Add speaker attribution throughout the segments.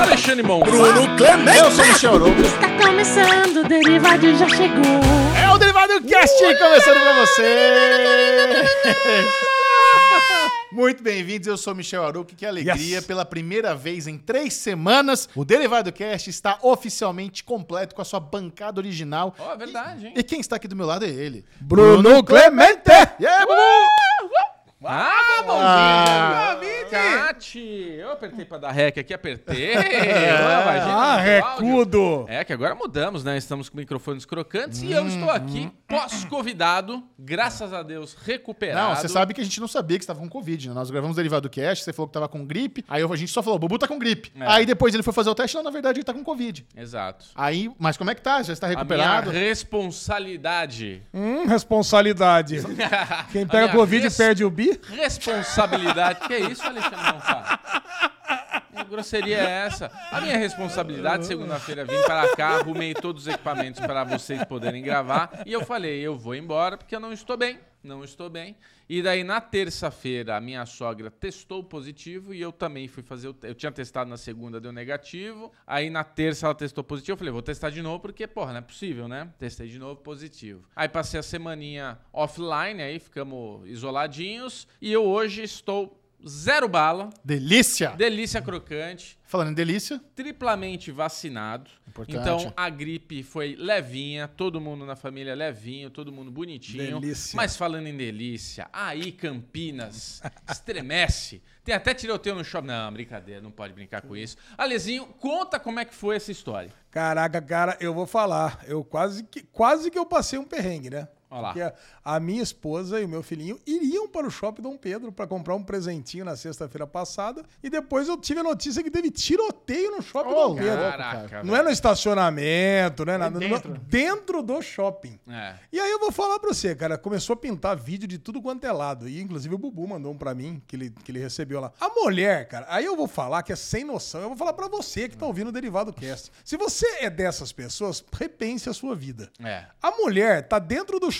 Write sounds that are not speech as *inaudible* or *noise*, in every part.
Speaker 1: Alexandre Mon.
Speaker 2: Bruno Clemente.
Speaker 3: Eu sou o Michel Arouca.
Speaker 4: Está começando, o Derivado já chegou.
Speaker 3: É o Derivado Cast começando pra você. Muito bem-vindos, eu sou o Michel Arouca, que alegria,
Speaker 2: Yes.
Speaker 3: pela primeira vez em três semanas, o Derivado Cast está oficialmente completo com a sua bancada original.
Speaker 1: Ó, é verdade, hein?
Speaker 3: E quem está aqui do meu lado é ele.
Speaker 2: Bruno Clemente.
Speaker 3: E aí, Bubu?
Speaker 1: Ah,
Speaker 3: Ah.
Speaker 1: dia, Cate. Eu apertei pra dar rec aqui, apertei. *laughs* Gente,
Speaker 2: Ah, recudo.
Speaker 1: É que agora mudamos, né? Estamos com microfones crocantes e eu estou aqui pós-convidado, graças a Deus, recuperado.
Speaker 3: Não, você sabe que a gente não sabia que você estava com Covid, né? Nós gravamos o Derivado Cast, você falou que tava com gripe, aí a gente só falou, Bubu tá com gripe.
Speaker 1: É.
Speaker 3: Aí depois ele foi fazer o teste, não, na verdade ele tá com Covid.
Speaker 1: Exato.
Speaker 3: Aí, mas como é que tá? Já está
Speaker 1: A minha
Speaker 3: recuperado?
Speaker 1: responsabilidade.
Speaker 2: Hum, responsabilidade. *laughs* Quem pega Covid
Speaker 1: res-
Speaker 2: perde o bi?
Speaker 1: Responsabilidade. que é isso, Alexandre Monfá? Que grosseria é essa? A minha responsabilidade, segunda-feira, vim para cá, arrumei todos os equipamentos para vocês poderem gravar. E eu falei, eu vou embora porque eu não estou bem. Não estou bem. E daí, na terça-feira, a minha sogra testou positivo e eu também fui fazer o. Eu tinha testado na segunda, deu negativo. Aí na terça ela testou positivo. Eu falei, vou testar de novo porque, porra, não é possível, né? Testei de novo positivo. Aí passei a semaninha offline, aí ficamos isoladinhos. E eu hoje estou zero bala,
Speaker 3: Delícia!
Speaker 1: delícia crocante,
Speaker 3: Falando em delícia,
Speaker 1: triplamente vacinado.
Speaker 3: Importante.
Speaker 1: Então a gripe foi levinha, todo mundo na família levinho, todo mundo bonitinho.
Speaker 2: Delícia.
Speaker 1: Mas falando em delícia, aí Campinas *laughs* estremece. Tem até tiroteio no shopping. Não, brincadeira, não pode brincar com isso. Alezinho, conta como é que foi essa história.
Speaker 2: Caraca, cara, eu vou falar. Eu quase que, quase que eu passei um perrengue, né? Porque a, a minha esposa e o meu filhinho iriam para o shopping Dom Pedro para comprar um presentinho na sexta-feira passada. E depois eu tive a notícia que teve tiroteio no shopping
Speaker 3: Ô,
Speaker 2: Dom Pedro.
Speaker 1: Caraca,
Speaker 2: Não é no estacionamento, não é nada.
Speaker 3: dentro.
Speaker 2: no- dentro do shopping.
Speaker 1: É.
Speaker 2: E aí eu vou falar pra você, cara, começou a pintar vídeo de tudo quanto é lado. E inclusive o Bubu mandou um pra mim, que ele, que ele recebeu lá. A mulher, cara, aí eu vou falar que é sem noção. Eu vou falar pra você que tá ouvindo o Derivado Cast. Se você é dessas pessoas, repense a sua vida.
Speaker 1: É.
Speaker 2: A mulher tá dentro do shopping,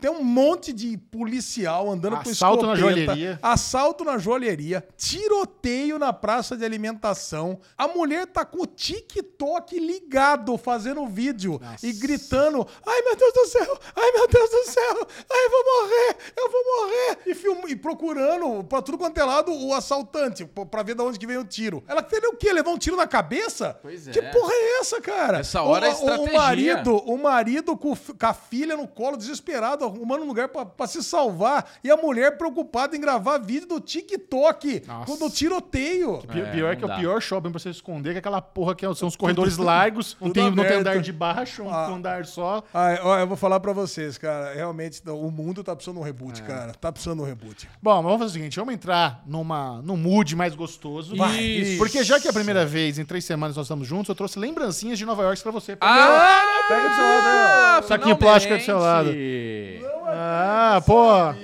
Speaker 2: tem um monte de policial andando com
Speaker 3: Assalto na joalheria.
Speaker 2: assalto na joalheria, tiroteio na praça de alimentação. A mulher tá com o TikTok ligado, fazendo vídeo e gritando: Ai meu Deus do céu, ai meu Deus do céu, ai eu vou morrer, eu vou morrer. E, film, e procurando pra tudo quanto é lado o assaltante, pra ver de onde que vem o tiro. Ela queria o quê? Levar um tiro na cabeça?
Speaker 1: Pois é.
Speaker 2: Que porra é essa, cara?
Speaker 1: Essa hora é
Speaker 2: o, o,
Speaker 1: estratégia.
Speaker 2: o marido, o marido com a filha no colo, desesperado, arrumando um lugar pra, pra se salvar. E a mulher preocupada em gravar vídeo do TikTok,
Speaker 3: Nossa.
Speaker 2: do tiroteio.
Speaker 3: Pi-
Speaker 1: É,
Speaker 3: pior que é
Speaker 1: não
Speaker 3: o
Speaker 1: dá.
Speaker 3: pior shopping pra você esconder, que é aquela porra que são os corredores *laughs* largos, não tem, não tem andar de baixo, um
Speaker 2: Ah.
Speaker 3: andar só.
Speaker 2: Ó, eu vou falar pra vocês, cara. Realmente, o mundo tá precisando de um reboot,
Speaker 3: É.
Speaker 2: cara. Tá precisando de um reboot.
Speaker 3: Bom, mas vamos fazer o seguinte, vamos entrar numa, num mood mais gostoso.
Speaker 1: Isso.
Speaker 3: Porque já que é a primeira vez, em três semanas nós estamos juntos, eu trouxe lembrancinhas de Nova York pra você.
Speaker 1: Ah,
Speaker 3: Pega do seu lado aí, ó. Saquinho plástico do seu lado.
Speaker 1: Finalmente.
Speaker 3: Ah, pô.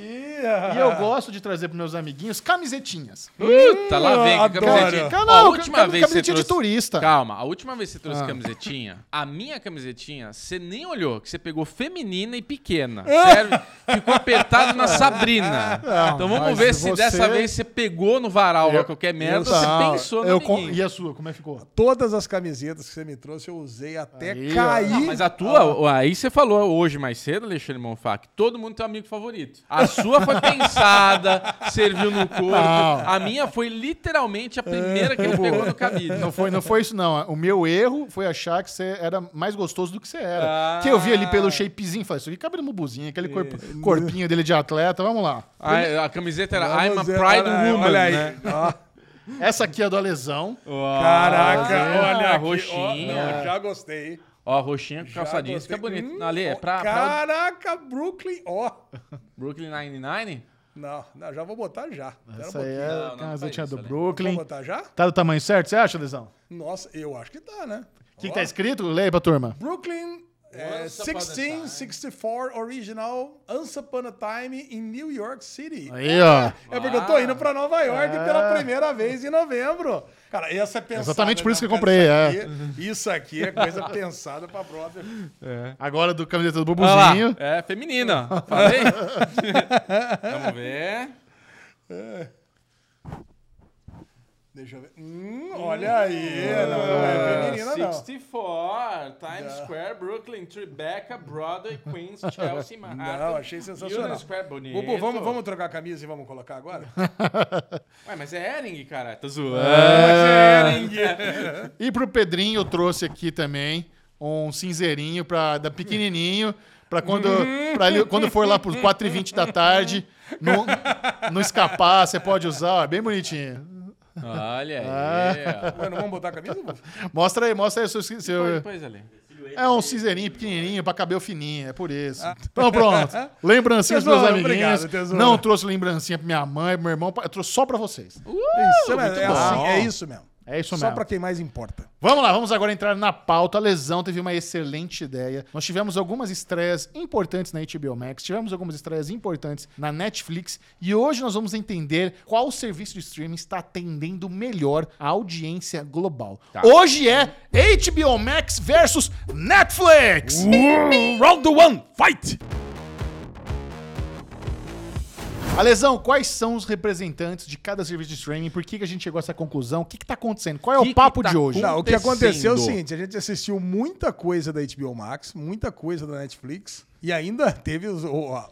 Speaker 3: E eu gosto de trazer pros meus amiguinhos camisetinhas.
Speaker 1: Puta, lá vem com
Speaker 2: adoro.
Speaker 1: camisetinha.
Speaker 3: Cara,
Speaker 1: Ó, a
Speaker 3: não,
Speaker 1: última
Speaker 3: cam-
Speaker 1: vez que você
Speaker 3: camisetinha de
Speaker 1: trouxe...
Speaker 3: turista.
Speaker 1: Calma, a última vez que você trouxe
Speaker 3: Ah.
Speaker 1: camisetinha, a minha camisetinha, você nem olhou, que você pegou feminina e pequena. Sério? Ficou apertado na Sabrina.
Speaker 3: Não,
Speaker 1: então vamos
Speaker 3: mas
Speaker 1: ver se
Speaker 3: você-
Speaker 1: dessa vez você pegou no varal lá qualquer merda,
Speaker 3: Não,
Speaker 1: você pensou no
Speaker 3: eu. E a sua, como é que ficou?
Speaker 2: Todas as camisetas que você me trouxe, eu usei até
Speaker 3: Aí, ó.
Speaker 2: cair.
Speaker 1: Não, mas a tua, aí você falou hoje mais cedo, Alexandre Monfá, que todo mundo tem um amigo favorito. A sua foi pensada, serviu no corpo.
Speaker 3: Não.
Speaker 1: A minha foi literalmente a primeira que ele pegou no cabide.
Speaker 3: Não foi, não foi isso, não. O meu erro foi achar que você era mais gostoso do que você era.
Speaker 1: Ah.
Speaker 3: Que eu vi ali pelo shapezinho, falei, isso aqui cabe no bubuzinho, aquele corpo- corpinho dele de atleta, vamos lá.
Speaker 1: A, a camiseta era I'm a
Speaker 2: Vamos
Speaker 1: Pride
Speaker 2: olha
Speaker 1: Woman,
Speaker 2: Olha aí.
Speaker 1: né?
Speaker 3: Essa aqui é a do Alesão.
Speaker 2: Caraca,
Speaker 1: Ah,
Speaker 2: olha aqui.
Speaker 1: roxinha.
Speaker 2: Ó, não, já gostei.
Speaker 1: Ó, roxinha com calça jeans, fica bonito.
Speaker 2: Hum,
Speaker 1: Ali, é pra, pra
Speaker 2: Caraca, Brooklyn. Ó. *laughs*
Speaker 1: Brooklyn Nine-Nine?
Speaker 2: Não, não, já vou botar já. Um
Speaker 3: Essa aí
Speaker 2: pouquinho.
Speaker 3: é
Speaker 1: Não,
Speaker 3: a
Speaker 1: não
Speaker 3: camisetinha
Speaker 1: faz
Speaker 3: do. Brooklyn.
Speaker 2: Vou botar já?
Speaker 3: Tá do tamanho certo, você acha, Lesão?
Speaker 2: Nossa, eu acho que tá, né?
Speaker 3: O que, que tá escrito? Leia pra turma.
Speaker 2: Brooklyn é,
Speaker 1: Once Upon a
Speaker 2: 1664 Original Once Upon a Time in New York City.
Speaker 3: Aí, ó.
Speaker 2: É porque eu tô indo pra Nova York pela primeira vez em novembro. Cara, essa é pensada.
Speaker 3: Exatamente por isso que eu comprei,
Speaker 2: isso
Speaker 3: é.
Speaker 2: aqui- Isso aqui é coisa pensada pra brother. *laughs*
Speaker 3: Agora do camiseta do Bubuzinho.
Speaker 1: É feminina. Falei? *laughs* Vamos ver.
Speaker 2: Deixa eu ver. Hum, olha aí. Não, não é feminina, não.
Speaker 1: 64, Times Square, Brooklyn, Tribeca, Broadway, Queens, *laughs* Chelsea, Manhattan.
Speaker 2: Não, achei sensacional.
Speaker 1: Union Square, bonito.
Speaker 2: Bubu, vamos, vamos trocar a camisa e vamos colocar agora? *laughs*
Speaker 1: Ué, mas é Ering, cara. Tá zoando.
Speaker 3: E pro Pedrinho eu trouxe aqui também um cinzeirinho pra, da pequenininho, pra quando, pra ele- quando for lá pros 4h20 da tarde, não, não escapar, você pode usar, ó, bem bonitinho.
Speaker 1: Olha aí. ó.
Speaker 2: Ué, não vamos botar a camisa?
Speaker 3: Mostra aí, mostra aí o seu... seu
Speaker 1: Pois, pois ali.
Speaker 3: é um cinzeirinho pequenininho pra cabelo fininho, é por isso. Então pronto, *laughs* lembrancinha dos meus amiguinhos.
Speaker 2: obrigado,
Speaker 3: não trouxe lembrancinha pra minha mãe, pro meu irmão, eu trouxe só pra vocês.
Speaker 2: isso é,
Speaker 1: muito
Speaker 2: é assim, é isso mesmo.
Speaker 3: É isso
Speaker 2: Só
Speaker 3: mesmo.
Speaker 2: pra quem mais importa.
Speaker 3: Vamos lá, vamos agora entrar na pauta. A Lesão teve uma excelente ideia. Nós tivemos algumas estreias importantes na HBO Max, tivemos algumas estreias importantes na Netflix e hoje nós vamos entender qual serviço de streaming está atendendo melhor a audiência global.
Speaker 1: Tá.
Speaker 3: Hoje é HBO Max versus Netflix.
Speaker 2: round one, fight!
Speaker 3: Alesão, quais são os representantes de cada serviço de streaming? Por que, que a gente chegou a essa conclusão? O que está acontecendo? Qual é
Speaker 1: Que
Speaker 3: o papo
Speaker 1: que tá
Speaker 3: de hoje?
Speaker 2: Não, o que aconteceu é o seguinte: a gente assistiu muita coisa da HBO Max, muita coisa da Netflix, e ainda teve os,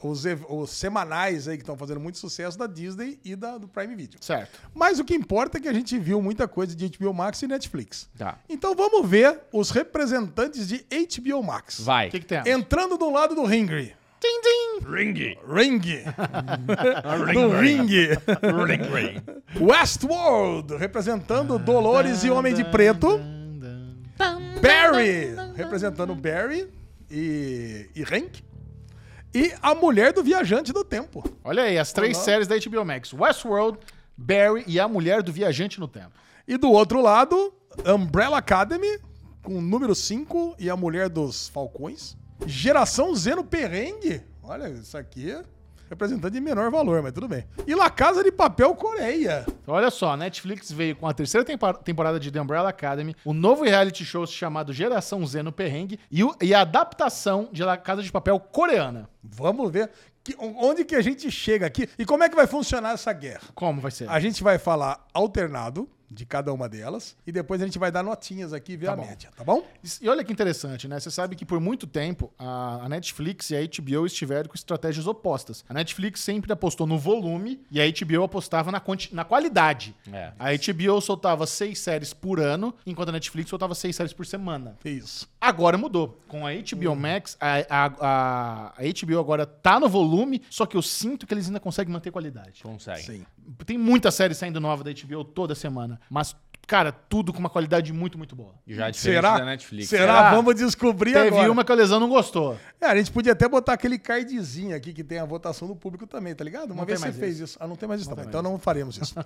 Speaker 2: os, os semanais aí que estão fazendo muito sucesso da Disney e da, do Prime Video.
Speaker 3: Certo.
Speaker 2: Mas o que importa é que a gente viu muita coisa de HBO Max e Netflix.
Speaker 1: Tá.
Speaker 2: Então vamos ver os representantes de HBO Max.
Speaker 1: Vai.
Speaker 3: O que, que tem?
Speaker 2: Entrando do lado do ringue.
Speaker 3: Tim, tim.
Speaker 1: Ring.
Speaker 2: Ring. do ringue. Westworld, representando Dolores e Homem de Preto. Barry, representando Barry e, e Hank. E a mulher do viajante do tempo.
Speaker 3: Olha aí, as três
Speaker 2: Olá.
Speaker 3: séries da HBO Max: Westworld, Barry e A Mulher do Viajante no Tempo.
Speaker 2: E do outro lado, Umbrella Academy, com o número 5 e a mulher dos Falcões. Geração Zeno Perrengue. Olha, isso aqui é representante de menor valor, mas tudo bem. E La Casa de Papel Coreia.
Speaker 3: Olha só, Netflix veio com a terceira temporada de The Umbrella Academy, o novo reality show chamado Geração Z no Perrengue e, o- e a adaptação de La Casa de Papel coreana.
Speaker 2: Vamos ver que- onde que a gente chega aqui e como é que vai funcionar essa guerra.
Speaker 3: Como vai ser?
Speaker 2: A gente vai falar alternado de cada uma delas e depois a gente vai dar notinhas aqui e ver a
Speaker 3: bom.
Speaker 2: média, tá bom?
Speaker 3: E olha que interessante, né? Você sabe que por muito tempo a a Netflix e a HBO estiveram com estratégias opostas. A Netflix sempre apostou no volume e a HBO apostava na, na qualidade.
Speaker 1: É.
Speaker 3: A HBO soltava seis séries por ano, enquanto a Netflix soltava seis séries por semana.
Speaker 2: Isso.
Speaker 3: Agora mudou. Com a HBO Max, a, a, a- a HBO agora tá no volume, só que eu sinto que eles ainda conseguem manter qualidade.
Speaker 1: Consegue.
Speaker 2: Sim.
Speaker 3: Tem muita série saindo nova da HBO toda semana, mas, cara, tudo com uma qualidade muito, muito boa.
Speaker 1: Já é diferente
Speaker 2: Será?
Speaker 1: da Netflix.
Speaker 2: Será?
Speaker 3: Será?
Speaker 2: Vamos descobrir
Speaker 3: Teve
Speaker 2: agora.
Speaker 3: uma que a Lesão não gostou.
Speaker 2: É, a gente podia até botar aquele cardzinho aqui que tem a votação do público também, tá ligado? Uma
Speaker 3: Não
Speaker 2: vez
Speaker 3: tem
Speaker 2: você
Speaker 3: mais
Speaker 2: fez isso. Ah, não tem mais isso também. Então não faremos isso. *laughs*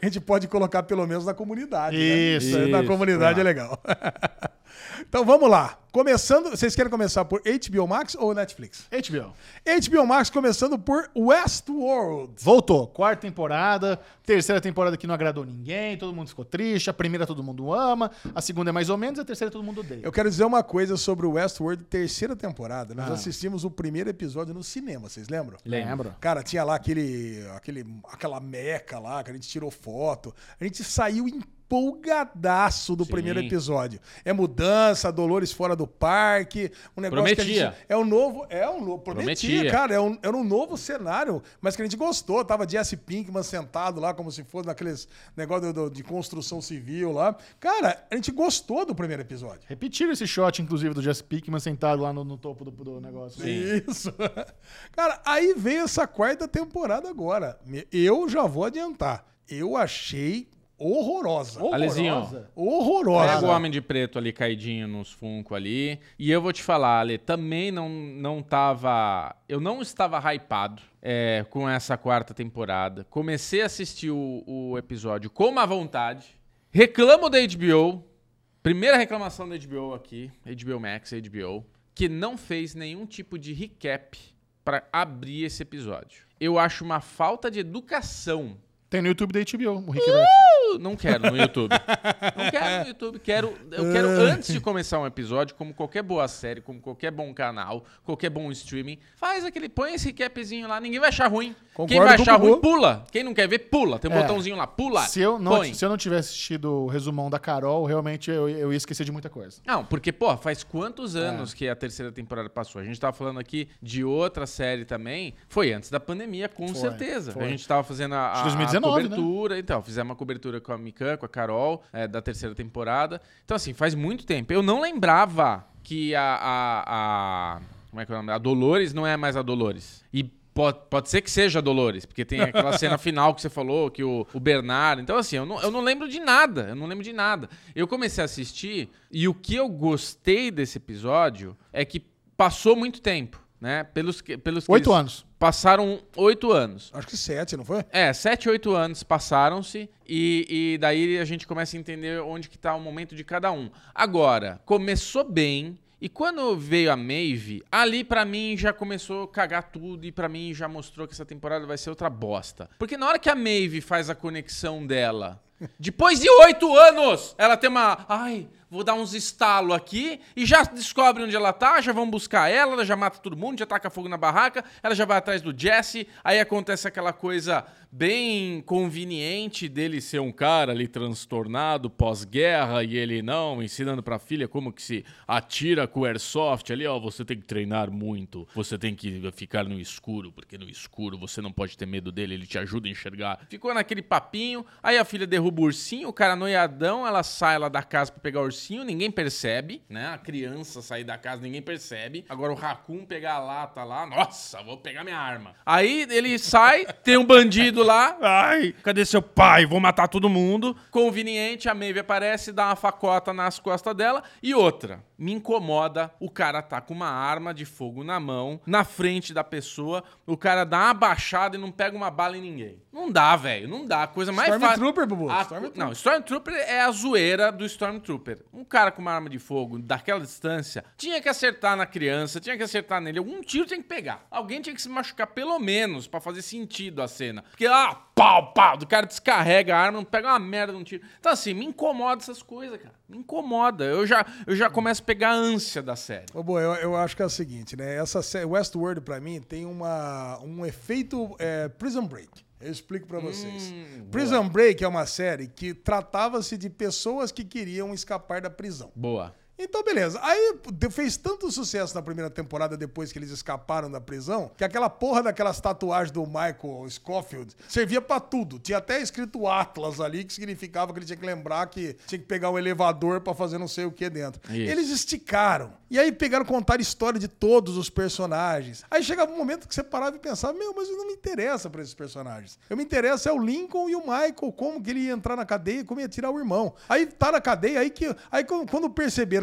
Speaker 2: a gente pode colocar pelo menos na comunidade.
Speaker 3: Isso,
Speaker 2: né? Na
Speaker 1: isso,
Speaker 2: comunidade é legal. *laughs* então vamos lá. Começando, vocês querem começar por HBO Max ou Netflix?
Speaker 3: HBO.
Speaker 2: HBO Max começando por Westworld.
Speaker 3: Voltou. Quarta temporada, terceira temporada que não agradou ninguém, todo mundo ficou triste, a primeira todo mundo ama, a segunda é mais ou menos, a terceira todo mundo odeia.
Speaker 2: Eu quero dizer uma coisa sobre o Westworld, terceira temporada. Nós
Speaker 3: Ah.
Speaker 2: assistimos o primeiro episódio no cinema, vocês lembram?
Speaker 3: Lembro.
Speaker 2: Cara, tinha lá aquele, aquele, aquela meca lá que a gente tirou foto. A gente saiu empolgadaço do
Speaker 1: Sim.
Speaker 2: primeiro episódio. É mudança, Dolores fora do parque, um negócio que a
Speaker 1: Prometia.
Speaker 2: gente... É um novo... É um novo... Prometia,
Speaker 1: Prometia.
Speaker 2: cara. É um, era um novo cenário, mas que a gente gostou. Tava Jesse Pinkman sentado lá, como se fosse naqueles negócio do- de construção civil lá. Cara, a gente gostou do primeiro episódio.
Speaker 3: Repetiram esse shot, inclusive, do Jesse Pickman sentado lá no, no topo do, do negócio.
Speaker 2: Isso. *laughs* Cara, aí veio essa quarta temporada agora. Eu já vou adiantar. Eu achei horrorosa.
Speaker 1: Alezinho,
Speaker 2: Horrorosa.
Speaker 1: Pega o Homem de Preto ali caidinho nos Funko ali. E eu vou te falar, Ale, também não, não tava. Eu não estava hypado é, com essa quarta temporada. Comecei a assistir o, o episódio com má vontade. Reclamo da HBO. Primeira reclamação da HBO aqui, HBO Max, HBO, que não fez nenhum tipo de recap para abrir esse episódio. Eu acho uma falta de educação
Speaker 3: Tem no YouTube da HBO, o Rick.
Speaker 1: Uh, Não quero no YouTube. Não quero no *laughs* YouTube. Quero, eu quero, antes de começar um episódio, como qualquer boa série, como qualquer bom canal, qualquer bom streaming, faz aquele, põe esse capzinho lá, ninguém vai achar ruim. Quem
Speaker 2: Concordo
Speaker 1: vai
Speaker 2: com
Speaker 1: achar ruim, pula. Quem não quer ver, pula. Tem um
Speaker 3: É.
Speaker 1: botãozinho lá, pula.
Speaker 3: Se eu, não,
Speaker 1: põe.
Speaker 3: se eu não tivesse assistido o resumão da Carol, realmente eu, eu ia esquecer de muita coisa.
Speaker 1: Não, porque, pô, faz quantos
Speaker 3: É.
Speaker 1: anos que a terceira temporada passou? A gente tava falando aqui de outra série também. Foi antes da pandemia, com
Speaker 3: Foi,
Speaker 1: certeza.
Speaker 3: foi.
Speaker 1: A gente tava fazendo a, a-
Speaker 3: De 2019,
Speaker 1: a cobertura. Então, fizemos uma cobertura com a Mikan, com a Carol, é, da terceira temporada. Então, assim, faz muito tempo. Eu não lembrava que a. a, a- como é que é o nome? A Dolores não é mais a Dolores. E Pode, pode ser que seja Dolores, porque tem aquela *laughs* cena final que você falou, que o, o Bernardo. Então, assim, eu não, eu não lembro de nada. Eu não lembro de nada. Eu comecei a assistir e o que eu gostei desse episódio é que passou muito tempo, né? Pelos pelos
Speaker 3: Oito anos.
Speaker 1: Passaram oito anos.
Speaker 2: Acho que sete, não foi?
Speaker 1: É, sete, oito anos passaram-se e, e daí a gente começa a entender onde que tá o momento de cada um. Agora, começou bem e quando veio a Maeve, ali pra mim já começou a cagar tudo e pra mim já mostrou que essa temporada vai ser outra bosta. Porque na hora que a Maeve faz a conexão dela, depois de oito anos, ela tem uma... Ai, vou dar uns estalos aqui e já descobre onde ela tá, já vão buscar ela, ela já mata todo mundo, já taca fogo na barraca, ela já vai atrás do Jesse, aí acontece aquela coisa bem conveniente dele ser um cara ali transtornado pós-guerra e ele não, ensinando pra filha como que se atira com o airsoft ali, ó, você tem que treinar muito, você tem que ficar no escuro, porque no escuro você não pode ter medo dele, ele te ajuda a enxergar. Ficou naquele papinho, aí a filha derruba o ursinho, o cara noiadão, ela sai lá da casa pra pegar o ursinho, ninguém percebe, né? A criança sair da casa, ninguém percebe. Agora o Raccoon pegar a lata lá, nossa, vou pegar minha arma. Aí ele sai, tem um bandido lá, ai, cadê seu pai? Vou matar todo mundo. Conveniente, a Maeve aparece, dá uma facota nas costas dela. E outra, me incomoda, o cara tá com uma arma de fogo na mão, na frente da pessoa, o cara dá uma baixada e não pega uma bala em ninguém. Não dá, velho, não dá. Coisa mais fácil.
Speaker 2: Stormtrooper, Bubu,
Speaker 1: A-
Speaker 2: Stormtrooper.
Speaker 1: Não, Stormtrooper é a zoeira do Stormtrooper. Um cara com uma arma de fogo daquela distância tinha que acertar na criança, tinha que acertar nele. Algum tiro tinha que pegar. Alguém tinha que se machucar pelo menos pra fazer sentido a cena. Porque, ah, pau, pau, do cara descarrega a arma, não pega uma merda num tiro. Então, assim, me incomoda essas coisas, cara. Me incomoda. Eu já, eu já começo a pegar a ânsia da série.
Speaker 2: Ô, boa, eu, eu acho que é o seguinte, né? Essa sé- Westworld, pra mim, tem uma, um efeito é, Prison Break. Eu explico pra vocês.
Speaker 1: Hum,
Speaker 2: Prison Break é uma série que tratava-se de pessoas que queriam escapar da prisão.
Speaker 1: Boa.
Speaker 2: Então, beleza. Aí fez tanto sucesso na primeira temporada depois que eles escaparam da prisão, que aquela porra daquelas tatuagens do Michael Scofield servia pra tudo. Tinha até escrito Atlas ali, que significava que ele tinha que lembrar que tinha que pegar um elevador pra fazer não sei o que dentro.
Speaker 1: Isso.
Speaker 2: Eles esticaram. E aí pegaram contar a história de todos os personagens. Aí chegava um momento que você parava e pensava, meu, mas não me interessa pra esses personagens. Eu me interessa é o Lincoln e o Michael, como que ele ia entrar na cadeia, como ia tirar o irmão. Aí tá na cadeia, aí que aí quando quando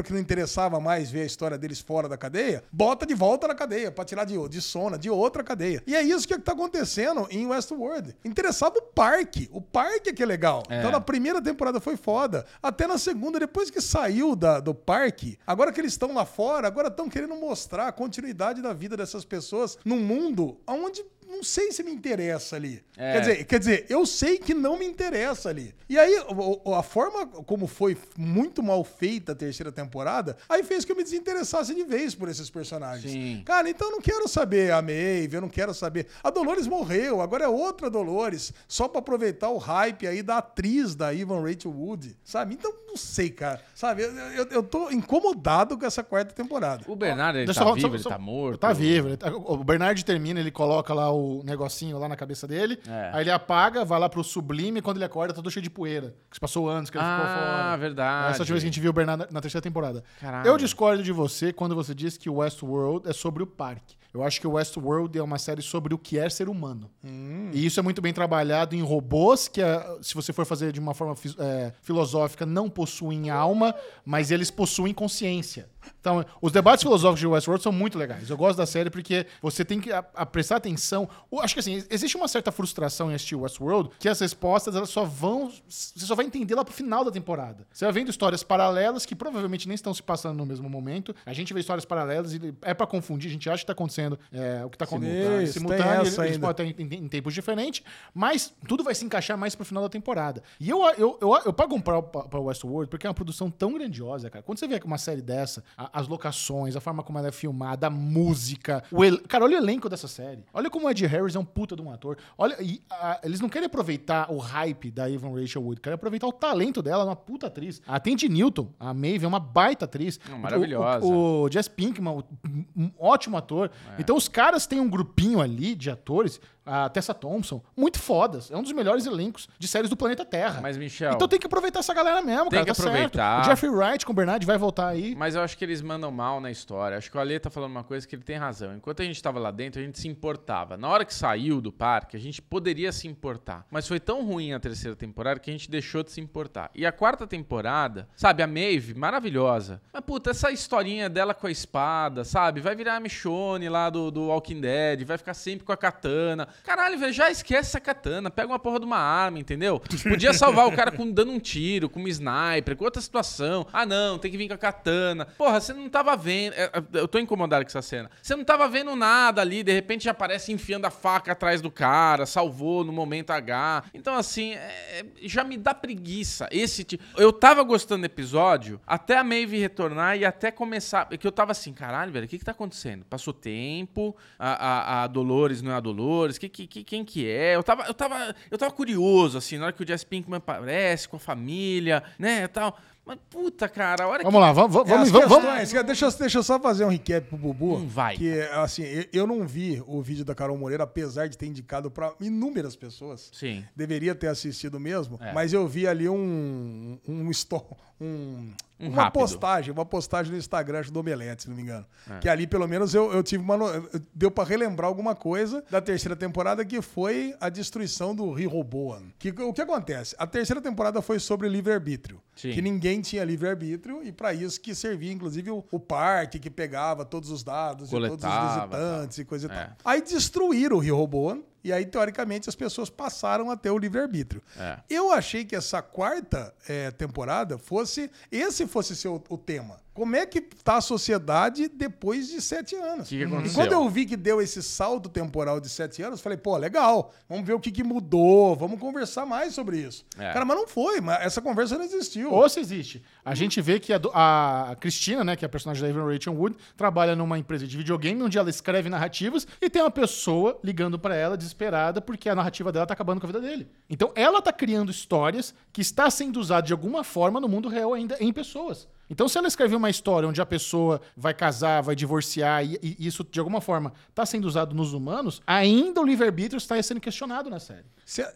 Speaker 2: que não interessava mais ver a história deles fora da cadeia, bota de volta na cadeia pra tirar de, de sona, de outra cadeia. E é isso que tá acontecendo em Westworld. Interessava o parque. O parque é que é legal.
Speaker 1: É.
Speaker 2: Então na primeira temporada foi foda. Até na segunda, depois que saiu da, do parque, agora que eles estão lá fora, agora estão querendo mostrar a continuidade da vida dessas pessoas num mundo onde não sei se me interessa ali.
Speaker 1: É.
Speaker 2: Quer dizer, quer dizer, eu sei que não me interessa ali. E aí, a forma como foi muito mal feita a terceira temporada, aí fez que eu me desinteressasse de vez por esses personagens.
Speaker 1: Sim.
Speaker 2: Cara, então eu não quero saber a Maeve, eu não quero saber. A Dolores morreu, agora é outra Dolores, só pra aproveitar o hype aí da atriz da Ivan Rachel Wood, sabe? Então, não sei, cara. Sabe, eu, eu, eu tô incomodado com essa quarta temporada.
Speaker 1: O Bernardo, ele
Speaker 3: Deixa
Speaker 1: tá vivo,
Speaker 3: só-
Speaker 1: ele
Speaker 3: só-
Speaker 1: tá morto.
Speaker 3: Tá vivo. ele tá- o Bernard termina, ele coloca lá o negocinho lá na cabeça dele.
Speaker 1: É.
Speaker 3: Aí ele apaga, vai lá pro sublime e quando ele acorda, tá todo cheio de poeira. Que se passou anos, que ele ficou
Speaker 1: Ah,
Speaker 3: fora.
Speaker 1: verdade.
Speaker 3: Essa última vez que a gente viu o Bernard na- terceira temporada.
Speaker 1: Caralho.
Speaker 3: Eu discordo de você quando você diz que o Westworld é sobre o parque. Eu acho que o Westworld é uma série sobre o que é ser humano. E isso é muito bem trabalhado em robôs, que é, se você for fazer de uma forma é, filosófica, não possuem alma, mas eles possuem consciência. Então, os debates filosóficos de Westworld são muito legais. Eu gosto da série porque você tem que a- a prestar atenção. O- Acho que assim, existe uma certa frustração em assistir Westworld que as respostas elas só vão. Você só vai entender lá pro final da temporada. Você vai vendo histórias paralelas que provavelmente nem estão se passando no mesmo momento. A gente vê histórias paralelas e é pra confundir. A gente acha que tá acontecendo é, o que tá acontecendo simultâneo. Eles,
Speaker 2: ainda.
Speaker 3: podem estar em, em- em tempos diferentes, mas tudo vai se encaixar mais pro final da temporada. E eu, eu, eu, eu pago um pau pra, pra Westworld porque é uma produção tão grandiosa, cara. Quando você vê uma série dessa, a- as locações, a forma como ela é filmada, a música. O el- Cara, olha o elenco dessa série. Olha como o Ed Harris é um puta de um ator. Olha, e, a- eles não querem aproveitar o hype da Evan Rachel Wood, querem aproveitar o talento dela, ela uma puta atriz. A Tandy Newton, a Maeve, é uma baita atriz.
Speaker 1: Maravilhosa.
Speaker 3: O, o Jess Pinkman, um ótimo ator. Então os caras têm um grupinho ali de atores, a Tessa Thompson, muito fodas. É um dos melhores elencos de séries do planeta Terra.
Speaker 1: Mas, Michel.
Speaker 3: Então tem que aproveitar essa galera mesmo,
Speaker 1: Tem
Speaker 3: cara.
Speaker 1: que
Speaker 3: tá certo.
Speaker 1: aproveitar.
Speaker 3: O Jeffrey Wright com o Bernard vai voltar aí.
Speaker 1: Mas eu acho que eles mandam mal na história. Acho que o Ale tá falando uma coisa que ele tem razão. Enquanto a gente tava lá dentro, a gente se importava. Na hora que saiu do parque, a gente poderia se importar. Mas foi tão ruim a terceira temporada que a gente deixou de se importar. E a quarta temporada, sabe, a Maeve, maravilhosa. Mas, puta, essa historinha dela com a espada, sabe? Vai virar a Michonne lá do, do Walking Dead, vai ficar sempre com a katana. Caralho, velho, já esquece essa katana. Pega uma porra de uma arma, entendeu? Podia salvar o cara com dando um tiro, com uma sniper, com outra situação. Ah, não, tem que vir com a katana. Porra, você não tava vendo. é, é, Eu tô incomodado com essa cena. Você não tava vendo nada ali, de repente já aparece enfiando a faca atrás do cara, salvou no momento H. Então, assim, é, já me dá preguiça. Esse tipo. Eu tava gostando do episódio até a Maeve retornar e até começar. Que eu tava assim, caralho, velho, o que que tá acontecendo? Passou tempo, a, a, a Dolores não é a Dolores, que, que- quem que é? Eu tava, eu, tava, eu tava curioso, assim, na hora que o Jess Pinkman aparece com a família, né, e tal. Mas, puta, cara, a hora
Speaker 3: Vamos lá, vamos,
Speaker 2: É,
Speaker 3: vamos, vamos, vamos.
Speaker 2: questões, que- Deixa, eu- deixa eu só fazer um recap pro Bubu.
Speaker 1: Hum, vai.
Speaker 2: Que, assim, eu, não vi o vídeo da Carol Moreira, apesar de ter indicado pra inúmeras pessoas.
Speaker 1: Sim.
Speaker 2: Deveria ter assistido mesmo,
Speaker 1: É.
Speaker 2: mas eu vi ali um. Um. sto- um
Speaker 1: Um
Speaker 2: uma
Speaker 1: rápido.
Speaker 2: postagem, uma postagem no Instagram acho, do Omelete, se não me engano.
Speaker 1: É.
Speaker 2: Que ali, pelo menos, eu, eu tive uma. Deu pra relembrar alguma coisa da terceira temporada, que foi a destruição do Rehoboam. Que, o que acontece? A terceira temporada foi sobre livre-arbítrio. Que ninguém tinha livre-arbítrio, e pra isso que servia, inclusive, o, o parque que pegava todos os dados de todos os
Speaker 1: Coletava,
Speaker 2: visitantes e coisa e
Speaker 1: É.
Speaker 2: tal. Aí destruíram o Rehoboam, e aí, teoricamente, as pessoas passaram a ter o livre-arbítrio.
Speaker 1: É.
Speaker 2: Eu achei que essa quarta eh, temporada fosse. Esse fosse ser o, o tema. Como é que tá a sociedade depois de sete anos?
Speaker 1: que
Speaker 2: e
Speaker 1: aconteceu?
Speaker 2: quando eu vi que deu esse salto temporal de sete anos, falei, pô, legal, vamos ver o que, que mudou, vamos conversar mais sobre isso.
Speaker 1: É.
Speaker 2: Cara, mas não foi, mas essa conversa não existiu.
Speaker 3: Ou se existe. A gente vê que a, a Cristina, né, que é a personagem da Evan Rachel Wood, trabalha numa empresa de videogame onde ela escreve narrativas e tem uma pessoa ligando pra ela desesperada porque a narrativa dela tá acabando com a vida dele. Então ela tá criando histórias que está sendo usada de alguma forma no mundo real ainda em pessoas. Então, se ela escrever uma história onde a pessoa vai casar, vai divorciar, e, e isso de alguma forma está sendo usado nos humanos, ainda o livre-arbítrio está sendo questionado na série.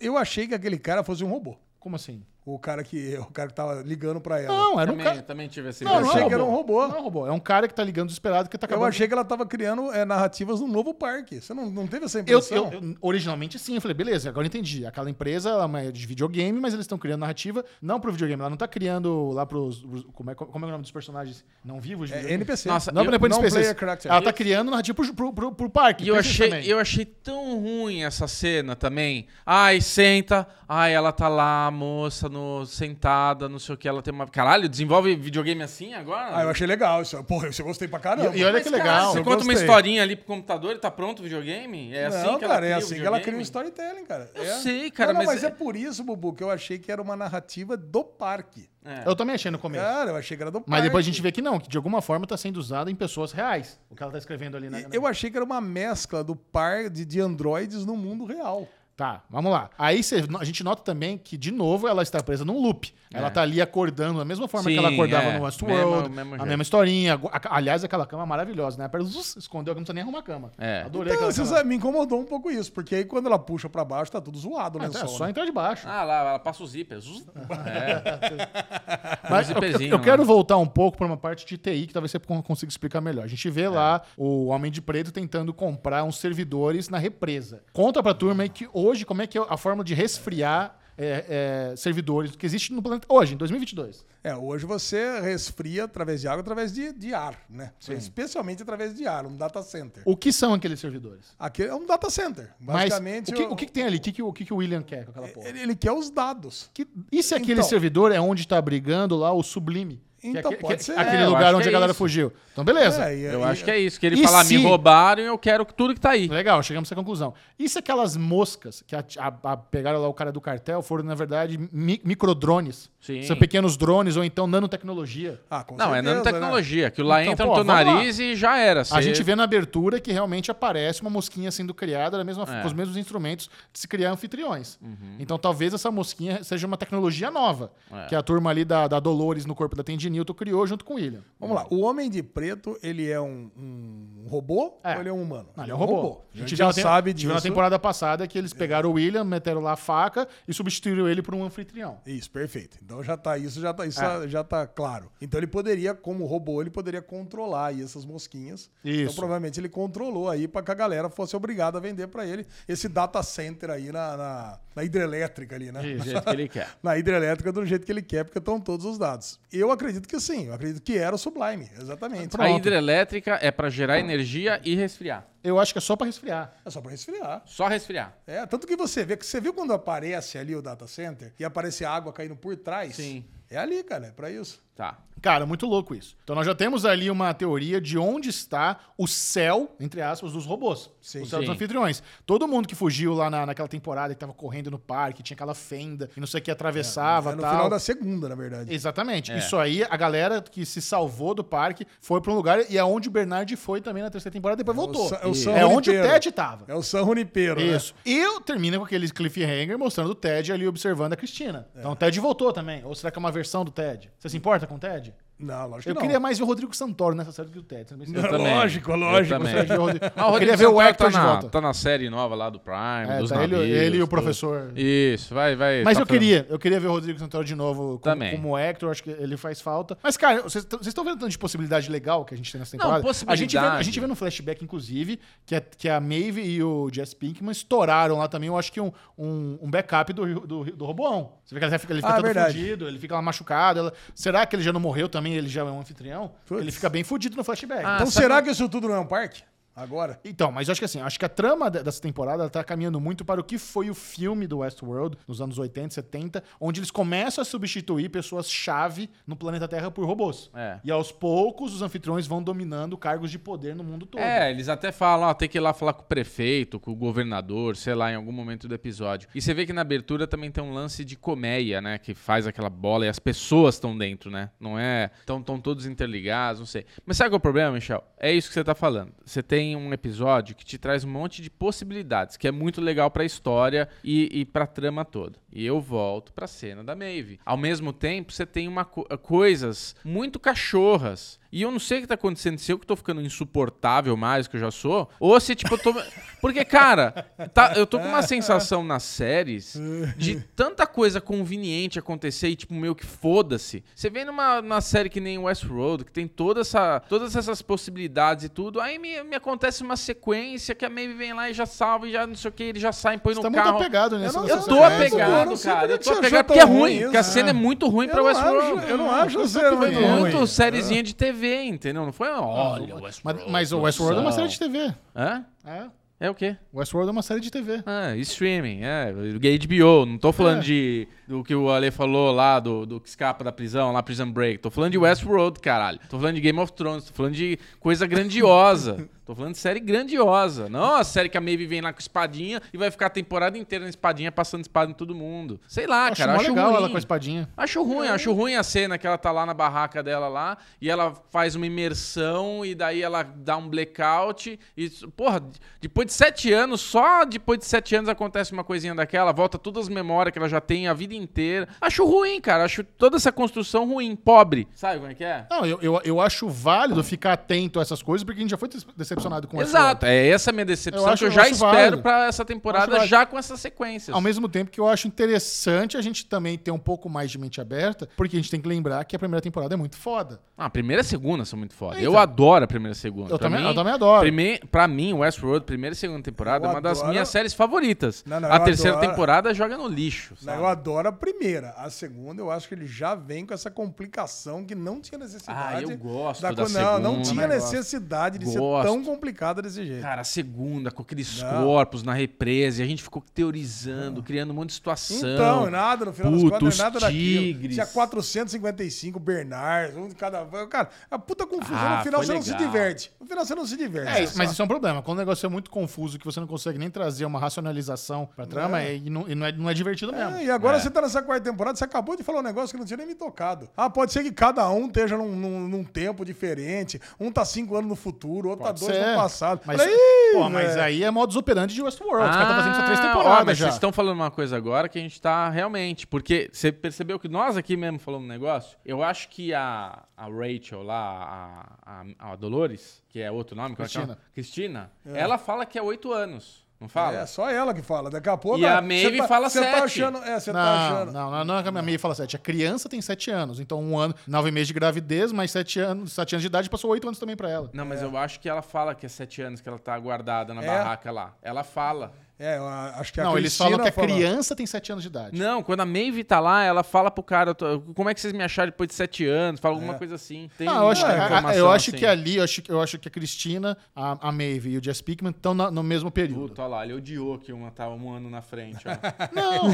Speaker 2: Eu achei que aquele cara fosse um robô.
Speaker 3: Como assim?
Speaker 2: O cara que, o cara que tava ligando pra ela.
Speaker 3: Não, era um
Speaker 1: Também,
Speaker 3: cara.
Speaker 1: também tive essa
Speaker 3: Não,
Speaker 2: Eu
Speaker 3: não
Speaker 2: achei
Speaker 3: é
Speaker 2: que era um robô.
Speaker 3: Não é um robô. É um cara que tá ligando desesperado que tá
Speaker 2: Eu
Speaker 3: acabando.
Speaker 2: achei que ela tava criando é, narrativas no novo parque. Você não, não teve essa
Speaker 3: Eu,
Speaker 2: impressão?
Speaker 3: eu- eu- originalmente sim, eu falei, beleza, agora eu entendi. Aquela empresa ela é de videogame, mas eles estão criando narrativa não pro videogame, ela não tá criando lá pros. os- Como é, como é o nome dos personagens não vivos? de
Speaker 2: É
Speaker 3: videogame?
Speaker 2: NPC.
Speaker 1: Nossa,
Speaker 3: Não,
Speaker 1: eu-
Speaker 3: depois
Speaker 2: não
Speaker 3: PCs.
Speaker 2: player character.
Speaker 3: Ela tá criando narrativa pro, pro, pro, pro parque.
Speaker 1: E eu achei,
Speaker 3: também.
Speaker 1: eu achei tão ruim essa cena também. Ai, senta. Ai, ela tá lá, moça, no, sentada, não sei o que. Ela tem uma. Caralho, desenvolve videogame assim agora?
Speaker 2: Ah, eu achei legal isso. Porra, eu gostei pra caramba.
Speaker 3: E- e olha
Speaker 1: Mas,
Speaker 3: que legal.
Speaker 1: Você
Speaker 2: Eu
Speaker 1: conta uma
Speaker 2: gostei.
Speaker 1: historinha ali pro computador e tá pronto o videogame? É assim
Speaker 2: não,
Speaker 1: que ela
Speaker 2: cara, é
Speaker 1: cria o
Speaker 2: assim que ela cria um storytelling, cara.
Speaker 1: Eu
Speaker 2: É.
Speaker 1: sei, cara,
Speaker 2: Não, não,
Speaker 1: mas
Speaker 2: mas,
Speaker 1: é-
Speaker 2: é... por isso, Bubu, que eu achei que era uma narrativa do parque.
Speaker 1: É.
Speaker 3: Eu também achei no começo.
Speaker 2: Cara, eu achei que era do parque.
Speaker 3: Mas depois a gente vê que não, que de alguma forma tá sendo usado em pessoas reais. O que ela tá escrevendo ali na. na-
Speaker 2: Eu achei que era uma mescla do par de, de androides no mundo real.
Speaker 3: Tá, vamos lá. Aí cê- a gente nota também que, de novo, ela está presa num loop. Ela
Speaker 1: É.
Speaker 3: tá ali acordando da mesma forma
Speaker 1: Sim,
Speaker 3: que ela acordava
Speaker 1: é.
Speaker 3: no Westworld.
Speaker 1: Mesmo- mesmo
Speaker 3: a mesma historinha. Aliás, aquela cama maravilhosa, né? Apenas escondeu que não precisa nem arrumar a cama.
Speaker 1: É.
Speaker 3: Adorei
Speaker 2: Então,
Speaker 3: aquela cama.
Speaker 2: me incomodou um pouco isso, porque aí quando ela puxa pra baixo, tá tudo zoado, né?
Speaker 3: Ah, tá, é só entrar de baixo.
Speaker 1: Ah, lá, ela passa o zíper. Zus- *laughs* É.
Speaker 3: Mas eu, eu
Speaker 1: lá.
Speaker 3: quero voltar um pouco para uma parte de TI que talvez você con- consiga explicar melhor. A gente vê lá o Homem de Preto tentando comprar uns servidores na represa. Conta pra turma aí que hoje como é que é a forma de resfriar é, é, servidores que existe no planeta hoje, em 2022.
Speaker 2: É, hoje você resfria através de água, através de, de ar, né? Especialmente através de ar, um data center.
Speaker 3: O que são aqueles servidores?
Speaker 2: Aqui é um data center.
Speaker 3: Mas
Speaker 2: Basicamente,
Speaker 3: o que, o que que tem ali? O que, o que que o William quer com aquela porra?
Speaker 2: ele, ele quer os dados.
Speaker 3: Que- e se aquele
Speaker 2: Então.
Speaker 3: servidor é onde tá brigando lá o Sublime? Que é
Speaker 2: Então,
Speaker 3: aque-
Speaker 2: pode
Speaker 3: que-
Speaker 2: ser.
Speaker 3: Aquele
Speaker 1: É,
Speaker 3: lugar onde
Speaker 1: que
Speaker 3: a
Speaker 1: é
Speaker 3: galera
Speaker 1: isso.
Speaker 3: fugiu. Então, beleza.
Speaker 2: É, e-
Speaker 1: Eu
Speaker 2: e-
Speaker 1: acho que é isso. Que ele fala,
Speaker 3: se-
Speaker 1: me roubaram e eu quero tudo que tá aí.
Speaker 3: Legal, chegamos a essa conclusão. E se aquelas moscas que a- a- a- pegaram lá o cara do cartel foram, na verdade, mi- microdrones?
Speaker 1: Sim.
Speaker 3: São pequenos drones ou então nanotecnologia.
Speaker 2: Ah, com
Speaker 1: Não, é
Speaker 2: certeza,
Speaker 1: nanotecnologia. Aquilo lá
Speaker 3: Então,
Speaker 1: entra
Speaker 3: pô,
Speaker 1: no teu
Speaker 3: vamos lá.
Speaker 1: nariz e já era.
Speaker 3: A
Speaker 1: Você-
Speaker 3: gente vê na abertura que realmente aparece uma mosquinha sendo criada da mesma,
Speaker 1: É.
Speaker 3: com os mesmos instrumentos de se criar anfitriões.
Speaker 1: Uhum.
Speaker 3: Então talvez essa mosquinha seja uma tecnologia nova,
Speaker 1: É.
Speaker 3: que a turma ali da, da Dolores no corpo da Tandy Newton criou junto com o William.
Speaker 2: Vamos lá. O Homem de Preto, ele é um, um robô
Speaker 3: É.
Speaker 2: ou ele é um humano?
Speaker 3: Não, ele é um robô.
Speaker 2: A gente já
Speaker 3: viu na tem-
Speaker 2: sabe
Speaker 3: a gente viu na
Speaker 2: disso.
Speaker 3: temporada passada que eles pegaram o William, meteram lá a faca e substituíram ele por um anfitrião.
Speaker 2: Isso, perfeito. Então já tá isso, já tá, isso
Speaker 3: É.
Speaker 2: já tá claro. Então ele poderia, como robô, ele poderia controlar aí essas mosquinhas.
Speaker 3: Isso.
Speaker 2: Então provavelmente ele controlou aí para que a galera fosse obrigada a vender para ele esse data center aí na, na, na hidrelétrica ali, né?
Speaker 1: Do jeito que ele quer. *laughs*
Speaker 2: na hidrelétrica do jeito que ele quer, porque estão todos os dados. Eu acredito que sim, eu acredito que era o Sublime, exatamente.
Speaker 1: A hidrelétrica é pra gerar energia e resfriar.
Speaker 3: Eu acho que é só pra resfriar.
Speaker 2: É só para resfriar.
Speaker 1: Só resfriar.
Speaker 2: É, tanto que você vê que você viu quando aparece ali o data center e aparece a água caindo por trás?
Speaker 1: Sim.
Speaker 2: É ali, cara, é para isso.
Speaker 1: Tá.
Speaker 3: Cara, muito louco isso. Então nós já temos ali uma teoria de onde está o céu, entre aspas, dos robôs.
Speaker 2: Sim.
Speaker 3: o céu dos
Speaker 1: Sim.
Speaker 3: anfitriões. Todo mundo que fugiu lá na, naquela temporada que tava correndo no parque, tinha aquela fenda e não sei o que atravessava
Speaker 2: É no
Speaker 3: tal.
Speaker 2: final da segunda, na verdade.
Speaker 3: Exatamente.
Speaker 1: É.
Speaker 3: Isso aí, a galera que se salvou do parque foi pra um lugar e é onde o Bernard foi também na terceira temporada, depois voltou.
Speaker 2: Sa- é o
Speaker 3: É, onde o. Ted tava.
Speaker 2: É o San Junipero, né?
Speaker 3: Isso. E eu termino com aquele cliffhanger mostrando o Ted ali observando a Cristina. Então o Ted voltou também. Ou será que é uma versão do Ted? Você se importa com o Ted?
Speaker 2: Não, lógico que
Speaker 3: Eu
Speaker 2: não.
Speaker 3: queria mais ver o Rodrigo Santoro nessa série do que o Ted.
Speaker 1: Eu também.
Speaker 2: Lógico,
Speaker 1: Eu
Speaker 2: lógico.
Speaker 1: também.
Speaker 3: De o Rodrigo-
Speaker 1: Ah,
Speaker 3: Eu queria ver o Hector
Speaker 1: tá
Speaker 3: de
Speaker 1: na,
Speaker 3: volta.
Speaker 1: Tá na série nova lá do Prime,
Speaker 3: É,
Speaker 1: dos
Speaker 3: tá ele,
Speaker 1: navios.
Speaker 3: ele e o
Speaker 1: tudo.
Speaker 3: professor.
Speaker 1: Isso, vai, vai.
Speaker 3: Mas
Speaker 1: tá
Speaker 3: eu
Speaker 1: falando-
Speaker 3: queria, eu queria ver o Rodrigo Santoro de novo como,
Speaker 1: Também.
Speaker 3: como Hector, acho que ele faz falta. Mas, cara, vocês estão vendo tanto de possibilidade legal que a gente tem nessa
Speaker 1: Não,
Speaker 3: temporada? a, gente vê, a
Speaker 1: possibilidade.
Speaker 3: gente vê no flashback, inclusive, que a, que a Maeve e o Jess Pinkman estouraram lá também, eu acho que um, um, um backup do, do, do Roboão. Você vê que ele fica, ele fica
Speaker 2: Ah,
Speaker 3: todo
Speaker 2: verdade.
Speaker 3: fudido, ele fica lá machucado. ela- será que ele já não morreu também? Ele já é um anfitrião?
Speaker 2: Putz.
Speaker 3: Ele fica bem fudido no flashback.
Speaker 1: Ah,
Speaker 2: Então será que isso tudo não é um parque? Agora?
Speaker 3: Então, mas eu acho que assim, acho que a trama de- dessa temporada ela tá caminhando muito para o que foi o filme do Westworld nos anos 80, 70, onde eles começam a substituir pessoas-chave no planeta Terra por robôs.
Speaker 1: É.
Speaker 3: E aos poucos os anfitriões vão dominando cargos de poder no mundo todo.
Speaker 1: É, eles até falam, ó, tem que ir lá falar com o prefeito, com o governador, sei lá, em algum momento do episódio. E você vê que na abertura também tem um lance de colmeia, né? Que faz aquela bola e as pessoas estão dentro, né? Não é. Estão tão todos interligados, não sei. Mas sabe qual é o problema, Michel? É isso que você tá falando. Você tem um episódio que te traz um monte de possibilidades, que é muito legal pra história e, e pra trama toda. E eu volto pra cena da Maeve. Ao mesmo tempo, você tem uma co- coisas muito cachorras. E eu não sei o que tá acontecendo, se eu que tô ficando insuportável mais que eu já sou, ou se tipo eu tô *laughs* Porque cara, tá- eu tô com uma sensação nas séries de tanta coisa conveniente acontecer e tipo meio que foda-se. Você vem numa, numa série que nem Westworld, que tem toda essa, todas essas possibilidades e tudo, aí me, me acontece uma sequência que a Maeve vem lá e já salva e já não sei o que, ele já sai e põe
Speaker 3: Você
Speaker 1: no
Speaker 3: tá muito
Speaker 1: carro.
Speaker 3: apegado nessa
Speaker 2: Eu não-
Speaker 1: Eu tô apegado,
Speaker 2: não
Speaker 1: cara. Eu tô apegado porque é
Speaker 2: ruim
Speaker 1: Porque a cena
Speaker 2: né?
Speaker 1: é muito ruim pra Westworld.
Speaker 2: acho- eu não acho a cena
Speaker 1: Foi
Speaker 2: muito
Speaker 1: muito
Speaker 2: ruim.
Speaker 1: sériezinha de TV, entendeu? Não foi, olha,
Speaker 3: Mas,
Speaker 1: Westworld.
Speaker 3: mas o Westworld é uma série de. TV.
Speaker 1: Hã?
Speaker 3: É.
Speaker 1: É o quê?
Speaker 3: Westworld é uma série de TV.
Speaker 1: Ah, streaming, é. HBO. Não tô falando
Speaker 3: É.
Speaker 1: de do que o Ale falou lá, do, do que escapa da prisão, lá Prison Break. Tô falando de Westworld, caralho. Tô falando de Game of Thrones. Tô falando de coisa grandiosa. *laughs* tô falando de série grandiosa. Não a série que a Maeve vem lá com espadinha e vai ficar a temporada inteira na espadinha passando espada em todo mundo. Sei lá,
Speaker 3: acho
Speaker 1: cara. Acho
Speaker 3: legal
Speaker 1: ruim.
Speaker 3: ela com a espadinha.
Speaker 1: Acho ruim, acho ruim a cena que ela tá lá na barraca dela lá e ela faz uma imersão e daí ela dá um blackout e, porra, depois de sete anos, só depois de sete anos acontece uma coisinha daquela, volta todas as memórias que ela já tem a vida inteira. Acho ruim, cara, acho toda essa construção ruim, pobre. Sabe como é que é?
Speaker 3: Não, eu, eu, eu acho válido ficar atento a essas coisas, porque a gente já foi decepcionado com Westworld.
Speaker 1: Exato, é essa minha decepção
Speaker 3: Eu acho-
Speaker 1: que eu
Speaker 3: eu
Speaker 1: já espero pra essa temporada já com essas sequências.
Speaker 3: Ao mesmo tempo que eu acho interessante a gente também ter um pouco mais de mente aberta, porque a gente tem que lembrar que a primeira temporada é muito foda.
Speaker 1: Ah, a primeira e a segunda são muito foda.
Speaker 3: Então.
Speaker 1: Eu adoro a primeira e a segunda.
Speaker 3: Eu
Speaker 1: Pra
Speaker 3: também-
Speaker 1: mim,
Speaker 3: eu também adoro.
Speaker 1: Prime, pra mim, Westworld, primeira e e segunda temporada
Speaker 2: Eu
Speaker 1: é uma das
Speaker 2: adoro-
Speaker 1: minhas séries favoritas.
Speaker 2: Não, não,
Speaker 1: a terceira
Speaker 2: adoro-
Speaker 1: temporada joga no lixo.
Speaker 2: Não, eu adoro a primeira. A segunda, eu acho que ele já vem com essa complicação que não tinha necessidade.
Speaker 1: Ah, eu gosto da
Speaker 2: co- Não, não
Speaker 1: segunda.
Speaker 2: tinha
Speaker 3: Também gosto.
Speaker 2: necessidade de
Speaker 1: Gosto.
Speaker 2: ser tão complicada desse jeito.
Speaker 1: Cara, a segunda, com aqueles
Speaker 2: Não.
Speaker 1: corpos na represa, e a gente ficou teorizando, criando um monte de situação.
Speaker 2: Então, nada, no final
Speaker 1: Puta,
Speaker 2: das contas, não é nada daquilo.
Speaker 1: tigres.
Speaker 2: Tinha 455 Bernards, um de cada. Cara, a puta confusão.
Speaker 1: Ah,
Speaker 2: no final você não se
Speaker 1: legal.
Speaker 2: diverte. No final você não se diverte.
Speaker 3: É, mas isso é um problema. Quando o negócio é muito confuso, que você não consegue nem trazer uma racionalização pra trama,
Speaker 2: É.
Speaker 3: é, e, não, e não é, não é divertido mesmo.
Speaker 2: É, e agora
Speaker 1: É.
Speaker 2: você tá nessa quarta temporada, você acabou de falar um negócio que não tinha nem me tocado. Ah, pode ser que cada um esteja num, num- num tempo diferente. Um tá cinco anos no futuro, outro
Speaker 3: Pode
Speaker 2: tá dois
Speaker 3: ser.
Speaker 2: no passado.
Speaker 3: Mas,
Speaker 2: Falei, "Ih,
Speaker 3: pô, mas
Speaker 2: velho."
Speaker 3: aí é modus operandi de Westworld. Os caras estão fazendo isso há três
Speaker 1: Ah, ó,
Speaker 3: temporadas
Speaker 1: mas
Speaker 3: já.
Speaker 1: vocês estão falando uma coisa agora que a gente tá realmente. Porque você percebeu que nós aqui mesmo falamos um negócio? Eu acho que a, a Rachel lá, a, a, a Dolores, que é outro nome, é que é?
Speaker 3: Cristina.
Speaker 1: Cristina, ela fala que é oito anos. Não fala?
Speaker 2: É só ela que fala. Daqui a pouco.
Speaker 1: E a
Speaker 2: ah,
Speaker 1: Maeve
Speaker 2: você tá-
Speaker 1: fala
Speaker 2: Você tá
Speaker 1: sete.
Speaker 2: achando. É, você tá achando.
Speaker 3: não, não, não é que a minha amiga fala sete. A criança tem sete anos. Então, um ano, nove meses de gravidez, mais sete anos, sete anos de idade, passou oito anos também pra ela.
Speaker 1: Não, mas eu acho que ela fala que é sete anos que ela tá guardada na
Speaker 2: É?
Speaker 1: barraca lá. Ela fala.
Speaker 2: É, eu acho que a
Speaker 3: não, eles
Speaker 2: Cristina
Speaker 3: falam que a
Speaker 2: falou-
Speaker 3: criança tem sete anos de idade.
Speaker 1: Não, quando a Maeve tá lá, ela fala pro cara, como é que vocês me acharam depois de sete anos? Fala alguma
Speaker 2: É.
Speaker 1: coisa assim. Tem
Speaker 3: Não, eu acho, que, a- eu acho
Speaker 1: assim.
Speaker 3: que ali, eu acho, que- eu acho que a Cristina, a, a Maeve e o Jess Pickman estão no mesmo período.
Speaker 1: Puta, olha lá, ele odiou que uma tava um ano na frente, ó. *laughs*
Speaker 3: Não.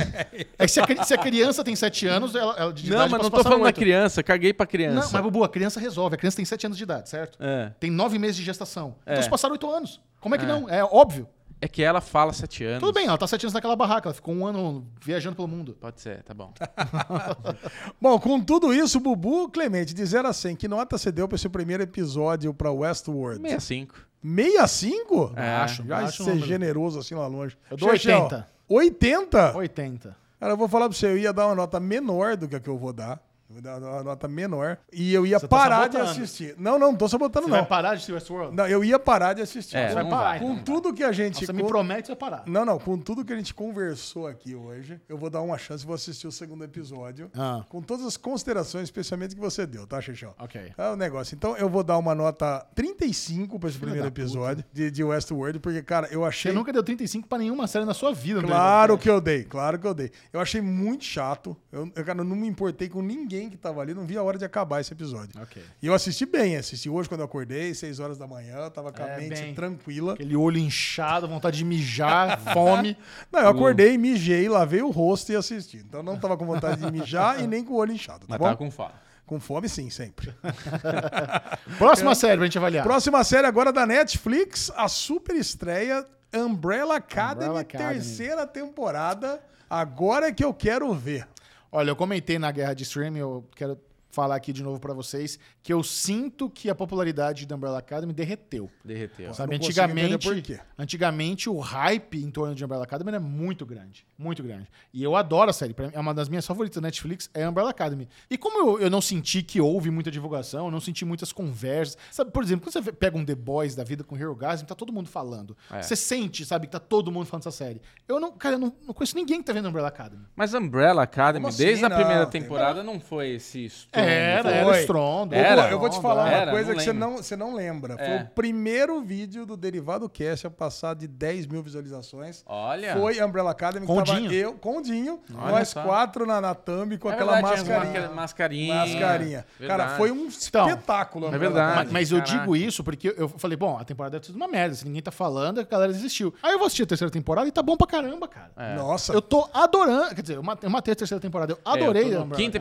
Speaker 3: É que se a, se a criança tem sete anos, ela, ela de
Speaker 1: não,
Speaker 3: idade
Speaker 1: mas não tô falando da criança, caguei pra
Speaker 3: Não,
Speaker 1: criança.
Speaker 3: mas, Bubu, a criança resolve. A criança tem sete anos de idade, certo?
Speaker 1: É.
Speaker 3: Tem nove meses de gestação.
Speaker 1: É.
Speaker 3: Então se passaram oito anos. Como é que
Speaker 1: É.
Speaker 3: não? É óbvio.
Speaker 1: É que ela fala sete anos.
Speaker 3: Tudo bem, ela tá sete anos naquela barraca. Ela ficou um ano viajando pelo mundo.
Speaker 1: Pode ser, tá bom. *laughs*
Speaker 2: Bom, com tudo isso, Bubu Clemente, de 0 a 100, que nota você deu pra esse primeiro episódio pra Westworld?
Speaker 1: 65.
Speaker 2: 65?
Speaker 1: É,
Speaker 3: Baixo,
Speaker 2: Já
Speaker 3: baixo
Speaker 2: ser generoso assim lá longe.
Speaker 3: Eu dou
Speaker 2: Chechel,
Speaker 3: 80.
Speaker 2: 80?
Speaker 3: 80.
Speaker 2: Cara, eu vou falar pra você, eu ia dar uma nota menor do que a que eu vou dar. Uma nota menor. E eu ia
Speaker 3: Você tá
Speaker 2: parar de assistir. Não, não, não tô sabotando,
Speaker 3: Você
Speaker 2: não.
Speaker 3: vai parar de assistir Westworld?
Speaker 2: Não, eu ia parar de assistir.
Speaker 1: É,
Speaker 3: Você vai parar.
Speaker 1: vai.
Speaker 3: então.
Speaker 2: Com tudo que a gente.
Speaker 3: Você me
Speaker 2: com-
Speaker 3: promete que você vai parar.
Speaker 2: Não, não, com tudo que a gente conversou aqui hoje, eu vou dar uma chance e vou assistir o segundo episódio.
Speaker 3: Ah.
Speaker 2: Com todas as considerações, especialmente que você deu, tá, Xixão?
Speaker 3: Ok.
Speaker 2: É o negócio. Então eu vou dar uma nota 35 pra esse primeiro
Speaker 3: da puta.
Speaker 2: episódio de, de Westworld, porque, cara, eu achei.
Speaker 3: Você nunca deu 35 pra nenhuma série na sua vida. no
Speaker 2: Claro que eu dei, claro que eu dei. Eu achei muito chato. Eu, eu, cara, eu não me importei com ninguém que tava ali, não vi a hora de acabar esse episódio.
Speaker 3: Ok.
Speaker 2: E eu assisti bem, assisti hoje quando eu acordei, 6 horas da manhã, eu tava com a
Speaker 3: É,
Speaker 2: mente
Speaker 3: bem.
Speaker 2: tranquila.
Speaker 3: Aquele olho inchado, vontade de mijar, *laughs* fome.
Speaker 2: Não, eu acordei, mijei, lavei o rosto e assisti. Então não tava com vontade de mijar e nem com o olho inchado, tá
Speaker 1: Mas
Speaker 2: bom?
Speaker 1: tava com fome.
Speaker 2: Com fome sim, sempre. *laughs*
Speaker 3: Próxima série pra gente avaliar.
Speaker 2: Próxima série agora da Netflix, a super estreia Umbrella Academy,
Speaker 3: Umbrella Academy.
Speaker 2: terceira temporada. Agora é que eu quero ver.
Speaker 3: Olha, eu comentei na guerra de streaming, eu quero falar aqui de novo pra vocês, que eu sinto que a popularidade da Umbrella Academy derreteu.
Speaker 1: Derreteu.
Speaker 3: Sabe, antigamente,
Speaker 2: por quê.
Speaker 3: antigamente o hype em torno de Umbrella Academy era muito grande, muito grande. E eu adoro a série, é uma das minhas favoritas da Netflix, é Umbrella Academy. E como eu, eu não senti que houve muita divulgação, eu não senti muitas conversas, sabe, por exemplo, quando você pega um The Boys da vida com Hero Gasm, tá todo mundo falando.
Speaker 1: É.
Speaker 3: Você sente, sabe, que tá todo mundo falando dessa série. Eu não, cara, eu não, não conheço ninguém que tá vendo Umbrella Academy.
Speaker 1: Mas Umbrella Academy,
Speaker 2: assim?
Speaker 1: desde a
Speaker 2: Não,
Speaker 1: primeira
Speaker 2: tem-
Speaker 1: temporada, não foi esse estrondo.
Speaker 3: Era,
Speaker 1: foi?
Speaker 3: era
Speaker 2: Foi.
Speaker 3: estrondo.
Speaker 1: Era.
Speaker 2: eu vou te falar uma
Speaker 1: Era,
Speaker 2: coisa
Speaker 1: não
Speaker 2: que você não, você não lembra. Foi
Speaker 1: É.
Speaker 2: o primeiro vídeo do Derivado Cast a passar de 10 mil visualizações.
Speaker 1: Olha.
Speaker 2: Foi Umbrella Academy.
Speaker 3: Com
Speaker 2: que tava
Speaker 3: Dinho.
Speaker 2: eu, com o Dinho,
Speaker 1: Olha
Speaker 2: nós
Speaker 1: só.
Speaker 2: quatro na, na thumb com
Speaker 1: É
Speaker 2: aquela
Speaker 1: verdade,
Speaker 2: mascarinha.
Speaker 1: uma mascarinha.
Speaker 2: Mascarinha. Cara,
Speaker 1: Verdade.
Speaker 2: foi um
Speaker 3: Então,
Speaker 2: espetáculo.
Speaker 1: é
Speaker 2: Umbrella
Speaker 1: verdade.
Speaker 3: Mas, mas eu
Speaker 1: Caraca.
Speaker 3: digo isso porque eu falei, bom, a temporada deve ter sido uma merda. Se ninguém tá falando, a galera desistiu. Aí eu vou assistir a terceira temporada e tá bom pra caramba, cara.
Speaker 1: É.
Speaker 2: Nossa,
Speaker 3: Eu tô adorando. Quer dizer, eu matei, a terceira temporada. Eu adorei.
Speaker 1: É, eu tô quinto
Speaker 3: Academy.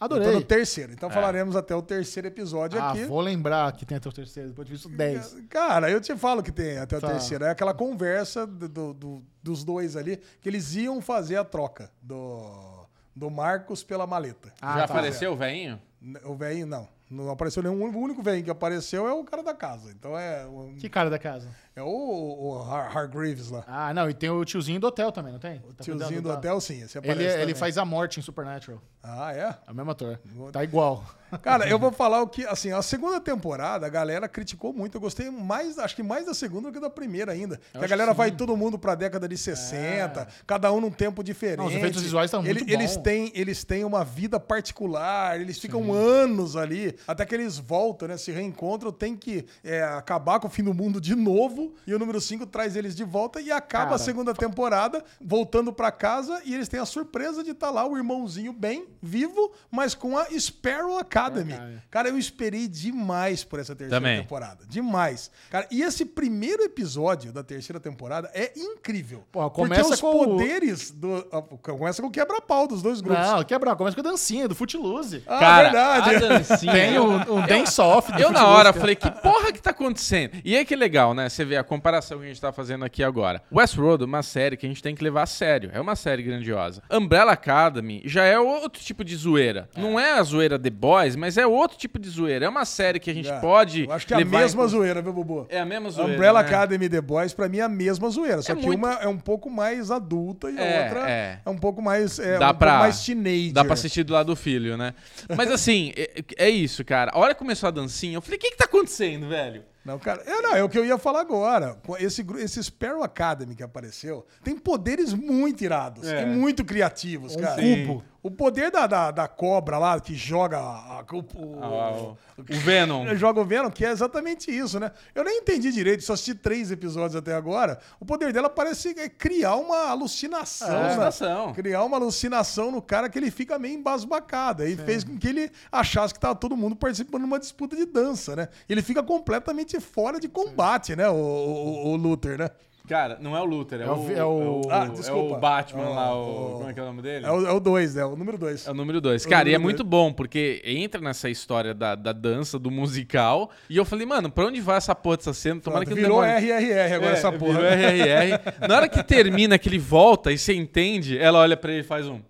Speaker 1: Episódio.
Speaker 2: eu
Speaker 3: Adorei.
Speaker 2: tô no terceiro. Então falaremos até o terceiro episódio
Speaker 3: Ah,
Speaker 2: aqui.
Speaker 3: vou lembrar que tem até o terceiro, depois de visto 10.
Speaker 2: Cara, eu te falo que tem até o
Speaker 3: Tá.
Speaker 2: terceiro. É aquela conversa do- do- do- dos dois ali, que eles iam fazer a troca do, do Marcos pela maleta.
Speaker 3: Ah,
Speaker 1: Já
Speaker 3: tá.
Speaker 1: apareceu o velhinho?
Speaker 2: O velhinho, não. Não apareceu nenhum. O único velhinho que apareceu é o cara da casa. Então é, o-
Speaker 3: Que cara da casa?
Speaker 2: é o, o Har- Hargreaves lá.
Speaker 3: Ah, não, e tem o tiozinho do hotel também, não tem?
Speaker 2: O
Speaker 3: Tá
Speaker 2: tiozinho do hotel, sim.
Speaker 3: Ele,
Speaker 2: aparece
Speaker 3: ele faz a morte em Supernatural.
Speaker 2: Ah, é?
Speaker 3: É o mesmo ator. Tá igual.
Speaker 2: Cara, eu vou falar o que, assim, a segunda temporada, a galera criticou muito. Eu gostei mais, acho que mais da segunda do que da primeira ainda. Que a galera
Speaker 3: que
Speaker 2: vai todo mundo pra década de 60, cada um num tempo diferente.
Speaker 3: Não, os efeitos visuais tão muito
Speaker 2: Eles
Speaker 3: bom.
Speaker 2: têm, eles têm uma vida particular, eles ficam anos ali, até que eles voltam, né? Se reencontram, tem que é, acabar com o fim do mundo de novo. E o número 5 traz eles de volta e acaba
Speaker 3: Cara.
Speaker 2: a segunda temporada voltando pra casa e eles têm a surpresa de estar lá o irmãozinho bem vivo, mas com a Sparrow Academy.
Speaker 3: Academy.
Speaker 2: Cara, eu esperei demais por essa terceira
Speaker 1: Também.
Speaker 2: temporada. Demais. Cara, e esse primeiro episódio da terceira temporada é incrível.
Speaker 3: Porra,
Speaker 2: porque
Speaker 3: começa
Speaker 2: os
Speaker 3: com o-
Speaker 2: poderes do. ah, Começa com o quebra-pau dos dois grupos.
Speaker 3: Não, quebra, começa com a dancinha do Footloose.
Speaker 2: Ah,
Speaker 1: Cara,
Speaker 2: verdade.
Speaker 1: a dancinha...
Speaker 3: Tem um, um dance off do
Speaker 1: Eu na hora
Speaker 3: cara.
Speaker 1: falei, que porra que tá acontecendo? E aí que legal, né? Você vê a comparação que a gente tá fazendo aqui agora. Westworld é uma série que a gente tem que levar a sério. É uma série grandiosa. Umbrella Academy já é outro tipo de zoeira. Não é a zoeira The Boys, mas é outro tipo de zoeira. É uma série que a gente
Speaker 2: É.
Speaker 1: pode
Speaker 2: Eu acho que é a
Speaker 1: em
Speaker 2: mesma
Speaker 1: con-
Speaker 2: zoeira, viu, Bubu?
Speaker 1: É a mesma zoeira,
Speaker 2: Umbrella
Speaker 1: né?
Speaker 2: Academy e The Boys, pra mim, é a mesma zoeira. Só
Speaker 1: É
Speaker 2: que
Speaker 1: muito-
Speaker 2: uma é um pouco mais adulta e a
Speaker 1: É,
Speaker 2: outra
Speaker 1: é.
Speaker 2: é. um pouco mais. É,
Speaker 1: Dá
Speaker 2: um
Speaker 1: pra-
Speaker 2: pouco mais teenager.
Speaker 1: Dá pra assistir do lado do filho, né? Mas assim, *laughs* é, é isso, cara. A hora que começou a dancinha, eu falei, o que que tá acontecendo, velho?
Speaker 2: Não, cara, é, não, é o que eu ia falar agora. Esse, esse Sparrow Academy que apareceu tem poderes muito irados
Speaker 1: É.
Speaker 2: e muito criativos,
Speaker 3: Um
Speaker 2: cara.
Speaker 3: cubo.
Speaker 2: O poder da, da, da cobra lá, que joga a- o, o-
Speaker 1: Ah, o, o Venom. *laughs*
Speaker 2: joga o Venom, que é exatamente isso, né? Eu nem entendi direito, só assisti três episódios até agora. O poder dela parece é, criar uma alucinação.
Speaker 1: É,
Speaker 2: né?
Speaker 1: alucinação.
Speaker 2: Criar uma alucinação no cara que ele fica meio embasbacado. Aí fez com que ele achasse que tava todo mundo participando de uma disputa de dança, né? Ele fica completamente fora de combate, né? O, o, o Luther, né?
Speaker 1: Cara, não é o Luther, é,
Speaker 3: É o
Speaker 1: o,
Speaker 3: é o-
Speaker 1: é
Speaker 2: Ah,
Speaker 1: é o Batman
Speaker 2: O-
Speaker 1: lá, o,
Speaker 2: o-
Speaker 1: como é que é o nome dele?
Speaker 2: É o, é o dois, né? O número dois.
Speaker 1: É o número 2.
Speaker 2: o
Speaker 1: Cara, e é
Speaker 2: número
Speaker 1: muito
Speaker 2: dois.
Speaker 1: bom, porque entra nessa história da, da dança, do musical. E eu falei, mano, pra onde vai essa porra dessa cena? Tomara que
Speaker 2: Virou
Speaker 1: não demore.
Speaker 2: RRR agora
Speaker 1: É,
Speaker 2: essa porra.
Speaker 1: virou RRR. Na hora que termina, que ele volta e você entende, ela olha pra ele e faz um.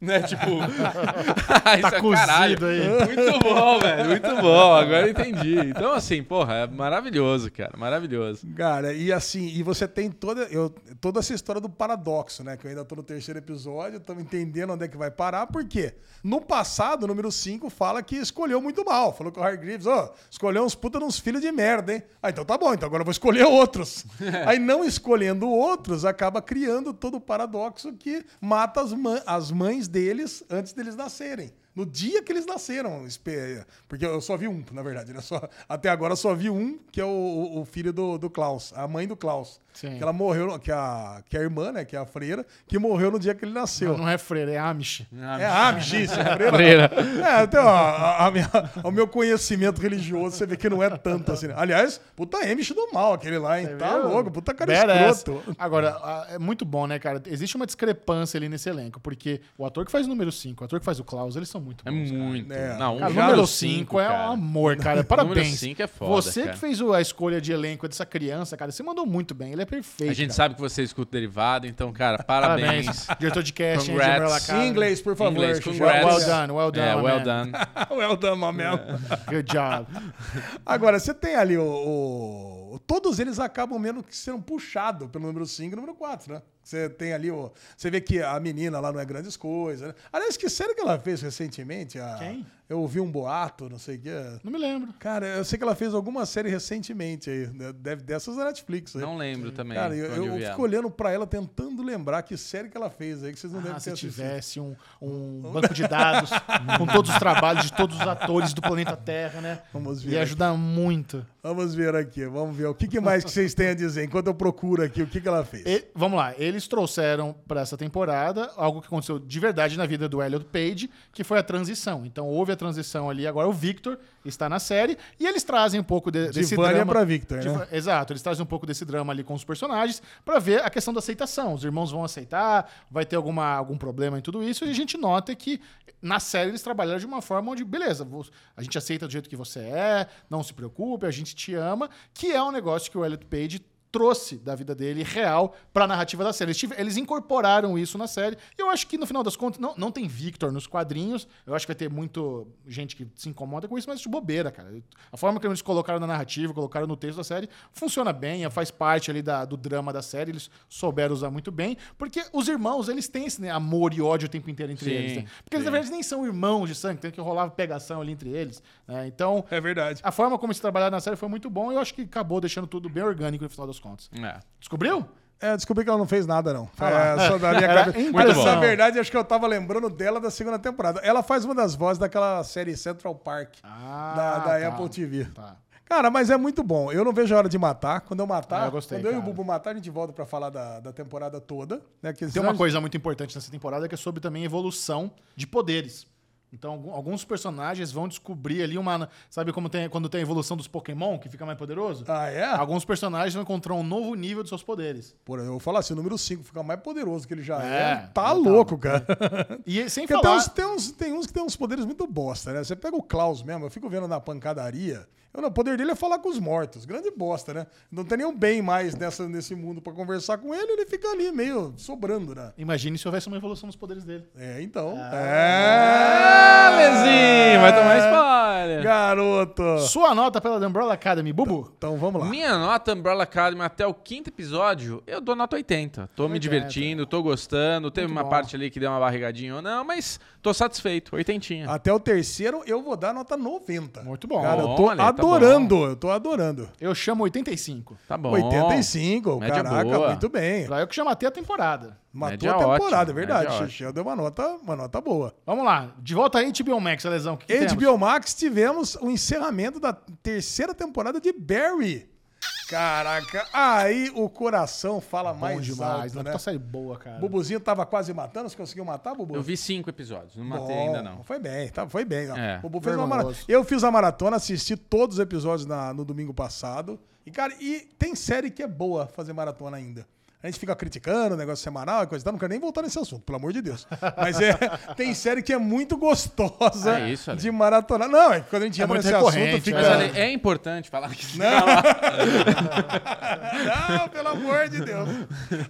Speaker 1: Né? Tipo. *laughs* *laughs* Isso
Speaker 3: Tá
Speaker 1: é
Speaker 3: cozido
Speaker 1: caralho.
Speaker 3: aí.
Speaker 1: Muito bom, velho. Muito bom. Agora eu entendi. Então, assim, porra, é maravilhoso, cara. Maravilhoso.
Speaker 2: Cara, e assim, e você tem toda, eu, toda essa história do paradoxo, né? Que eu ainda tô no terceiro episódio, estamos entendendo onde é que vai parar, por quê? No passado, o número 5 fala que escolheu muito mal. Falou que o Hargreaves, ó, escolheu uns puta uns filhos de merda, hein? Ah, então tá bom, então agora eu vou escolher outros. *laughs* Aí não escolhendo outros, acaba criando todo o paradoxo que mata as, mã- as mães deles antes deles nascerem. No dia que eles nasceram, porque eu só vi um, na verdade, né? Só, até agora eu só vi um, que é o, o- o filho do, do Klaus, a mãe do Klaus.
Speaker 3: Sim.
Speaker 2: Que ela morreu, que a, que a irmã, né? Que é a freira, que morreu no dia que ele nasceu.
Speaker 3: Não é freira, é Amish.
Speaker 2: É Amish, isso, é freira.
Speaker 1: Freira.
Speaker 2: É, até ó, a, a minha- o meu conhecimento religioso, você vê que não é tanto assim. né? Aliás, puta Amish do mal aquele lá, hein? Tá
Speaker 3: viu?
Speaker 2: louco, puta cara
Speaker 3: Badass.
Speaker 2: escroto.
Speaker 3: Agora, é muito bom, né, cara? Existe uma discrepância ali nesse elenco, porque o ator que faz o número 5, o ator que faz o Klaus, eles são muito
Speaker 1: É
Speaker 3: bons. cara.
Speaker 1: muito.
Speaker 2: É.
Speaker 1: Não,
Speaker 3: Cara, o
Speaker 1: já
Speaker 3: número
Speaker 1: no
Speaker 3: 5 é
Speaker 1: cara.
Speaker 3: um amor, cara.
Speaker 1: número
Speaker 3: Parabéns.
Speaker 1: cinco é foda,
Speaker 3: Você
Speaker 1: cara.
Speaker 3: que fez a escolha de elenco dessa criança, cara, você mandou muito bem. Ele é perfeito.
Speaker 1: A gente
Speaker 3: cara.
Speaker 1: sabe que você escuta derivado, então, cara, *laughs*
Speaker 3: Parabéns. Diretor de casting,
Speaker 1: Congrats.
Speaker 2: Em inglês, por favor.
Speaker 1: Inglês, congrats.
Speaker 3: Well done, well done,
Speaker 1: É,
Speaker 3: my
Speaker 1: well
Speaker 3: man.
Speaker 1: done. *laughs*
Speaker 2: well done, my man. *laughs*
Speaker 3: Good job.
Speaker 2: Agora, você tem ali o, o- Todos eles acabam menos que sendo puxados pelo número 5 e número 4, né? Você tem ali o. Você vê que a menina lá não é grandes coisas, né? Aliás, que série que ela fez recentemente? A-
Speaker 3: Quem?
Speaker 2: Eu ouvi um boato, não sei o quê.
Speaker 3: Não me lembro.
Speaker 2: Cara, eu sei que ela fez alguma série recentemente aí. né? Deve dessas da Netflix aí.
Speaker 1: Não lembro também.
Speaker 2: Cara, eu, eu
Speaker 1: ela.
Speaker 2: fico olhando pra ela tentando lembrar que série que ela fez aí, que vocês não devem
Speaker 3: Ah,
Speaker 2: ter
Speaker 3: se
Speaker 2: assistido.
Speaker 3: tivesse um, um *laughs* banco de dados *laughs* com todos os trabalhos de todos os atores do planeta Terra, né?
Speaker 2: Vamos ver
Speaker 3: Ia ajudar muito.
Speaker 2: Vamos ver aqui, vamos ver. O que, que mais que vocês têm a dizer enquanto eu procuro aqui o que, que ela fez.
Speaker 3: E- vamos lá, eles trouxeram pra essa temporada algo que aconteceu de verdade na vida do Elliot Page, que foi a transição. Então houve a transição ali, agora o Victor está na série, e eles trazem um pouco de,
Speaker 2: De
Speaker 3: desse
Speaker 2: Vânia
Speaker 3: drama.
Speaker 2: pra Victor,
Speaker 3: de-
Speaker 2: né?
Speaker 3: Exato, eles trazem um pouco desse drama ali com os personagens pra ver a questão da aceitação. Os irmãos vão aceitar, vai ter alguma, algum problema em tudo isso, e a gente nota que na série eles trabalharam de uma forma onde, beleza, a gente aceita do jeito que você é, não se preocupe, a gente te ama, que é um negócio que o Elliot Page trouxe da vida dele real pra narrativa da série. Eles, tive- eles incorporaram isso na série. E eu acho que, no final das contas, não, não tem Victor nos quadrinhos. Eu acho que vai ter muito gente que se incomoda com isso, mas de bobeira, cara. A forma que eles colocaram na narrativa, colocaram no texto da série, funciona bem, faz parte ali da- do drama da série. Eles souberam usar muito bem. Porque os irmãos, eles têm esse né, amor e ódio o tempo inteiro entre
Speaker 1: Sim,
Speaker 3: eles. Né? Porque eles, na
Speaker 1: sim.
Speaker 3: verdade, nem são irmãos de sangue, tem que rolava pegação ali entre eles. né? Então,
Speaker 2: É verdade.
Speaker 3: a forma como eles trabalharam na série foi muito bom e eu acho que acabou deixando tudo bem orgânico no final das contas.
Speaker 1: É.
Speaker 3: Descobriu?
Speaker 2: É, descobri que ela não fez nada, não.
Speaker 3: Ah
Speaker 2: é, só da minha *laughs* cabeça. Mas, na verdade, acho que eu tava lembrando dela da segunda temporada. Ela faz uma das vozes daquela série Central Park,
Speaker 3: Ah,
Speaker 2: da, da
Speaker 3: tá.
Speaker 2: Apple TV.
Speaker 3: Tá.
Speaker 2: Cara, mas é muito bom. Eu não vejo a hora de matar. Quando eu matar,
Speaker 3: Ah, eu gostei,
Speaker 2: quando eu e o
Speaker 3: cara.
Speaker 2: Bubu matar, a gente volta pra falar da, da temporada toda. Né? Que
Speaker 3: Tem uma coisa muito importante nessa temporada que é sobre também evolução de poderes. Então, alguns personagens vão descobrir ali uma. Sabe como tem, quando tem a evolução dos Pokémon, que fica mais poderoso?
Speaker 2: Ah, é?
Speaker 3: Alguns personagens vão encontrar um novo nível de seus poderes.
Speaker 2: Pô, eu vou falar assim, o número 5 fica mais poderoso que ele já é.
Speaker 3: É,
Speaker 2: tá
Speaker 3: já
Speaker 2: louco, cara.
Speaker 3: E sem
Speaker 2: Porque tem
Speaker 3: falar.
Speaker 2: uns, tem, uns, tem uns que tem uns poderes muito bosta, né? Você pega o Klaus mesmo, eu fico vendo na pancadaria. Eu, não, o poder dele é falar com os mortos. Grande bosta, né? Não tem nenhum bem mais nessa, nesse mundo pra conversar com ele, ele fica ali meio sobrando, né?
Speaker 3: Imagine se houvesse uma evolução dos poderes dele.
Speaker 2: É, então.
Speaker 1: Ah,
Speaker 2: É.
Speaker 1: Lezinho, vai tomar spoiler.
Speaker 2: Garoto!
Speaker 3: Sua nota pela The Umbrella Academy, Bubu?
Speaker 2: Então vamos lá.
Speaker 1: Minha nota Umbrella Academy até o quinto episódio, eu dou nota 80. Tô me
Speaker 3: 80.
Speaker 1: divertindo, tô gostando. Teve
Speaker 3: Muito
Speaker 1: uma
Speaker 3: bom.
Speaker 1: parte ali que deu uma barrigadinha ou não, mas tô satisfeito. 80.
Speaker 2: Até o terceiro eu vou dar nota 90.
Speaker 3: Muito bom.
Speaker 2: Cara, eu tô
Speaker 1: Olha,
Speaker 2: adorando, eu tô adorando.
Speaker 3: Eu chamo 85.
Speaker 1: Tá bom.
Speaker 2: 85,
Speaker 1: Média
Speaker 2: caraca,
Speaker 1: boa.
Speaker 2: muito bem.
Speaker 3: Pra eu que já matei a temporada.
Speaker 2: Matou
Speaker 1: Média
Speaker 2: a temporada,
Speaker 1: ótima,
Speaker 2: é verdade.
Speaker 1: média
Speaker 2: Xixi, deu uma nota, uma nota boa.
Speaker 3: Vamos lá. De volta aí, HBO Max, Lesão. O que, que temos?
Speaker 2: HBO Max tivemos o encerramento da terceira temporada de Barry. Caraca, aí o coração fala
Speaker 3: Bom
Speaker 2: mais
Speaker 3: demais.
Speaker 2: alto, né?
Speaker 3: Puta série boa, cara.
Speaker 2: Bubuzinho tava quase matando, você conseguiu matar, Bubu?
Speaker 1: Eu vi cinco episódios, não matei
Speaker 2: Bom,
Speaker 1: ainda não.
Speaker 2: Foi bem, tá, foi bem.
Speaker 1: É.
Speaker 2: Bubu fez uma maratona. Eu fiz a maratona, assisti todos os episódios na- no domingo passado. E, cara, e tem série que é boa fazer maratona ainda. A gente fica criticando o negócio semanal e coisa e tal. Não quero nem voltar nesse assunto, pelo amor de Deus. Mas é, *laughs* tem série que é muito gostosa
Speaker 1: É isso, Ale.
Speaker 2: de maratonar. Não, é quando a gente
Speaker 3: É
Speaker 2: entra nesse assunto, fica.
Speaker 1: Mas
Speaker 3: É.
Speaker 1: olha, é importante falar que *laughs*
Speaker 2: Não, pelo amor de Deus.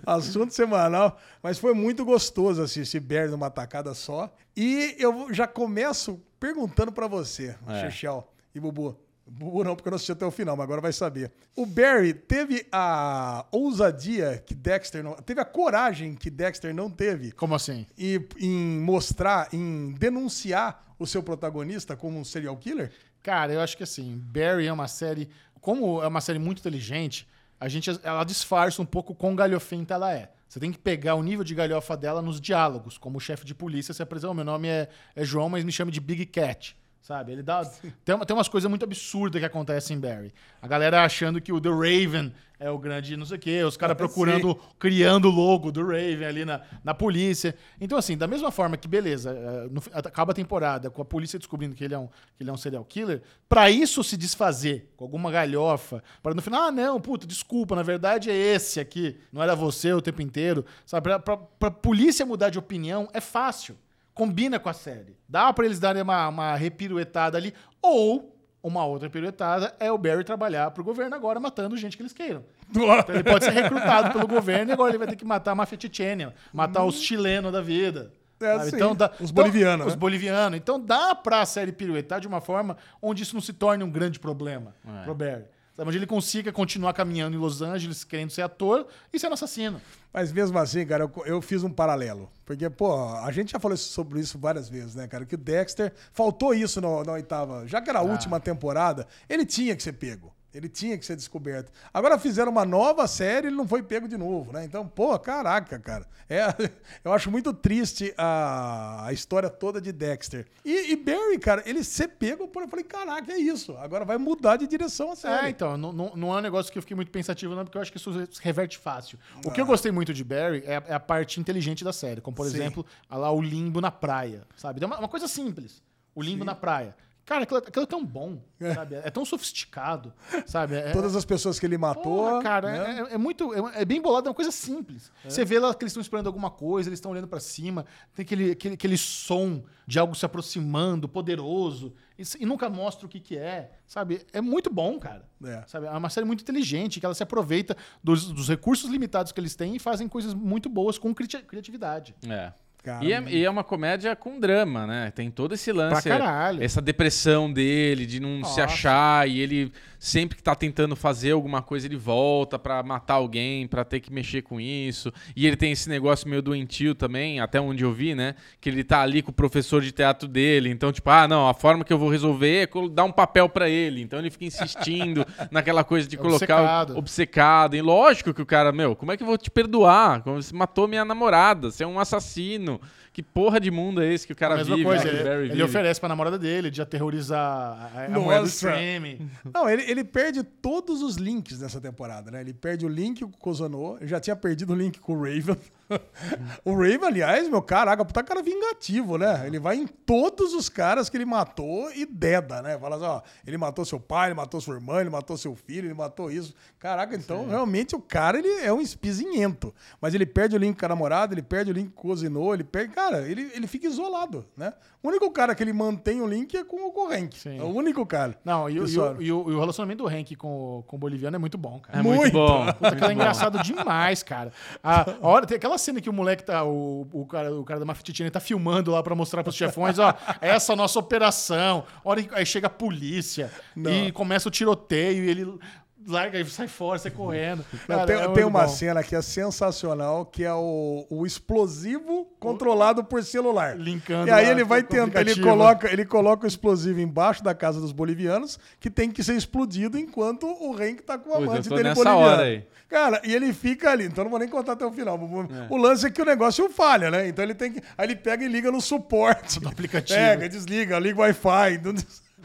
Speaker 2: Assunto semanal. Mas foi muito gostoso assistir Barry numa tacada só. E eu já começo perguntando pra você,
Speaker 1: É.
Speaker 2: Chechel e Bubu. Bubu não, porque eu não assisti até o final, mas agora vai saber. O Barry teve a ousadia que Dexter não... Teve a coragem que Dexter não teve
Speaker 3: Como assim?
Speaker 2: e, em mostrar, em denunciar o seu protagonista como um serial killer?
Speaker 3: Cara, eu acho que assim, Barry é uma série. Como é uma série muito inteligente, a gente ela disfarça um pouco quão galhofenta ela é. Você tem que pegar o nível de galhofa dela nos diálogos. Como o chefe de polícia se apresenta, meu nome é, é João, mas me chama de Big Cat. Sabe? Ele dá. *laughs* Tem, uma- tem umas coisas muito absurdas que acontecem em Barry. A galera achando que o The Raven é o grande não sei o quê, os caras *laughs* procurando, criando o logo do Raven ali na, na polícia. Então, assim, da mesma forma que, beleza, eh, no acaba a temporada com a polícia descobrindo que ele é um, que ele é um serial killer, pra isso se desfazer com alguma galhofa, para no final, ah, não, puta, desculpa, na verdade é esse aqui, não era você o tempo inteiro. Sabe? Pra, pra, pra polícia mudar de opinião é fácil combina com a série. Dá pra eles darem uma, uma repiruetada ali. Ou, uma outra piruetada é o Barry trabalhar pro governo agora matando gente que eles queiram. Então ele pode ser recrutado pelo governo e agora ele vai ter que matar a máfia tchetchênia, matar os chilenos da vida.
Speaker 2: É,
Speaker 3: sabe?
Speaker 2: sim.
Speaker 3: dá-
Speaker 2: Os bolivianos,
Speaker 3: Os
Speaker 2: né?
Speaker 3: bolivianos. Então dá pra série piruetar de uma forma onde isso não se torne um grande problema
Speaker 1: É.
Speaker 3: pro Barry. Onde ele consiga continuar caminhando em Los Angeles, querendo ser ator e sendo assassino.
Speaker 2: Mas mesmo assim, cara, eu, eu fiz um paralelo. Porque, pô, a gente já falou sobre isso várias vezes, né, cara? Que o Dexter faltou isso no- na oitava. Já que era a última temporada, ele tinha que ser pego. Ele tinha que ser descoberto. Agora fizeram uma nova série, ele não foi pego de novo, né? Então, pô, caraca, cara. É, *laughs* eu acho muito triste a, a história toda de Dexter. E, e Barry, cara, ele ser pego, eu falei, caraca, é isso. Agora vai mudar de direção a série.
Speaker 3: É, então, não, não, não é um negócio que eu fiquei muito pensativo, não, porque eu acho que isso se reverte fácil. O que eu gostei muito de Barry é a, é a parte inteligente da série, como, por
Speaker 2: Sim.
Speaker 3: exemplo, a lá o limbo na praia, sabe? É uma, uma coisa simples, o limbo na praia. Cara, aquilo, aquilo é tão bom, sabe? É tão sofisticado, sabe? É,
Speaker 2: Todas as pessoas que ele matou.
Speaker 3: Porra, cara,
Speaker 2: né?
Speaker 3: é, é muito. É, é bem bolado, é uma coisa simples. Você vê lá que eles estão esperando alguma coisa, eles estão olhando pra cima, tem aquele, aquele, aquele som de algo se aproximando, poderoso, e, e nunca mostra o que, que é, sabe? É muito bom, cara.
Speaker 2: É.
Speaker 3: Sabe? É uma série muito inteligente, que ela se aproveita dos, dos recursos limitados que eles têm e fazem coisas muito boas com cri- criatividade.
Speaker 1: É.
Speaker 2: Cara,
Speaker 1: e, é, e é uma comédia com drama, né? Tem todo esse lance.
Speaker 3: Pra caralho.
Speaker 1: Essa depressão dele, de não se
Speaker 3: Nossa.
Speaker 1: achar, e ele sempre que tá tentando fazer alguma coisa, ele volta pra matar alguém, pra ter que mexer com isso. E ele tem esse negócio meio doentio também, até onde eu vi, né? Que ele tá ali com o professor de teatro dele. Então, tipo, ah, não, a forma que eu vou resolver é dar um papel pra ele. Então ele fica insistindo *laughs* naquela coisa de colocar
Speaker 3: Obcecado.
Speaker 1: o- obcecado. E lógico que o cara, meu, como é que eu vou te perdoar? Como Você matou minha namorada, você é um assassino. Que porra de mundo é esse que o cara
Speaker 3: a mesma
Speaker 1: vive?
Speaker 3: coisa,
Speaker 1: né,
Speaker 3: ele,
Speaker 1: Barry
Speaker 3: ele
Speaker 1: vive?
Speaker 3: oferece pra namorada dele de aterrorizar a, a mulher do stream. *laughs*
Speaker 2: Não, ele, ele perde todos os links nessa temporada, né? Ele perde o link com o Kozono, já tinha perdido o link com o Raven. *laughs* o Raven, aliás, meu caraca, puta cara vingativo, né? Ele vai em todos os caras que ele matou e deda, né? Fala assim, ó, ele matou seu pai, ele matou sua irmã, ele matou seu filho, ele matou isso. Caraca, então realmente o cara, ele é um espizinhento. Mas ele perde o link com a namorada, ele perde o link com o Kozono, ele perde... Cara, ele, ele fica isolado, né? O único cara que ele mantém o link é com o Correnk.
Speaker 3: Sim.
Speaker 2: É o único cara.
Speaker 3: Não, e, o-
Speaker 2: que
Speaker 3: e o, e o- e o relacionamento do Hank com, o- com o boliviano é muito bom, cara.
Speaker 1: É muito,
Speaker 2: Muito.
Speaker 1: bom.
Speaker 3: Puta, é
Speaker 1: muito bom.
Speaker 3: engraçado demais, cara. A, a hora, tem aquela cena que o moleque tá. O, o, cara, o cara da Mafititina tá filmando lá pra mostrar pros chefões, ó, essa é a nossa operação. A hora que- aí chega a polícia e começa o tiroteio e ele larga e sai fora, sai correndo.
Speaker 2: Não,
Speaker 3: Cara,
Speaker 2: tem,
Speaker 3: é
Speaker 2: tem uma
Speaker 3: bom.
Speaker 2: cena que é sensacional, que é o, o explosivo controlado por celular.
Speaker 3: Linkando
Speaker 2: E aí
Speaker 3: lá
Speaker 2: ele vai tentar, ele coloca, ele coloca o explosivo embaixo da casa dos bolivianos, que tem que ser explodido enquanto o Henk tá com o
Speaker 1: Pois, eu
Speaker 2: amante
Speaker 1: tô
Speaker 2: dele
Speaker 1: nessa
Speaker 2: boliviano.
Speaker 1: hora aí.
Speaker 2: Cara, e ele fica ali, então não vou nem contar até o final. O, o lance é que o negócio falha, né? Então ele tem que. Aí ele pega e liga no suporte. *laughs*
Speaker 3: Do aplicativo.
Speaker 2: Pega, desliga, liga o Wi-Fi. não-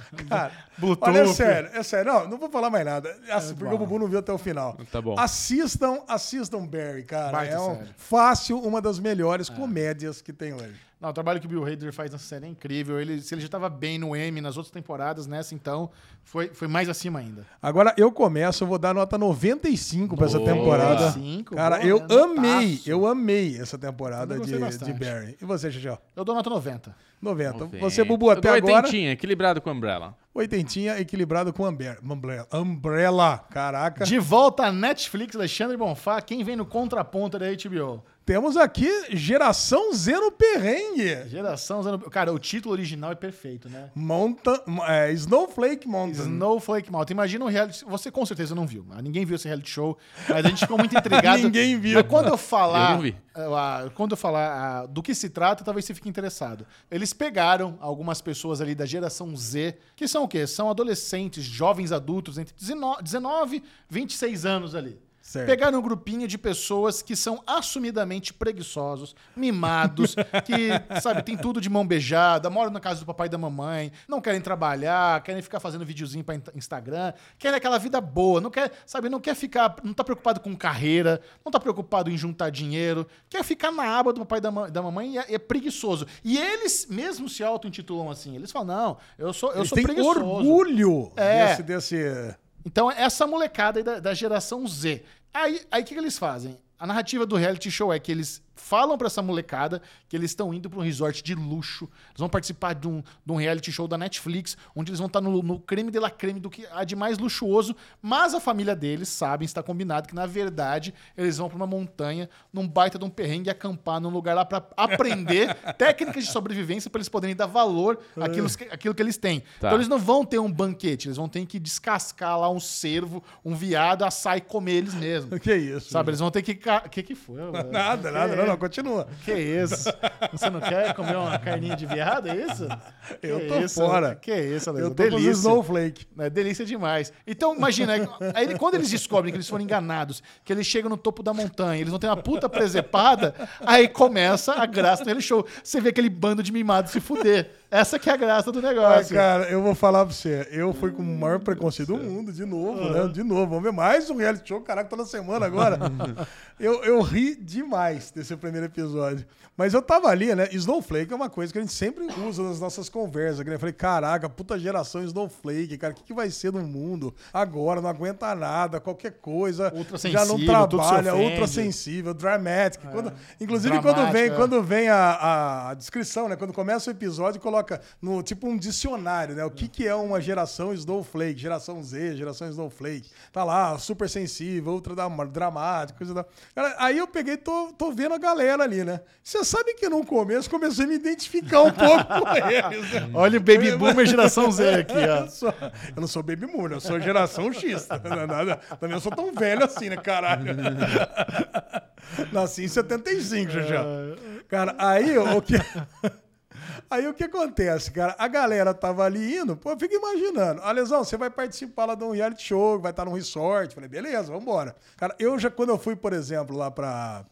Speaker 2: *laughs* Cara,
Speaker 3: Bluetooth.
Speaker 2: olha, é sério, é sério. Não, não vou falar mais nada. Assim, porque o Bubu não viu até o final.
Speaker 1: Tá bom.
Speaker 2: Assistam, assistam Barry, cara.
Speaker 3: Baita
Speaker 2: é um, fácil uma das melhores comédias que tem hoje.
Speaker 3: Não, o trabalho que o Bill Hader faz nessa série é incrível. Ele, se ele já tava bem no M nas outras temporadas, nessa então, foi, foi mais acima ainda.
Speaker 2: Agora eu começo, eu vou dar nota 95 pra essa temporada.
Speaker 3: 95,
Speaker 2: cara,
Speaker 3: boa,
Speaker 2: eu
Speaker 3: né?
Speaker 2: amei,
Speaker 3: Notaço.
Speaker 2: eu amei essa temporada de, de. Barry. E você, Xixó?
Speaker 3: Eu dou nota 90.
Speaker 2: 90.
Speaker 1: Vem.
Speaker 2: Você, Bubu, até
Speaker 1: dou
Speaker 2: agora,
Speaker 1: oitentinha, equilibrado com Umbrella.
Speaker 2: oitentinha, equilibrado com Umbrella. Umbrella. Umbrella. Caraca.
Speaker 3: De volta à Netflix, Alexandre Bonfá, quem vem no contraponto da HBO?
Speaker 2: Temos aqui Geração Z no Perrengue.
Speaker 3: Geração usando. Cara, o título original é perfeito, né?
Speaker 2: Mountain, é, Snowflake Mountain.
Speaker 3: Snowflake Mountain. Imagina um reality. Você com certeza não viu. Ninguém viu esse reality show. Mas a gente ficou muito intrigado. *laughs*
Speaker 2: Ninguém viu.
Speaker 3: Mas quando eu falar.
Speaker 1: Eu não vi.
Speaker 3: Ah, quando eu falar do que se trata, talvez você fique interessado. Eles pegaram algumas pessoas ali da geração Z, que são o quê? São adolescentes, jovens adultos, entre 19 19 e 26 anos ali.
Speaker 2: Certo.
Speaker 3: Pegaram um grupinho de pessoas que são assumidamente preguiçosos, mimados, *laughs* que, sabe, tem tudo de mão beijada, moram na casa do papai e da mamãe, não querem trabalhar, querem ficar fazendo videozinho pra in- Instagram, querem aquela vida boa, não quer, sabe, não quer ficar, não tá preocupado com carreira, não tá preocupado em juntar dinheiro, quer ficar na aba do papai e da, ma- da mamãe e é, é preguiçoso. E eles mesmo se auto-intitulam assim. Eles falam, não, eu sou, eu
Speaker 2: Eles
Speaker 3: sou
Speaker 2: têm
Speaker 3: preguiçoso.
Speaker 2: orgulho
Speaker 3: É.
Speaker 2: desse, desse...
Speaker 3: Então, essa molecada aí da, da geração Z. Aí, aí o que, que eles fazem? A narrativa do reality show é que eles falam pra essa molecada que eles estão indo pra um resort de luxo. Eles vão participar de um, de um reality show da Netflix, onde eles vão estar no, no creme de la creme do que há de mais luxuoso. Mas a família deles sabem, está combinado, que na verdade eles vão pra uma montanha, num baita de um perrengue, acampar num lugar lá pra aprender *laughs* técnicas de sobrevivência pra eles poderem dar valor àquilo, que- àquilo que eles têm.
Speaker 1: Tá.
Speaker 3: Então eles não vão ter um banquete, eles vão ter que descascar lá um cervo, um viado, assar e comer eles mesmos. *laughs*
Speaker 2: Que isso?
Speaker 3: Sabe, eles vão ter que. O que, que foi? *laughs*
Speaker 2: Nada, nada, não, não, continua.
Speaker 3: Que isso? Você não quer comer uma carninha de viado, é isso? *laughs*
Speaker 2: Eu
Speaker 3: Que
Speaker 2: tô
Speaker 3: isso?
Speaker 2: fora.
Speaker 3: Que isso, Alex?
Speaker 2: Eu tô com
Speaker 3: Delícia.
Speaker 2: Snowflake.
Speaker 3: É delícia demais. Então, imagina, aí, quando eles descobrem que eles foram enganados, que eles chegam no topo da montanha, eles vão ter uma puta presepada, aí começa a graça do show. Você vê aquele bando de mimados se fuder. Essa que é a graça do
Speaker 2: Ah,
Speaker 3: negócio.
Speaker 2: cara, eu vou falar pra você. Eu fui com o maior preconceito do mundo, de novo, né? De novo. Vamos ver mais um reality show. Caraca, toda semana agora. *laughs* eu, eu ri demais desse primeiro episódio. Mas eu tava ali, né? Snowflake é uma coisa que a gente sempre usa nas nossas conversas. né? Eu falei, caraca, puta geração Snowflake, cara. O que, que vai ser no mundo agora? Não aguenta nada, qualquer coisa.
Speaker 3: Ultra
Speaker 2: já não trabalha, ultra sensível, dramatic. Quando- inclusive, quando vem,
Speaker 3: é.
Speaker 2: quando vem a, a descrição, né? Quando começa o episódio, coloca no tipo um dicionário, né? O que, que é uma geração Snowflake, geração Z, geração Snowflake. Tá lá, super sensível, ultra dram- dramático, coisa da. Cara, aí eu peguei, tô, tô vendo a galera ali, né? Você sabe que no começo comecei a me identificar um pouco com *laughs* eles, né?
Speaker 3: Olha o Baby Boomer geração Z *laughs* aqui, ó.
Speaker 2: Eu, sou- eu não sou baby boomer, eu sou geração X. É nada- Também não sou tão velho assim, né, caralho? *laughs* Nasci em 75, já já. Cara, aí o que. Aí o que acontece, cara? A galera tava ali indo, pô, eu fico imaginando. Alesão, você vai participar lá de um reality show, vai estar num resort. Falei, beleza, vambora. Cara, eu já, quando eu fui, por exemplo, lá pra.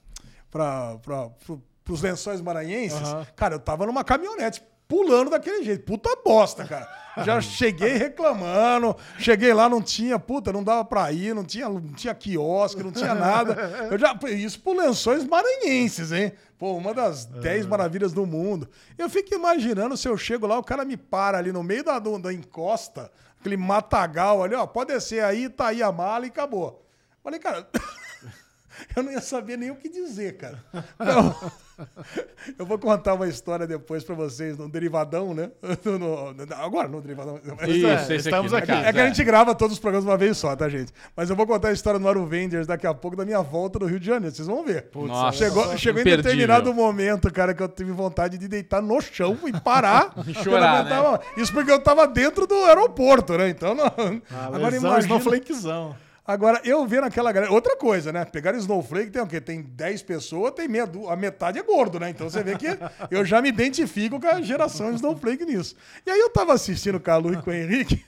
Speaker 2: pra, pra pro, pros lençóis maranhenses, cara, eu tava numa caminhonete pulando daquele jeito. Puta bosta, cara. Já *laughs* cheguei reclamando, cheguei lá, não tinha, puta, não dava pra ir, não tinha, não tinha quiosque, não tinha nada. Eu já, isso por lençóis maranhenses, hein? Pô, uma das dez maravilhas do mundo. Eu fico imaginando se eu chego lá, o cara me para ali no meio da, da encosta, aquele matagal ali, ó, pode descer aí, tá aí a mala e acabou. Falei, cara, *laughs* eu não ia saber nem o que dizer, cara. Não. *laughs* Eu vou contar uma história depois pra vocês no Derivadão, né? *laughs* No- no- agora no Derivadão.
Speaker 1: Isso,
Speaker 3: é,
Speaker 1: esse
Speaker 3: estamos
Speaker 1: aqui.
Speaker 3: aqui.
Speaker 1: no
Speaker 2: é que a gente grava todos os programas uma vez só, tá, gente? Mas eu vou contar a história no Aruvenders daqui a pouco da minha volta do Rio de Janeiro. Vocês vão ver.
Speaker 1: Nossa,
Speaker 2: chegou chegou em determinado momento, cara, que eu tive vontade de deitar no chão e parar.
Speaker 1: E chorar,
Speaker 2: aguentava. Isso porque eu tava dentro do aeroporto, né? Então, não... agora
Speaker 3: Lesão,
Speaker 2: imagina...
Speaker 3: Snowflakezão.
Speaker 2: Agora, eu vendo aquela galera. Outra coisa, né? Pegaram Snowflake, tem o quê? Tem 10 pessoas, tem meia, a metade é gordo, né? Então você vê que eu já me identifico com a geração Snowflake nisso. E aí eu tava assistindo com a Lu e com o Henrique.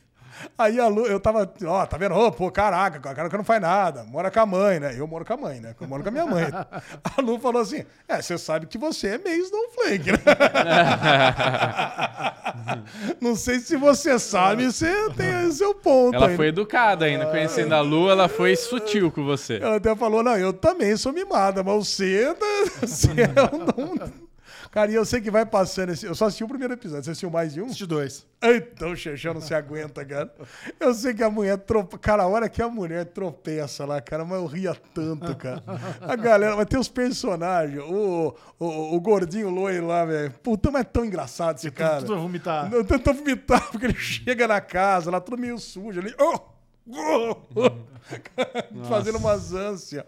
Speaker 2: Aí a Lu, eu tava, ó, tá vendo? Ô, pô, caraca, o cara que não faz nada, mora com a mãe, né? Eu moro com a mãe, né? Eu moro com a minha mãe. *laughs* A Lu falou assim: é, você sabe que você é meio Snowflake, né? *laughs* Não sei se você sabe, você tem o seu ponto.
Speaker 1: Ela
Speaker 2: aí,
Speaker 1: foi
Speaker 2: né?
Speaker 1: educada ainda, conhecendo a Lu, ela foi sutil com você.
Speaker 2: Ela até falou, não, eu também sou mimada, mas você, tá- *laughs* você é um... Cara, e eu sei que vai passando esse... Eu só assisti o primeiro episódio. Você assistiu mais de um?
Speaker 3: De dois.
Speaker 2: Então Xexão não se aguenta, cara. Eu sei que a mulher tropa. Cara, a hora que a mulher tropeça lá, cara, mas eu ria tanto, cara. A galera, vai ter os personagens. O, o, o gordinho loiro lá, velho. Puta, mas é tão engraçado esse cara.
Speaker 3: Tudo vai vomitar.
Speaker 2: Eu tento vomitar, porque ele chega na casa, lá tudo meio sujo ali. Oh! Oh! *laughs* Fazendo umas ânsias.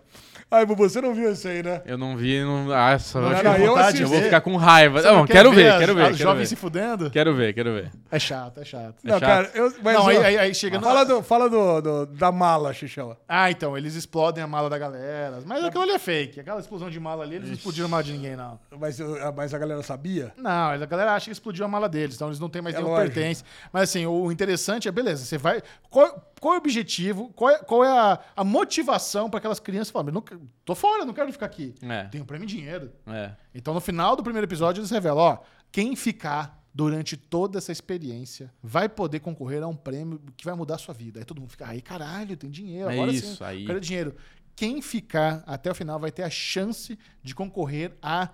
Speaker 2: Ai, você não viu isso aí, né?
Speaker 1: Eu não vi, não. Nossa, eu,
Speaker 2: Não,
Speaker 1: acho
Speaker 2: não,
Speaker 1: que
Speaker 2: eu
Speaker 1: eu, vou ficar com raiva.
Speaker 3: Você
Speaker 1: Não,
Speaker 3: quer
Speaker 1: quero ver,
Speaker 3: as-
Speaker 1: quero ver.
Speaker 3: as
Speaker 1: Quero
Speaker 3: jovens
Speaker 1: ver.
Speaker 3: se fudendo?
Speaker 1: quero ver, quero ver.
Speaker 3: É chato, é chato.
Speaker 2: Não,
Speaker 1: chato.
Speaker 2: cara, eu. Mas,
Speaker 3: Não, aí, aí, aí chega no...
Speaker 2: Fala, do, fala do, do- da mala, Xixão.
Speaker 3: Ah, então, eles explodem a mala da galera. Mas aquilo ali é fake. Aquela explosão de mala ali, eles não explodiram a mala de ninguém, não.
Speaker 2: Mas, uh, mas a galera sabia?
Speaker 3: Não, a galera acha que explodiu a mala deles, então eles não têm mais
Speaker 2: É
Speaker 3: nenhum
Speaker 2: lógico.
Speaker 3: pertence. Mas assim, o interessante é, beleza, você vai. Qual, qual é o objetivo? Qual é, qual é a, a motivação para aquelas crianças falarem, não, tô fora, não quero ficar aqui.
Speaker 1: É.
Speaker 3: Tem um prêmio em dinheiro.
Speaker 1: É.
Speaker 3: Então, no final do primeiro episódio, eles revelam: ó, quem ficar durante toda essa experiência vai poder concorrer a um prêmio que vai mudar a sua vida. Aí todo mundo fica, aí caralho, tem dinheiro,
Speaker 1: É
Speaker 3: agora
Speaker 1: isso,
Speaker 3: sim,
Speaker 1: aí.
Speaker 3: quero dinheiro. Quem ficar até o final vai ter a chance de concorrer a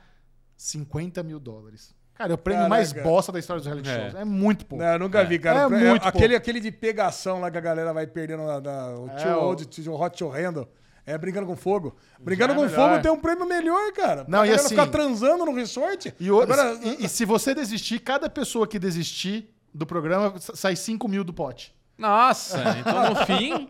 Speaker 3: 50 mil dólares. Cara, é o prêmio
Speaker 2: Caraca.
Speaker 3: mais bosta da história dos reality
Speaker 1: É.
Speaker 3: shows. É muito pouco.
Speaker 2: Não, eu nunca vi, cara.
Speaker 3: É
Speaker 2: É
Speaker 3: muito
Speaker 2: aquele, aquele de pegação lá que a galera vai perdendo na, na- o
Speaker 3: É,
Speaker 2: tio
Speaker 3: o-
Speaker 2: Old, tio Hot Tio Randall. É brincando com fogo. Brincando
Speaker 3: é
Speaker 2: com
Speaker 3: melhor.
Speaker 2: fogo tem um prêmio melhor, cara.
Speaker 3: Não,
Speaker 2: a
Speaker 3: e
Speaker 2: galera
Speaker 3: assim-
Speaker 2: ficar transando no resort.
Speaker 3: E, o-
Speaker 2: Agora,
Speaker 3: e- e se você desistir, cada pessoa que desistir do programa sa- sai 5 mil do pote.
Speaker 1: Nossa, então no *laughs* fim,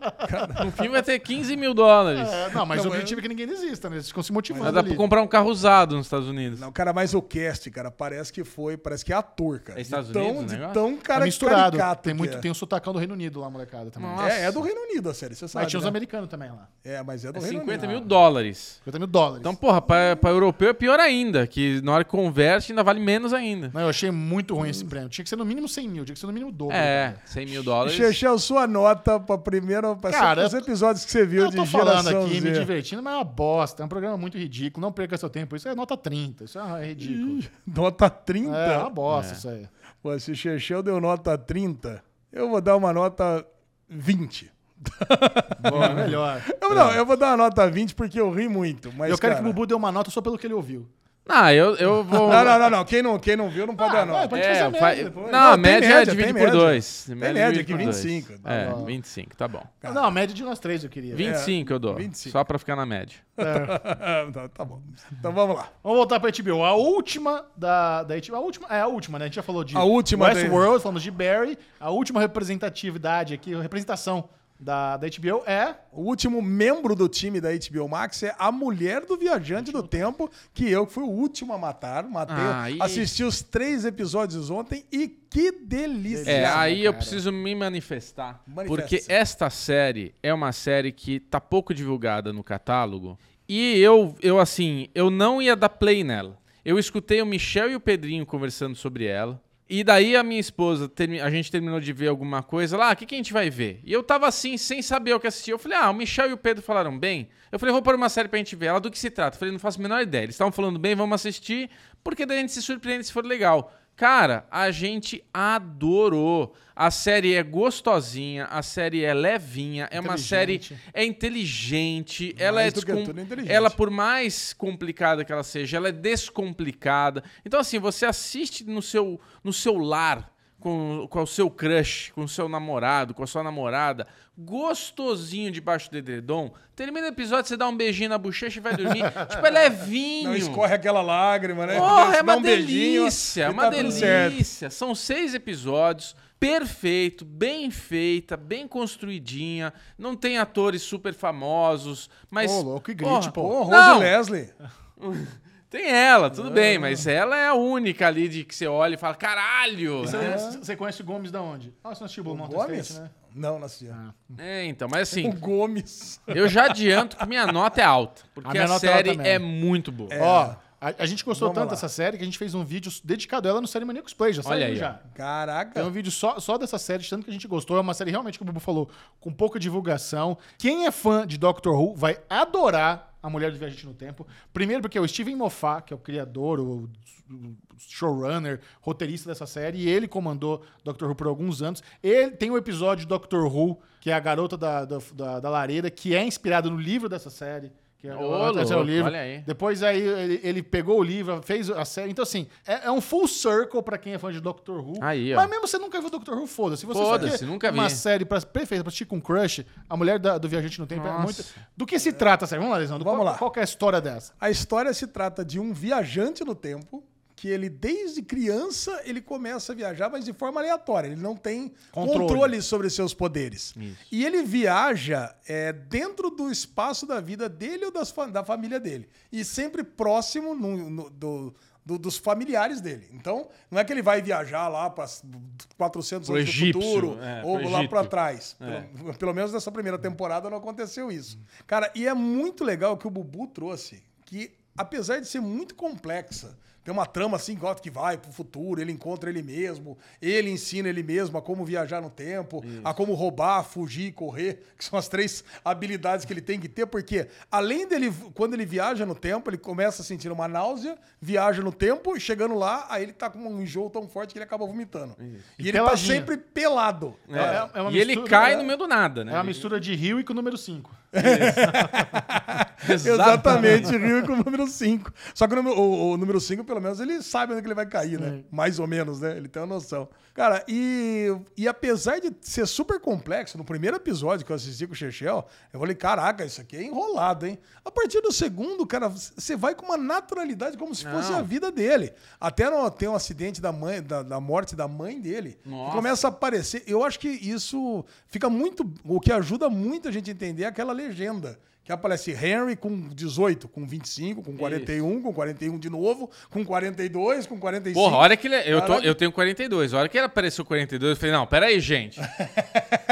Speaker 1: no fim vai ter 15 mil dólares.
Speaker 3: É, não, mas
Speaker 2: Não,
Speaker 3: o objetivo é que ninguém desista, né? Eles ficam se motivando.
Speaker 1: Mas dá pra
Speaker 3: ali.
Speaker 1: comprar um carro usado nos Estados Unidos.
Speaker 2: Não, cara, mas o cast, cara, parece que foi, parece que é ator, cara.
Speaker 1: É Estados
Speaker 2: de tão,
Speaker 1: Unidos negócio?
Speaker 2: tão cara
Speaker 3: é misturado.
Speaker 2: caricato
Speaker 3: Tem, muito,
Speaker 2: é.
Speaker 3: tem o sotacão do Reino Unido lá, molecada, também.
Speaker 1: Nossa.
Speaker 2: É, é do Reino Unido a série, você sabe.
Speaker 3: Mas tinha os
Speaker 2: né?
Speaker 3: americanos também lá.
Speaker 2: É, mas é do
Speaker 1: É
Speaker 2: Reino
Speaker 1: 50
Speaker 2: Unido.
Speaker 1: mil dólares.
Speaker 3: 50 mil dólares.
Speaker 1: Então, porra, pra, pra europeu é pior ainda, que na hora que converte ainda vale menos ainda.
Speaker 3: Não, eu achei muito ruim esse prêmio. Tinha que ser no mínimo 100 mil, tinha que ser no mínimo dobro.
Speaker 1: É, 100 mil dólares.
Speaker 2: Chechel, sua nota pra primeiro, pra
Speaker 3: Cara,
Speaker 2: os episódios que você viu
Speaker 3: Eu
Speaker 2: de
Speaker 3: tô falando
Speaker 2: geração
Speaker 3: aqui,
Speaker 2: Z.
Speaker 3: me divertindo, mas é uma bosta. É um programa muito ridículo. Não perca seu tempo. Isso é nota 30. Isso é ridículo.
Speaker 2: Nota 30?
Speaker 3: É uma bosta isso aí.
Speaker 2: Pô, se o Chechel deu nota 30, eu vou dar uma nota 20.
Speaker 3: Boa, melhor. *laughs*
Speaker 2: Eu, não, eu vou dar uma nota 20 porque eu ri muito. Mas,
Speaker 3: eu quero
Speaker 2: cara,
Speaker 3: que o Bubu dê uma nota só pelo que ele ouviu.
Speaker 1: Ah, eu, eu *laughs* vou.
Speaker 2: Não, não, não, não. Quem não, quem não viu não pode
Speaker 3: Ah,
Speaker 2: dar nota.
Speaker 3: pode fazer a
Speaker 1: É,
Speaker 3: média
Speaker 1: fa-
Speaker 3: depois.
Speaker 1: Não,
Speaker 2: Não,
Speaker 1: a média,
Speaker 2: média,
Speaker 1: é divide
Speaker 2: tem
Speaker 1: por
Speaker 2: média.
Speaker 1: 2.
Speaker 2: Tem média aqui, 25.
Speaker 1: É,
Speaker 2: Tá bom.
Speaker 1: 25, tá bom.
Speaker 3: Não, a média de nós três eu queria.
Speaker 1: 25 eu dou.
Speaker 2: 25.
Speaker 1: Só pra ficar na média. *laughs*
Speaker 2: tá, tá bom. Então vamos lá.
Speaker 3: Vamos voltar pra HBO. A última da, da HBO. A última, é a última, né? A gente já falou de
Speaker 2: A última da-
Speaker 3: Westworld, falamos de Barry. A última representatividade aqui, representação da, da HBO é.
Speaker 2: O último membro do time da HBO Max é a mulher do Viajante do Tempo, que eu fui o último a matar. Matei,
Speaker 1: Ah, e-
Speaker 2: assisti os três episódios ontem e que delícia.
Speaker 1: É, aí eu
Speaker 3: cara.
Speaker 1: preciso me manifestar.
Speaker 2: Manifesta-se.
Speaker 1: Porque esta série é uma série que tá pouco divulgada no catálogo. E eu, eu assim, eu não ia dar play nela. Eu escutei o Michel e o Pedrinho conversando sobre ela. E daí a minha esposa, a gente terminou de ver alguma coisa lá, o que, que a gente vai ver? E eu tava assim, sem saber o que assistir. Eu falei, ah, o Michel e o Pedro falaram bem. Eu falei, vou pôr uma série pra gente ver. Ela, do que se trata? Eu falei, não faço a menor ideia. Eles estavam falando bem, vamos assistir, porque daí a gente se surpreende se for legal. Cara, a gente adorou. A série é gostosinha, a série é levinha, é uma série é inteligente, ela é
Speaker 2: que
Speaker 1: descom-
Speaker 2: é inteligente.
Speaker 1: ela por mais complicada que ela seja, ela é descomplicada. Então assim, você assiste no seu no seu lar com, com o seu crush, com o seu namorado, com a sua namorada, gostosinho debaixo do edredom. Termina o episódio, você dá um beijinho na bochecha e vai dormir. *laughs* tipo, é levinho.
Speaker 2: Não escorre aquela lágrima, né?
Speaker 1: Porra, é uma
Speaker 2: um
Speaker 1: delícia, é
Speaker 2: e
Speaker 1: uma
Speaker 2: tá
Speaker 1: delícia. São seis episódios, perfeito, bem feita, bem construidinha. Não tem atores super famosos, mas...
Speaker 3: Ô, louco, e grite,
Speaker 1: Porra,
Speaker 3: pô.
Speaker 2: Ô, Rose Leslie. *laughs*
Speaker 1: tem ela, tudo bem, mas ela é a única ali de que você olha e fala, caralho!
Speaker 3: Você,
Speaker 1: né?
Speaker 3: você conhece o Gomes da onde? Ah, você não assistiu o
Speaker 2: Gomes?
Speaker 3: State, né?
Speaker 2: Não, não assistia.
Speaker 1: É, então, mas
Speaker 2: O
Speaker 1: assim,
Speaker 2: Gomes.
Speaker 1: eu já adianto que minha nota é alta, porque
Speaker 3: minha
Speaker 1: a,
Speaker 3: nota é alta
Speaker 1: série
Speaker 3: também.
Speaker 1: é muito boa.
Speaker 3: Ó, a, a gente gostou
Speaker 2: Vamos
Speaker 3: tanto
Speaker 2: lá.
Speaker 3: dessa série que a gente fez um vídeo dedicado a ela no Série Maníacos Play. Já
Speaker 1: Olha
Speaker 3: saiu
Speaker 1: aí,
Speaker 3: já.
Speaker 1: ó.
Speaker 3: Tem
Speaker 2: Caraca.
Speaker 3: um vídeo só, só dessa série, de tanto que a gente gostou. É uma série realmente, como o Bubu falou, com pouca divulgação. Quem é fã de Doctor Who vai adorar A Mulher do Viajante no Tempo. Primeiro porque é o Steven Moffat, que é o criador, o, o showrunner, roteirista dessa série, e ele comandou Doctor Who por alguns anos. Ele tem um episódio de Doctor Who, que é a garota da, da, da, da lareira, que é inspirado no livro dessa série. Que é, é o
Speaker 1: louco,
Speaker 3: livro.
Speaker 1: olha aí.
Speaker 3: Depois aí ele, ele pegou o livro, fez a série. Então, assim, é, é um full circle pra quem é fã de Doctor Who.
Speaker 1: Aí, ó.
Speaker 3: Mas mesmo você nunca viu Doctor Who, foda-se. Você
Speaker 1: Foda-se, nunca
Speaker 3: uma
Speaker 1: vi.
Speaker 3: série pra, perfeita pra assistir com crush, A Mulher da- do Viajante no Tempo é
Speaker 1: Nossa.
Speaker 3: muito... Do que se trata, sério? Vamos lá, Lesão.
Speaker 2: Vamos
Speaker 3: qual,
Speaker 2: lá.
Speaker 3: Qual que é a história dessa?
Speaker 2: A história se trata de um viajante no tempo que ele, desde criança, ele começa a viajar, mas de forma aleatória. Ele não tem
Speaker 3: Controle.
Speaker 2: controle, sobre seus poderes. E ele viaja é, dentro do espaço da vida dele ou das da família dele. E sempre próximo no- no- do, do- dos familiares dele. Então, não é que ele vai viajar lá para 400
Speaker 1: Pro
Speaker 2: anos
Speaker 1: egípcio,
Speaker 2: do futuro
Speaker 1: é,
Speaker 2: ou lá para trás.
Speaker 1: É.
Speaker 2: Pelo, pelo menos nessa primeira temporada não aconteceu isso. Cara, e é muito legal que o Bubu trouxe, que apesar de ser muito complexa, tem uma trama assim, igual que vai pro futuro, ele encontra ele mesmo, ele ensina ele mesmo a como viajar no tempo, a como roubar, fugir, correr, *laughs* que são as três habilidades que ele tem que ter, porque além dele, quando ele viaja no tempo, ele começa a sentir uma náusea, viaja no tempo, e chegando lá, aí ele tá com um enjoo tão forte que ele acaba vomitando. E,
Speaker 3: E
Speaker 2: ele tá sempre pelado.
Speaker 3: É, é- é uma
Speaker 1: e ele
Speaker 3: mistura-
Speaker 1: cai
Speaker 3: é-
Speaker 1: no meio do nada, né?
Speaker 3: É uma mistura de Rio e com o número 5. *laughs*
Speaker 2: Exatamente, Rio com o número 5. Só que o número, o, o número 5, pelo menos, ele sabe onde que ele vai cair, né? Mais ou menos, né? Ele tem uma noção. Cara, e, e apesar de ser super complexo, no primeiro episódio que eu assisti com o Chechel, eu falei, caraca, isso aqui é enrolado, hein? A partir do segundo, cara, você vai com uma naturalidade como se fosse
Speaker 1: Não.
Speaker 2: a vida dele. Até no, tem um acidente da mãe, da, da morte da mãe dele,
Speaker 1: Nossa.
Speaker 2: começa a aparecer. Eu acho que isso fica muito. O que ajuda muito a gente a entender é aquela legenda. Que aparece Henry com 18, com 25, com 41, com 41 de novo, com 42, com 45.
Speaker 1: Porra, a hora que ele. Eu, tô, eu tenho 42. A hora que ele apareceu 42, eu falei, não, peraí, gente.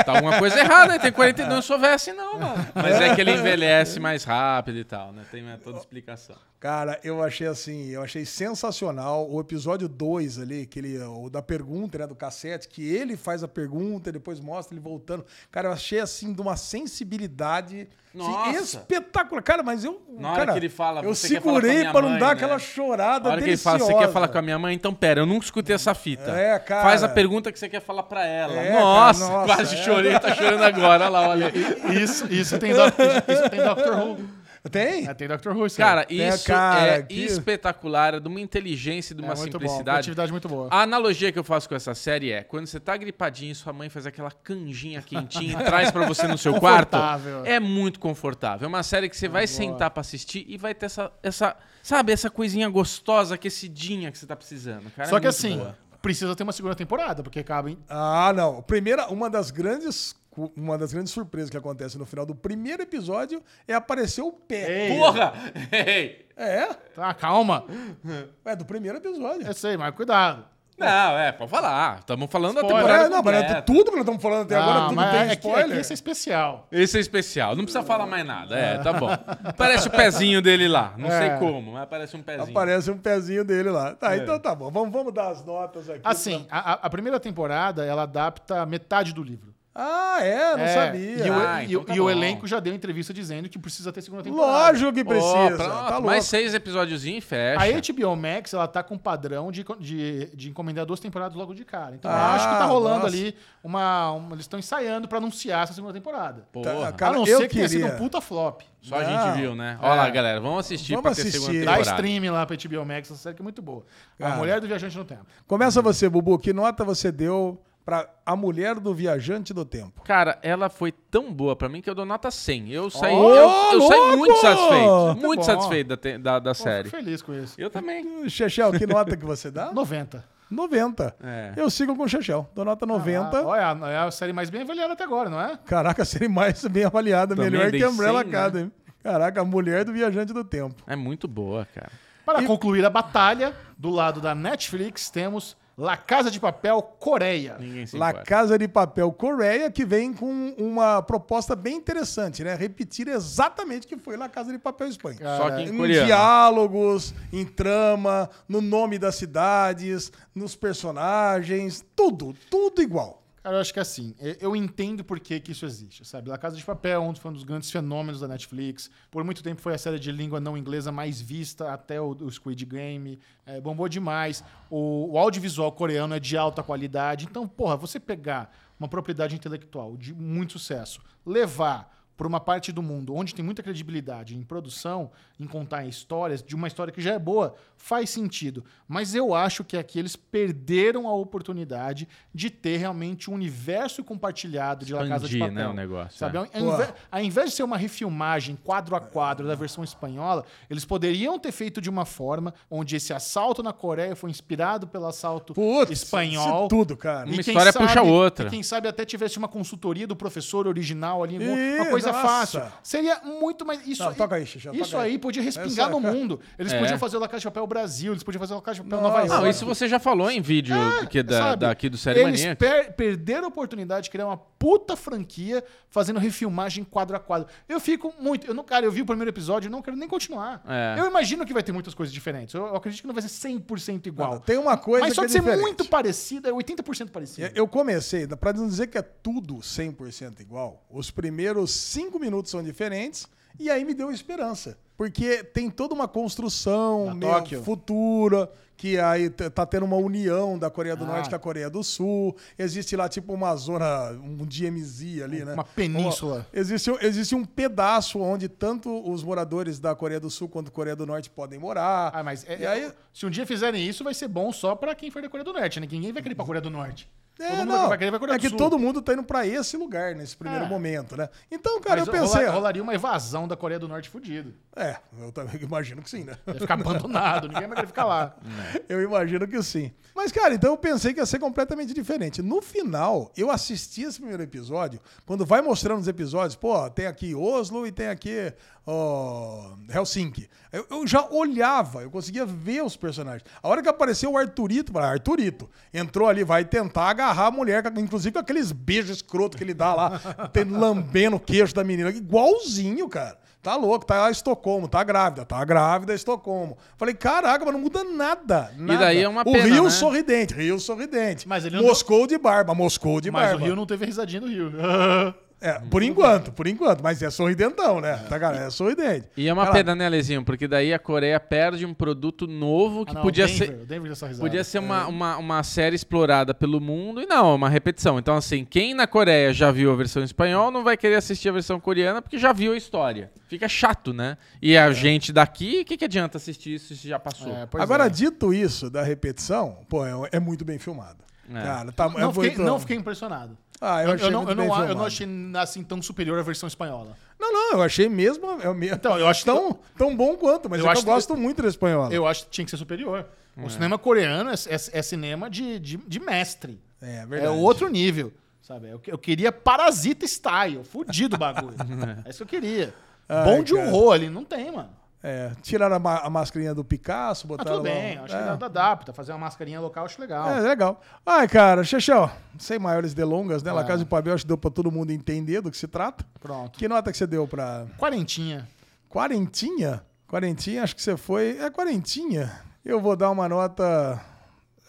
Speaker 1: Tá alguma coisa errada, ele tem 42, não sou assim não, mano. Mas é que ele envelhece mais rápido e tal, né? Tem né, toda explicação.
Speaker 2: Cara, eu achei assim, eu achei sensacional o episódio 2 ali, aquele, o da pergunta, né, do cassete, que ele faz a pergunta e depois mostra ele voltando. Cara, eu achei assim de uma sensibilidade assim,
Speaker 1: Nossa.
Speaker 2: espetacular. Cara, mas eu,
Speaker 1: Na hora
Speaker 2: cara,
Speaker 1: que ele fala,
Speaker 2: eu
Speaker 1: "Você quer falar com a
Speaker 2: segurei pra não
Speaker 1: mãe",
Speaker 2: dar
Speaker 1: né?
Speaker 2: aquela chorada
Speaker 1: Na hora que ele
Speaker 2: deliciosa.
Speaker 1: fala, você quer falar com a minha mãe? Então pera, eu nunca escutei essa fita.
Speaker 2: É, cara.
Speaker 1: Faz a pergunta que você quer falar pra ela.
Speaker 2: É,
Speaker 1: nossa,
Speaker 2: cara, nossa,
Speaker 1: quase
Speaker 2: é.
Speaker 1: chorei, tá chorando agora. Olha lá, olha.
Speaker 3: Isso, isso tem, isso tem Doctor Who.
Speaker 2: Tem?
Speaker 3: É, tem Doctor Who, isso.
Speaker 1: Cara,
Speaker 2: É,
Speaker 1: isso
Speaker 2: cara,
Speaker 1: é
Speaker 2: que-
Speaker 1: espetacular, é de uma inteligência e de
Speaker 3: é
Speaker 1: uma
Speaker 3: muito bom,
Speaker 1: simplicidade.
Speaker 3: atividade muito boa.
Speaker 1: A analogia que eu faço com essa série é quando você tá gripadinho, sua mãe faz aquela canjinha quentinha e *laughs* traz pra você no seu quarto. É muito confortável. É uma série que você vai sentar pra assistir e vai ter essa, essa, sabe, essa coisinha gostosa, aquecidinha que você tá precisando. Cara,
Speaker 3: Só
Speaker 1: é
Speaker 3: que assim,
Speaker 1: boa.
Speaker 3: precisa ter uma segunda temporada, porque acaba em...
Speaker 2: Ah, não. Primeira, uma das grandes uma das grandes surpresas que acontece no final do primeiro episódio é aparecer o pé.
Speaker 3: Ei.
Speaker 1: Porra! Ei!
Speaker 2: É,
Speaker 3: Tá, calma.
Speaker 2: é do primeiro episódio.
Speaker 3: Eu sei, mas cuidado.
Speaker 1: Não, é, pode falar. Estamos falando da
Speaker 3: Spoiler.
Speaker 1: temporada
Speaker 2: É, não, mas é tudo que nós estamos falando até agora,
Speaker 3: Não,
Speaker 2: tudo
Speaker 3: mas
Speaker 2: tem
Speaker 3: é que, é
Speaker 2: spoiler.
Speaker 3: que esse é especial.
Speaker 1: Esse é especial, não precisa falar mais nada. É, tá bom. *laughs* Parece o pezinho dele lá. Não sei
Speaker 3: É.
Speaker 1: como, mas parece um pezinho.
Speaker 2: Aparece um pezinho dele lá. Tá,
Speaker 1: É.
Speaker 2: então tá bom. Vamos, vamos dar as notas aqui.
Speaker 3: Assim, a, a- a primeira temporada, ela adapta metade do livro.
Speaker 2: Ah, é? Não
Speaker 3: É,
Speaker 2: sabia.
Speaker 3: E, o,
Speaker 1: Ah,
Speaker 3: e
Speaker 1: então tá
Speaker 3: e o elenco já deu entrevista dizendo que precisa ter segunda temporada.
Speaker 2: Lógico que precisa.
Speaker 1: pronto,
Speaker 2: tá louco.
Speaker 1: mais seis episódiozinhos e fecha.
Speaker 3: A HBO Max, ela tá com padrão de, de, de encomendar duas temporadas logo de cara. Então, eu
Speaker 2: Ah,
Speaker 3: acho que tá rolando
Speaker 2: nossa.
Speaker 3: ali uma, uma- Eles estão ensaiando pra anunciar essa segunda temporada.
Speaker 1: Porra.
Speaker 2: Tá, Cara,
Speaker 3: a não ser que tenha sido um puta flop.
Speaker 1: Só a
Speaker 2: Não.
Speaker 1: gente viu, né? Olha lá,
Speaker 3: É.
Speaker 1: galera, vamos assistir
Speaker 2: Vamos
Speaker 1: pra ter
Speaker 2: assistir.
Speaker 1: segunda
Speaker 3: Dá
Speaker 1: temporada.
Speaker 3: stream lá pra HBO Max, essa série que é muito boa. A
Speaker 2: Cara.
Speaker 3: Mulher do Viajante no Tempo.
Speaker 2: Começa você, Bubu. Que nota você deu pra A Mulher do Viajante do Tempo?
Speaker 1: Cara, ela foi tão boa pra mim que eu dou nota 100. Eu saí,
Speaker 2: Ô,
Speaker 1: eu, eu saí muito satisfeito.
Speaker 2: Muito
Speaker 1: Muito
Speaker 3: bom.
Speaker 1: satisfeito da, da, da
Speaker 3: Pô,
Speaker 1: série.
Speaker 3: Fico feliz com isso.
Speaker 1: Eu também.
Speaker 2: Chechel, que nota que você dá? *laughs*
Speaker 3: 90.
Speaker 2: 90.
Speaker 1: É.
Speaker 2: Eu sigo com o Chechel. Dou nota 90.
Speaker 3: Ah, olha, é a série mais bem avaliada até agora, não é?
Speaker 2: Caraca, a série mais bem avaliada.
Speaker 1: Também
Speaker 2: melhor que Umbrella
Speaker 1: 100, né?
Speaker 2: Academy. Caraca, a Mulher do Viajante do Tempo.
Speaker 1: É muito boa, cara.
Speaker 3: Para concluir a batalha, do lado da Netflix temos La Casa de Papel Coreia.
Speaker 1: Ninguém se
Speaker 2: La
Speaker 1: importa.
Speaker 2: Casa de Papel Coreia, que vem com uma proposta bem interessante, né? Repetir exatamente o que foi La Casa de Papel Espanha.
Speaker 1: Só que em
Speaker 2: Em
Speaker 1: coreano.
Speaker 2: diálogos, em trama, no nome das cidades, nos personagens, tudo, tudo igual.
Speaker 3: Cara, eu acho que assim, eu- eu entendo por que, que isso existe, sabe? La Casa de Papel foi um dos grandes fenômenos da Netflix. Por muito tempo foi a série de língua não inglesa mais vista, até o, o Squid Game. É, bombou demais. O, o audiovisual coreano é de alta qualidade. Então, porra, você pegar uma propriedade intelectual de muito sucesso, levar por uma parte do mundo onde tem muita credibilidade em produção, em contar histórias, de uma história que já é boa, faz sentido. Mas eu acho que aqui eles perderam a oportunidade de ter realmente um universo compartilhado de La Casa de
Speaker 1: Expandir,
Speaker 3: Papel.
Speaker 1: né, o negócio,
Speaker 3: Sabe?
Speaker 1: é.
Speaker 3: Ao, invés, ao invés de ser uma refilmagem quadro a quadro da versão espanhola, eles poderiam ter feito de uma forma onde esse assalto na Coreia foi inspirado pelo assalto
Speaker 2: Putz,
Speaker 3: espanhol.
Speaker 2: isso tudo, cara.
Speaker 1: Uma
Speaker 3: E quem
Speaker 1: história puxa a outra.
Speaker 3: E quem sabe até tivesse uma consultoria do professor original ali,
Speaker 2: Ih,
Speaker 3: uma coisa
Speaker 2: nossa.
Speaker 3: fácil. Seria muito mais. Isso,
Speaker 2: Não,
Speaker 3: aí-
Speaker 2: toca aí, Xuxa,
Speaker 3: isso
Speaker 2: aí.
Speaker 3: Podia respingar
Speaker 2: Essa-
Speaker 3: no mundo. Eles
Speaker 1: É.
Speaker 3: podiam fazer o La Casa de Papel Brasil, eles podiam fazer o La Casa de Papel
Speaker 2: Nossa.
Speaker 3: Nova York.
Speaker 1: Não, isso você já falou em vídeo que é da, daqui do Série
Speaker 3: Eles
Speaker 1: Mania.
Speaker 3: per- perderam a oportunidade de criar uma puta franquia fazendo refilmagem quadro a quadro. Eu fico muito. Eu não, cara, eu vi o primeiro episódio e não quero nem continuar.
Speaker 1: É.
Speaker 3: Eu imagino que vai ter muitas coisas diferentes. Eu, eu acredito que não vai ser 100% igual.
Speaker 2: Tem uma coisa
Speaker 3: Mas só
Speaker 2: que
Speaker 3: de
Speaker 2: é
Speaker 3: ser
Speaker 2: diferente.
Speaker 3: muito parecida, é 80% parecido.
Speaker 2: Eu comecei, pra não dizer que é tudo 100% igual, os primeiros cinco minutos são diferentes e aí me deu esperança. Porque tem toda uma construção
Speaker 3: Tóquio.
Speaker 2: futura, que aí tá tendo uma união da Coreia do
Speaker 3: Ah.
Speaker 2: Norte com a Coreia do Sul. Existe lá tipo uma zona, um DMZ ali, né?
Speaker 3: Uma península.
Speaker 2: Existe, existe um pedaço onde tanto os moradores da Coreia do Sul quanto Coreia do Norte podem morar.
Speaker 3: Ah, mas é-
Speaker 2: E aí-
Speaker 3: se um dia fizerem isso, vai ser bom só pra quem for da Coreia do Norte, né? Ninguém vai querer ir pra Coreia do Norte.
Speaker 2: É,
Speaker 3: todo
Speaker 2: não,
Speaker 3: vai querer Coreia
Speaker 2: é que todo mundo tá indo pra esse lugar nesse primeiro
Speaker 3: É.
Speaker 2: momento, né? Então, cara,
Speaker 3: Mas
Speaker 2: eu pensei.
Speaker 3: rola- rolaria uma evasão da Coreia do Norte fudido.
Speaker 2: É, eu também *laughs* imagino que sim, né?
Speaker 3: Ia ficar abandonado, ninguém vai querer ficar lá. *laughs*
Speaker 2: Eu imagino que sim. Mas, cara, então eu pensei que ia ser completamente diferente. No final, eu assisti esse primeiro episódio, quando vai mostrando os episódios, pô, tem aqui Oslo e tem aqui ó, Helsinki. Eu, eu já olhava, eu conseguia ver os personagens. A hora que apareceu o Arthurito, falei, ah, Arthurito, entrou ali, vai tentar agarrar agarrar a mulher, inclusive com aqueles beijos escroto que ele dá lá, *laughs* lambendo o queixo da menina. Igualzinho, cara. Tá louco, tá lá Estocolmo, tá grávida, tá grávida Estocolmo. Falei, caraca, mas não muda nada. nada.
Speaker 1: daí é uma
Speaker 2: O
Speaker 1: pena,
Speaker 2: Rio
Speaker 1: né?
Speaker 2: sorridente, Rio sorridente.
Speaker 3: Mas ele não-
Speaker 2: Moscou de barba, Moscou de
Speaker 3: Mas
Speaker 2: barba.
Speaker 3: o Rio não teve a risadinha do Rio. *laughs*
Speaker 2: É, por enquanto, por enquanto. Mas é sorridentão, né? Tá, cara? É sorridente.
Speaker 1: E é uma
Speaker 2: Cara,
Speaker 1: pena, né, Lezinho? Porque daí a Coreia perde um produto novo que
Speaker 3: Ah, não,
Speaker 1: podia
Speaker 3: Denver,
Speaker 1: ser.
Speaker 3: o Denver risada.
Speaker 1: Podia ser uma, uma, uma série explorada pelo mundo e não, é uma repetição. Então, assim, quem na Coreia já viu a versão em espanhol não vai querer assistir a versão coreana porque já viu a história. Fica chato, né? E a gente daqui, o que, que adianta assistir isso se já passou?
Speaker 3: É, pois
Speaker 2: Agora,
Speaker 3: é.
Speaker 2: dito isso da repetição, pô, é, é muito bem filmado.
Speaker 1: É.
Speaker 2: Cara, tá, é
Speaker 3: não, fiquei,
Speaker 2: muito-
Speaker 3: não fiquei impressionado.
Speaker 2: Ah, eu
Speaker 3: Eu, eu não, eu, não, eu não achei assim tão superior à versão espanhola.
Speaker 2: Não, não, eu achei mesmo. É, me-
Speaker 3: Então, eu acho
Speaker 2: tão, tão bom quanto, mas
Speaker 3: Eu
Speaker 2: eu, é que
Speaker 3: acho
Speaker 2: eu gosto muito da espanhola.
Speaker 3: Eu acho que tinha que ser superior. O cinema coreano é, é- é cinema de, de, de mestre.
Speaker 2: É,
Speaker 3: É
Speaker 2: verdade.
Speaker 3: outro nível. Sabe? Eu, eu queria Parasita Style. Fudido o bagulho. *laughs* é isso que eu queria.
Speaker 2: Ai,
Speaker 3: Bom de um rolo ali. Não tem, mano.
Speaker 2: É, tiraram a, ma- a mascarinha do Picasso,
Speaker 3: Mas
Speaker 2: botaram
Speaker 3: tudo
Speaker 2: lá
Speaker 3: bem.
Speaker 2: um-
Speaker 3: Acho
Speaker 2: é.
Speaker 3: que dá- adapta. Fazer uma mascarinha local, acho legal.
Speaker 2: É, legal. Ai, cara, Xexel, sem maiores delongas, né? La
Speaker 3: É.
Speaker 2: Casa de Papel, acho que deu pra todo mundo entender do que se trata.
Speaker 3: Pronto.
Speaker 2: Que nota que você deu pra
Speaker 3: Quarentinha.
Speaker 2: quarentinha? Quarentinha, acho que você foi... É quarentinha? Eu vou dar uma nota...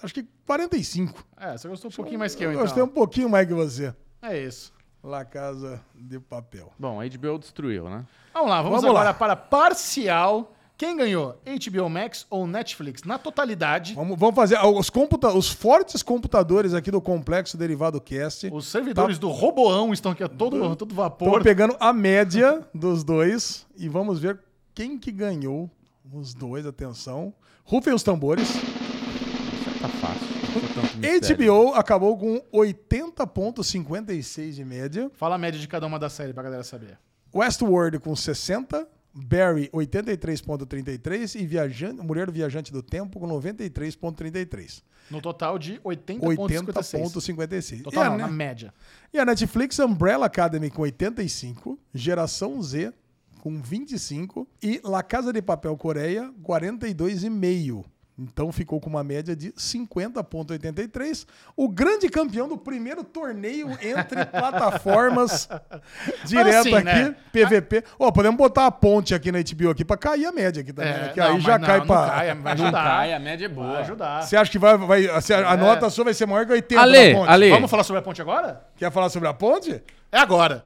Speaker 2: Acho que 45.
Speaker 3: É, você gostou um pouquinho mais que eu,
Speaker 2: Eu
Speaker 3: então.
Speaker 2: gostei um pouquinho mais que você.
Speaker 3: É isso.
Speaker 2: La Casa de Papel.
Speaker 1: Bom, a HBO destruiu, né?
Speaker 3: Vamos lá, vamos,
Speaker 2: Vamos lá.
Speaker 3: agora para parcial. Quem ganhou? HBO Max ou Netflix? Na totalidade,
Speaker 2: Vamos, vamos fazer ah, os, computa os fortes computadores aqui do Complexo Derivado Cast.
Speaker 3: os servidores do Roboão estão aqui a todo, todo
Speaker 2: Estão
Speaker 3: vapor.
Speaker 2: pegando a média dos dois e vamos ver quem que ganhou os dois. Atenção. Rufem os tambores. HBO acabou com 80,56 de média.
Speaker 3: Fala a média de cada uma da série pra galera saber.
Speaker 2: Westworld com 60. Barry 83,33 e Viajante, Mulher do Viajante do Tempo com 93,33.
Speaker 3: No total de 80,56.
Speaker 2: 80,56. E,
Speaker 3: Total
Speaker 2: a
Speaker 3: não,
Speaker 2: Ne-
Speaker 3: na média.
Speaker 2: e a Netflix Umbrella Academy com 85, Geração Z com 25 e La Casa de Papel Coreia 42,5. Então ficou com uma média de 50,83. O grande campeão do primeiro torneio entre *laughs* plataformas direto
Speaker 3: assim,
Speaker 2: aqui,
Speaker 3: né?
Speaker 2: PVP. Ó, podemos botar a ponte aqui na HBO aqui pra cair a média aqui também,
Speaker 3: É,
Speaker 2: né? Que
Speaker 3: não,
Speaker 2: aí já
Speaker 3: não,
Speaker 2: cai
Speaker 3: não
Speaker 2: pra.
Speaker 3: cai, vai
Speaker 1: Não
Speaker 3: ajudar.
Speaker 1: cai, a média é
Speaker 3: Vai
Speaker 1: boa.
Speaker 3: ajudar.
Speaker 2: Você acha que vai, vai a, a nota sua vai ser maior que 80
Speaker 1: Ale,
Speaker 2: da ponte?
Speaker 1: Ale.
Speaker 3: Vamos falar sobre a ponte agora?
Speaker 2: Quer falar sobre a ponte?
Speaker 3: É agora.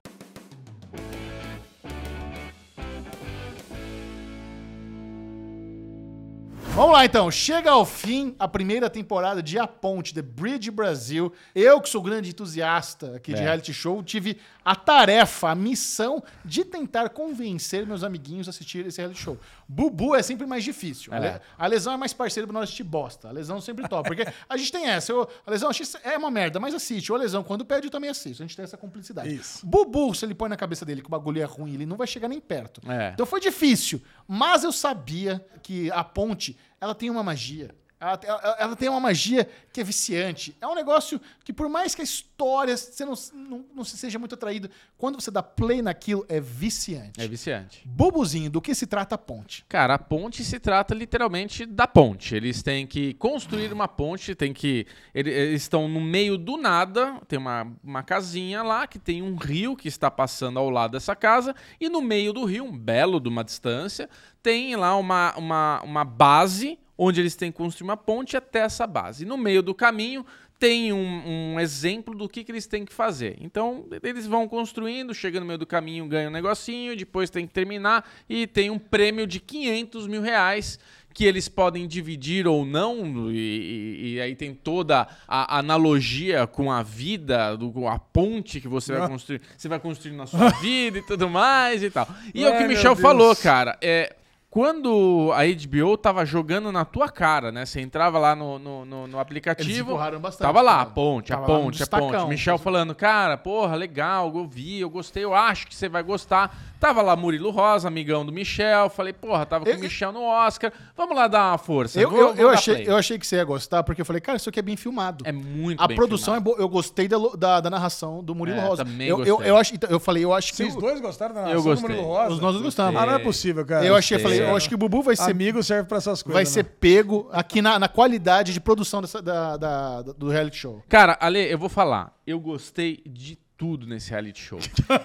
Speaker 3: Vamos lá então, chega ao fim a primeira temporada de A Ponte, The Bridge Brasil. Eu, que sou grande entusiasta aqui de
Speaker 1: É.
Speaker 3: reality show, tive a tarefa, a missão de tentar convencer meus amiguinhos a assistir esse reality show. Bubu é sempre mais difícil. A
Speaker 1: É.
Speaker 3: A lesão é mais parceiro pra nós assistir bosta. A lesão sempre top. Porque a gente tem essa. eu- a lesão é uma merda, mas assiste. Ou a lesão, quando pede, eu também assisto. A gente tem essa cumplicidade.
Speaker 2: Isso.
Speaker 3: Bubu, se ele põe na cabeça dele que o bagulho é ruim, ele não vai chegar nem perto.
Speaker 1: É.
Speaker 3: Então foi difícil. Mas eu sabia que a ponte, ela tem uma magia. Ela, ela- ela tem uma magia que é viciante. É um negócio que, por mais que a história você não, não, não se seja muito atraído, quando você dá play naquilo, é viciante.
Speaker 1: É viciante.
Speaker 3: Bubuzinho, do que se trata a ponte?
Speaker 1: Cara, a ponte se trata literalmente da ponte. Eles têm que construir uma ponte, tem que. ele- Eles estão no meio do nada, tem uma, uma casinha lá que tem um rio que está passando ao lado dessa casa, e no meio do rio, um belo de uma distância, tem lá uma, uma, uma base onde eles têm que construir uma ponte até essa base. E no meio do caminho tem um, um exemplo do que, que eles têm que fazer. Então, eles vão construindo, chega no meio do caminho, ganha um negocinho, depois tem que terminar e tem um prêmio de 500 mil reais que eles podem dividir ou não, e, e- e aí tem toda a analogia com a vida, do, com a ponte que você vai construir, você vai construir na sua *laughs* vida e tudo mais e tal. E é o que o Michel
Speaker 2: Deus.
Speaker 1: falou, cara, é, quando a HBO tava jogando na tua cara, né? Você entrava lá no, no, no- no
Speaker 3: Eles
Speaker 1: aplicativo,
Speaker 3: empurraram bastante.
Speaker 1: tava lá, a ponte, a ponte, a ponte.
Speaker 3: destacão.
Speaker 1: Michel falando, cara, porra, legal, eu vi, eu gostei, eu acho que você vai gostar. Tava lá Murilo Rosa, amigão do Michel, falei, porra, tava com
Speaker 3: Eu-
Speaker 1: o Michel no Oscar, vamos lá dar uma força.
Speaker 3: Eu,
Speaker 1: vou-
Speaker 3: eu, eu achei,
Speaker 1: play.
Speaker 3: eu achei que você ia gostar, porque eu falei, cara, isso aqui é bem filmado.
Speaker 1: É muito
Speaker 3: A
Speaker 1: bem
Speaker 3: produção
Speaker 1: filmado.
Speaker 3: é boa. Eu gostei da, da, da narração do Murilo
Speaker 1: É,
Speaker 3: Rosa.
Speaker 1: também
Speaker 3: eu, eu,
Speaker 1: gostei.
Speaker 3: eu, acho, então, eu falei, eu acho que.
Speaker 2: Vocês dois gostaram da
Speaker 1: Eu
Speaker 2: narração do
Speaker 1: gostei.
Speaker 2: Murilo Rosa?
Speaker 3: Os nós gostamos.
Speaker 2: Ah, não é possível, cara.
Speaker 3: Eu achei, falei, eu acho que o Bubu vai ser,
Speaker 2: Amigo serve pra essas coisas.
Speaker 3: vai
Speaker 2: né?
Speaker 3: ser pego aqui na, na qualidade de produção dessa, da, da- do reality show.
Speaker 1: Cara, Ale, eu vou falar. Eu gostei de tudo nesse reality show.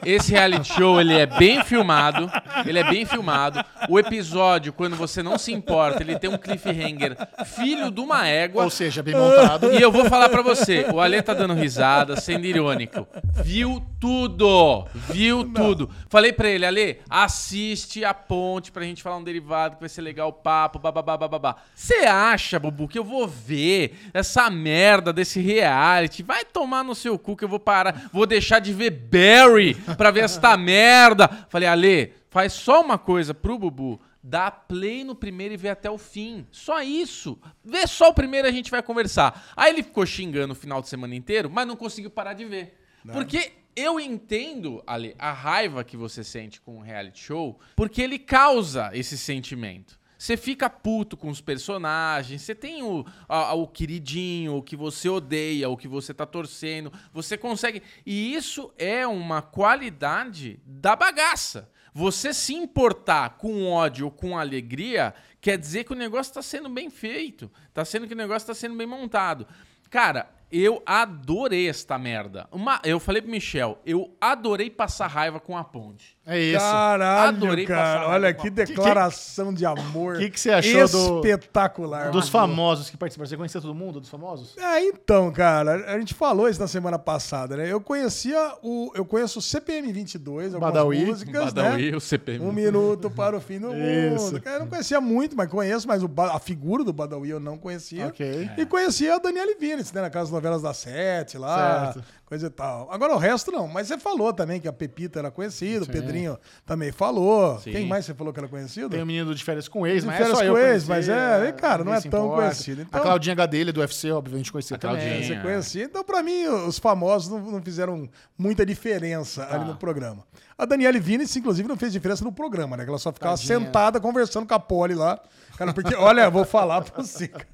Speaker 1: Esse reality show, ele é bem filmado. Ele é bem filmado. O episódio, quando você não se importa, ele tem um cliffhanger filho de uma égua.
Speaker 3: Ou seja, bem montado.
Speaker 1: E eu vou falar pra você, o Ale tá dando risada, sendo irônico. Viu tudo, viu tudo. Falei pra ele, Ale, assiste a ponte pra gente falar um derivado que vai ser legal o papo, bababá, bababá. Você acha, Bubu, que eu vou ver essa merda desse reality? Vai tomar no seu cu que eu vou parar, vou deixar de ver Barry pra ver esta merda. Falei, Ale, faz só uma coisa pro Bubu. Dá play no primeiro e vê até o fim. Só isso. Vê só o primeiro e a gente vai conversar. Aí ele ficou xingando o final de semana inteiro, mas não conseguiu parar de ver. Porque eu entendo, Ale, a raiva que você sente com o reality show, porque ele causa esse sentimento. Você fica puto com os personagens, você tem o, a- o queridinho, o que você odeia, o que você tá torcendo, você consegue. E isso é uma qualidade da bagaça. Você se importar com ódio ou com alegria quer dizer que o negócio tá sendo bem feito, tá sendo que o negócio tá sendo bem montado. Cara, eu adorei esta merda. Uma, eu falei pro Michel, eu adorei passar raiva com a ponte.
Speaker 3: É isso.
Speaker 2: Caralho,
Speaker 1: Adorei
Speaker 2: cara.
Speaker 1: passar
Speaker 2: Olha que declaração de amor.
Speaker 3: que que você achou do-
Speaker 2: Espetacular.
Speaker 3: Dos
Speaker 2: mano.
Speaker 3: famosos que participaram. Você conhecia todo mundo dos famosos?
Speaker 2: É, então, cara, a gente falou isso na semana passada, né? Eu conhecia o. Eu conheço o CPM 22, algumas
Speaker 3: Badawi.
Speaker 2: músicas,
Speaker 1: Badawi,
Speaker 2: né?
Speaker 1: o CPM.
Speaker 2: Um minuto para o fim do *laughs*
Speaker 3: Isso.
Speaker 2: mundo. Cara, eu não conhecia muito, mas conheço, mas o a figura do Badawi eu não conhecia.
Speaker 3: Ok.
Speaker 2: E conhecia a Daniela Vinitz, né? Naquelas novelas da Sete lá,
Speaker 3: Certo.
Speaker 2: coisa e tal. Agora o resto não, mas você falou também que a Pepita era conhecida, o Pedrinho também falou.
Speaker 1: Sim.
Speaker 2: Quem mais você falou que era conhecido?
Speaker 3: Tem o menino de férias com ex,
Speaker 2: De
Speaker 3: mas é
Speaker 2: Férias
Speaker 3: só eu
Speaker 2: com Ex,
Speaker 3: conhecer,
Speaker 2: mas é, cara, não é tão
Speaker 3: importa.
Speaker 2: conhecido. Então-
Speaker 3: A Claudinha Gadelha do UFC, obviamente, conhecia
Speaker 1: A
Speaker 3: também.
Speaker 1: Claudinha.
Speaker 2: Você
Speaker 1: É.
Speaker 2: conhecia. Então, pra mim, os famosos não, não fizeram muita diferença ali no programa. A Daniele Vinitz, inclusive, não fez diferença no programa, né? Que ela só ficava
Speaker 3: Tadinha.
Speaker 2: sentada conversando com a Polly lá. Cara, porque, olha, vou falar pra você. cara.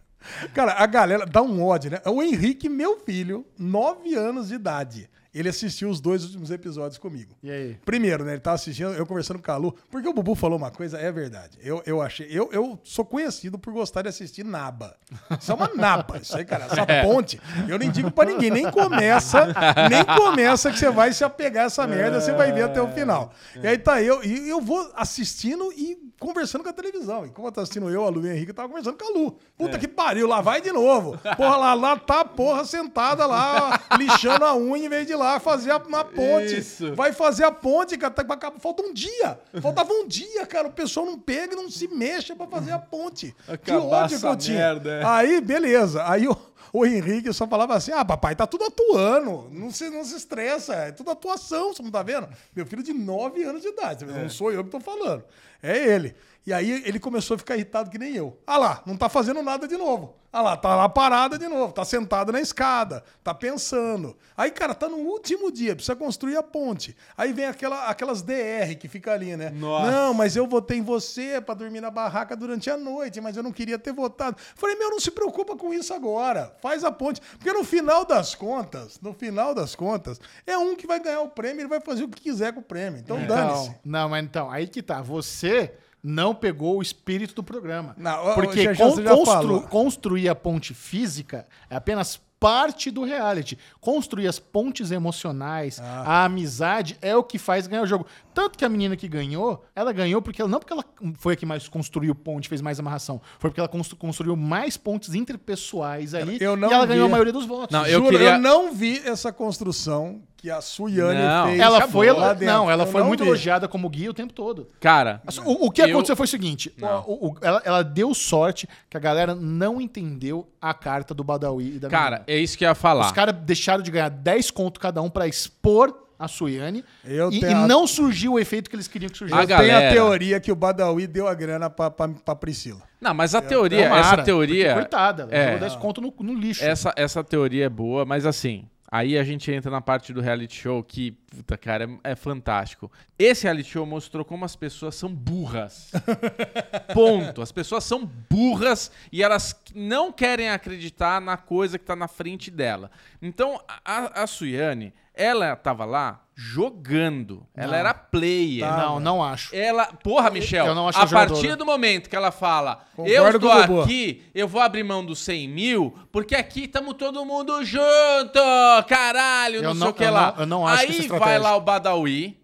Speaker 2: Cara, a galera dá um ódio, né? O Henrique, meu filho, 9 anos de idade. Ele assistiu os dois últimos episódios comigo.
Speaker 3: E aí?
Speaker 2: Primeiro, né? Ele tava assistindo, eu conversando com a Lu, porque o Bubu falou uma coisa, é verdade. Eu, eu achei. Eu, eu sou conhecido por gostar de assistir naba. Isso é uma naba. Isso aí, cara. Essa *laughs* ponte, eu nem digo pra ninguém. Nem começa, nem começa que você vai se apegar a essa merda, você vai ver até o final. E aí tá eu, e eu vou assistindo e conversando com a televisão. E como eu assistindo eu, a Lu e o Henrique, eu tava conversando com a Lu. Puta que pariu, lá vai de novo. Porra, lá, lá tá a porra sentada lá, lixando a unha em vez de ir lá fazer uma ponte.
Speaker 1: Isso.
Speaker 2: Vai fazer a ponte, cara. Tá, falta um dia. Faltava um dia, cara. O pessoal não pega e não se mexe pra fazer a ponte. que
Speaker 1: Acabar
Speaker 2: ódio que eu tinha.
Speaker 1: merda, é.
Speaker 2: Aí, beleza. Aí o, o Henrique só falava assim: ah, papai, tá tudo atuando. Não se, não se estressa. É tudo atuação, você não tá vendo? Meu filho de 9 anos de idade. Não sou eu que tô falando. É ele. E aí ele começou a ficar irritado que nem eu. Ah lá, não tá fazendo nada de novo. Ah lá, tá lá parada de novo, tá sentado na escada, tá pensando. Aí, cara, tá no último dia, precisa construir a ponte. Aí vem aquela, aquelas DR que fica ali, né?
Speaker 1: Nossa.
Speaker 2: Não, mas eu votei em você pra dormir na barraca durante a noite, mas eu não queria ter votado. Falei, meu, não se preocupa com isso agora. Faz a ponte. Porque no final das contas, no final das contas, é um que vai ganhar o prêmio, ele vai fazer o que quiser com o prêmio. Então, dane-se.
Speaker 3: Então, não, mas então, aí que tá. Você não pegou o espírito do programa.
Speaker 2: Não,
Speaker 3: Porque
Speaker 2: já- já-
Speaker 3: constru- construir a ponte física é apenas parte do reality. Construir as pontes emocionais,
Speaker 2: Ah.
Speaker 3: a amizade é o que faz ganhar o jogo. Tanto que a menina que ganhou, ela ganhou porque ela, não porque ela foi a que mais construiu ponte, fez mais amarração, foi porque ela constru- construiu mais pontes interpessoais ali
Speaker 2: Eu não
Speaker 3: e ela ganhou
Speaker 2: vi.
Speaker 3: a maioria dos votos.
Speaker 1: Não, eu
Speaker 2: Juro,
Speaker 1: queria-
Speaker 2: eu não vi essa construção que a Suiane
Speaker 1: Não.
Speaker 2: fez.
Speaker 3: ela
Speaker 2: Acabou
Speaker 3: foi,
Speaker 2: lá dentro.
Speaker 3: não, ela
Speaker 2: Eu
Speaker 3: foi
Speaker 2: não
Speaker 3: muito
Speaker 2: vi.
Speaker 3: elogiada como guia o tempo todo.
Speaker 1: Cara,
Speaker 3: O, o que
Speaker 1: eu-
Speaker 3: aconteceu foi o seguinte: o- o- ela, ela deu sorte que a galera não entendeu a carta do Badawi e da
Speaker 1: Cara,
Speaker 3: menina.
Speaker 1: é isso que eu ia falar.
Speaker 3: Os caras deixaram de ganhar 10 conto cada um pra expor a Suiane
Speaker 2: Eu
Speaker 3: e,
Speaker 2: tenho
Speaker 3: e
Speaker 2: a-
Speaker 3: não surgiu o efeito que eles queriam que surgisse.
Speaker 1: A
Speaker 2: tenho a
Speaker 1: galera-
Speaker 2: teoria que o Badawi deu a grana pra, pra, pra Priscila.
Speaker 1: Não, mas a teoria,
Speaker 3: Tomara,
Speaker 1: essa
Speaker 3: porque,
Speaker 1: teoria.
Speaker 3: Coitada, ela
Speaker 1: é,
Speaker 3: jogou 10 conto no, no lixo.
Speaker 1: essa, essa teoria é boa, mas assim, aí a gente entra na parte do reality show que, puta, cara, é, é fantástico. Esse reality show mostrou como as pessoas são burras. *laughs* Ponto. As pessoas são burras e elas não querem acreditar na coisa que tá na frente dela. Então, a, a Suiane, Ela tava lá jogando. Ela
Speaker 3: Não.
Speaker 1: era player.
Speaker 3: Não, não acho.
Speaker 1: Ela, porra, Michel,
Speaker 3: Eu não acho
Speaker 1: a
Speaker 3: ela jogadora.
Speaker 1: partir do momento que ela fala,
Speaker 2: Concordo
Speaker 1: eu estou aqui, eu vou abrir mão dos 100 mil, porque aqui estamos todo mundo junto, caralho, não,
Speaker 3: Eu
Speaker 1: sei
Speaker 3: não-
Speaker 1: o que
Speaker 3: eu
Speaker 1: lá.
Speaker 3: não- eu não acho
Speaker 1: Aí vai lá o Badawi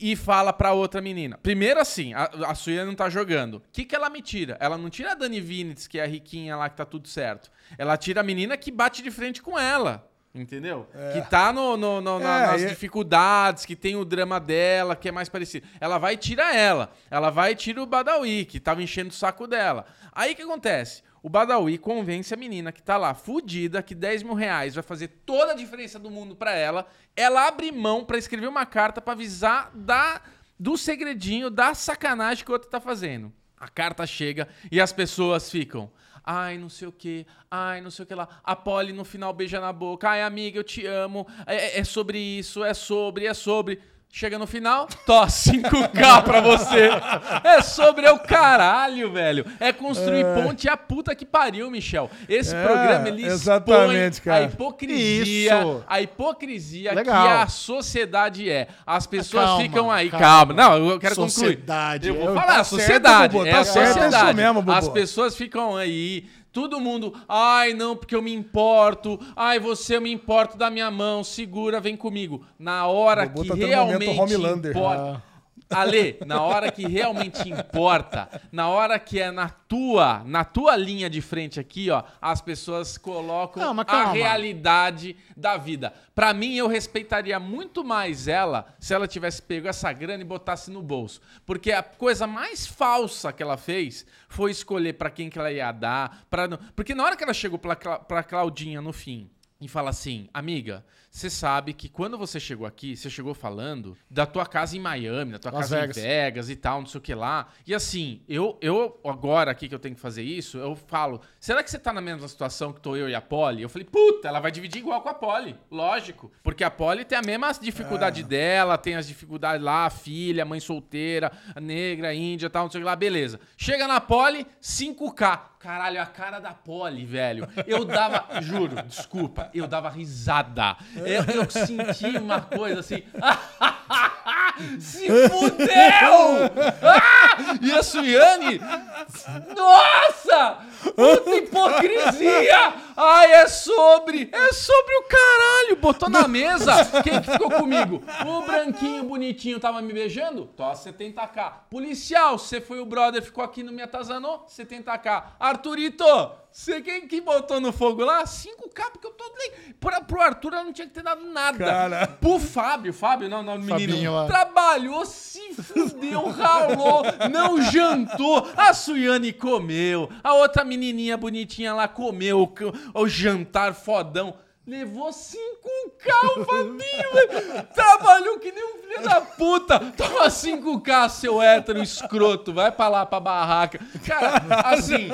Speaker 1: e fala pra outra menina. Primeiro assim, a, a Suya não tá jogando. O que que ela me tira? Ela não tira a Dani Vinitz, que é a riquinha lá que tá tudo certo. Ela tira a menina que bate de frente com ela. Entendeu? Que tá no, no- no-
Speaker 2: É,
Speaker 1: nas
Speaker 2: e-
Speaker 1: dificuldades, que tem o drama dela, que é mais parecido. Ela vai e tira ela. Ela vai e tira o Badawi, que tava enchendo o saco dela. Aí o que acontece? O Badawi convence a menina que tá lá, fudida, que 10 mil reais vai fazer toda a diferença do mundo pra ela. Ela abre mão pra escrever uma carta pra avisar da, do segredinho, da sacanagem que o outro tá fazendo. A carta chega e as pessoas ficam. Ai, não sei o que, ai, não sei o que lá. A Polly no final beija na boca. Ai, amiga, eu te amo. É, é sobre isso, é sobre, é sobre. Chega no final, tó, 5K pra você. É sobre é o caralho, velho. É construir ponte a puta que pariu, Michel. Esse
Speaker 2: É,
Speaker 1: programa, ele
Speaker 2: exatamente,
Speaker 1: expõe
Speaker 2: cara.
Speaker 1: a hipocrisia,
Speaker 3: Isso.
Speaker 1: a hipocrisia
Speaker 3: Legal.
Speaker 1: que a sociedade é. As pessoas
Speaker 3: Calma,
Speaker 1: ficam aí,
Speaker 3: calma.
Speaker 1: calma. Não, eu quero concluir.
Speaker 3: Sociedade.
Speaker 1: Eu vou falar,
Speaker 2: tá
Speaker 1: a
Speaker 2: certo,
Speaker 1: sociedade.
Speaker 2: Bubu,
Speaker 1: é
Speaker 2: tá
Speaker 1: a
Speaker 2: certo, é isso
Speaker 1: sociedade.
Speaker 2: mesmo, Bubu.
Speaker 1: As pessoas ficam aí, todo mundo, ai não, porque eu me importo, ai você eu me importo da minha mão, segura, vem comigo. Na hora que
Speaker 2: tá
Speaker 1: realmente
Speaker 2: momento
Speaker 1: importa. Ale, na hora que realmente importa, na hora que é na tua, na tua linha de frente aqui, ó, as pessoas colocam
Speaker 3: Calma,
Speaker 1: a
Speaker 3: calma.
Speaker 1: realidade da vida. Pra mim, eu respeitaria muito mais ela se ela tivesse pego essa grana e botasse no bolso. Porque a coisa mais falsa que ela fez foi escolher pra quem que ela ia dar, para porque na hora que ela chegou pra Claudinha no fim, e fala assim, amiga, você sabe que quando você chegou aqui, você chegou falando da tua casa em Miami, da tua
Speaker 3: Las
Speaker 1: casa
Speaker 3: Vegas.
Speaker 1: em Vegas e tal, não sei o que lá. E assim, eu, eu agora aqui que eu tenho que fazer isso, eu falo, será que você tá na mesma situação que tô eu e a Polly? Eu falei, puta, ela vai dividir igual com a Polly, lógico. Porque a Polly tem a mesma dificuldade dela, tem as dificuldades lá, a filha, mãe solteira, a negra, índia, tal, não sei o que lá, beleza. Chega na Polly, 5K. Caralho, a cara da Polly, velho. Eu dava, juro, desculpa, eu dava risada. Eu, eu senti uma coisa assim. *laughs* Se fudeu! Ah! E a Suiane. Nossa! Puta hipocrisia! Ai, é sobre! É sobre o caralho! Botou na mesa! Quem que ficou comigo? O branquinho bonitinho tava me beijando? Tó 70k. Policial, você foi o brother, ficou aqui no me atazanou? 70k. Arthurito, você quem que botou no fogo lá? 5k, porque eu tô. Pra, pro Arthur ela não tinha que ter dado nada.
Speaker 2: Cara.
Speaker 1: Pro Fábio, Fábio, não, não,
Speaker 3: Fabinho
Speaker 1: menino.
Speaker 3: lá.
Speaker 1: Trabalhou, se fudeu, ralou, não jantou. A Suiane comeu, a outra menininha bonitinha lá comeu o, o jantar fodão. Levou 5K o Fabinho, velho. Trabalhou que nem um filho da puta. Toma 5K, seu hétero escroto. Vai pra lá, pra barraca. Cara, assim,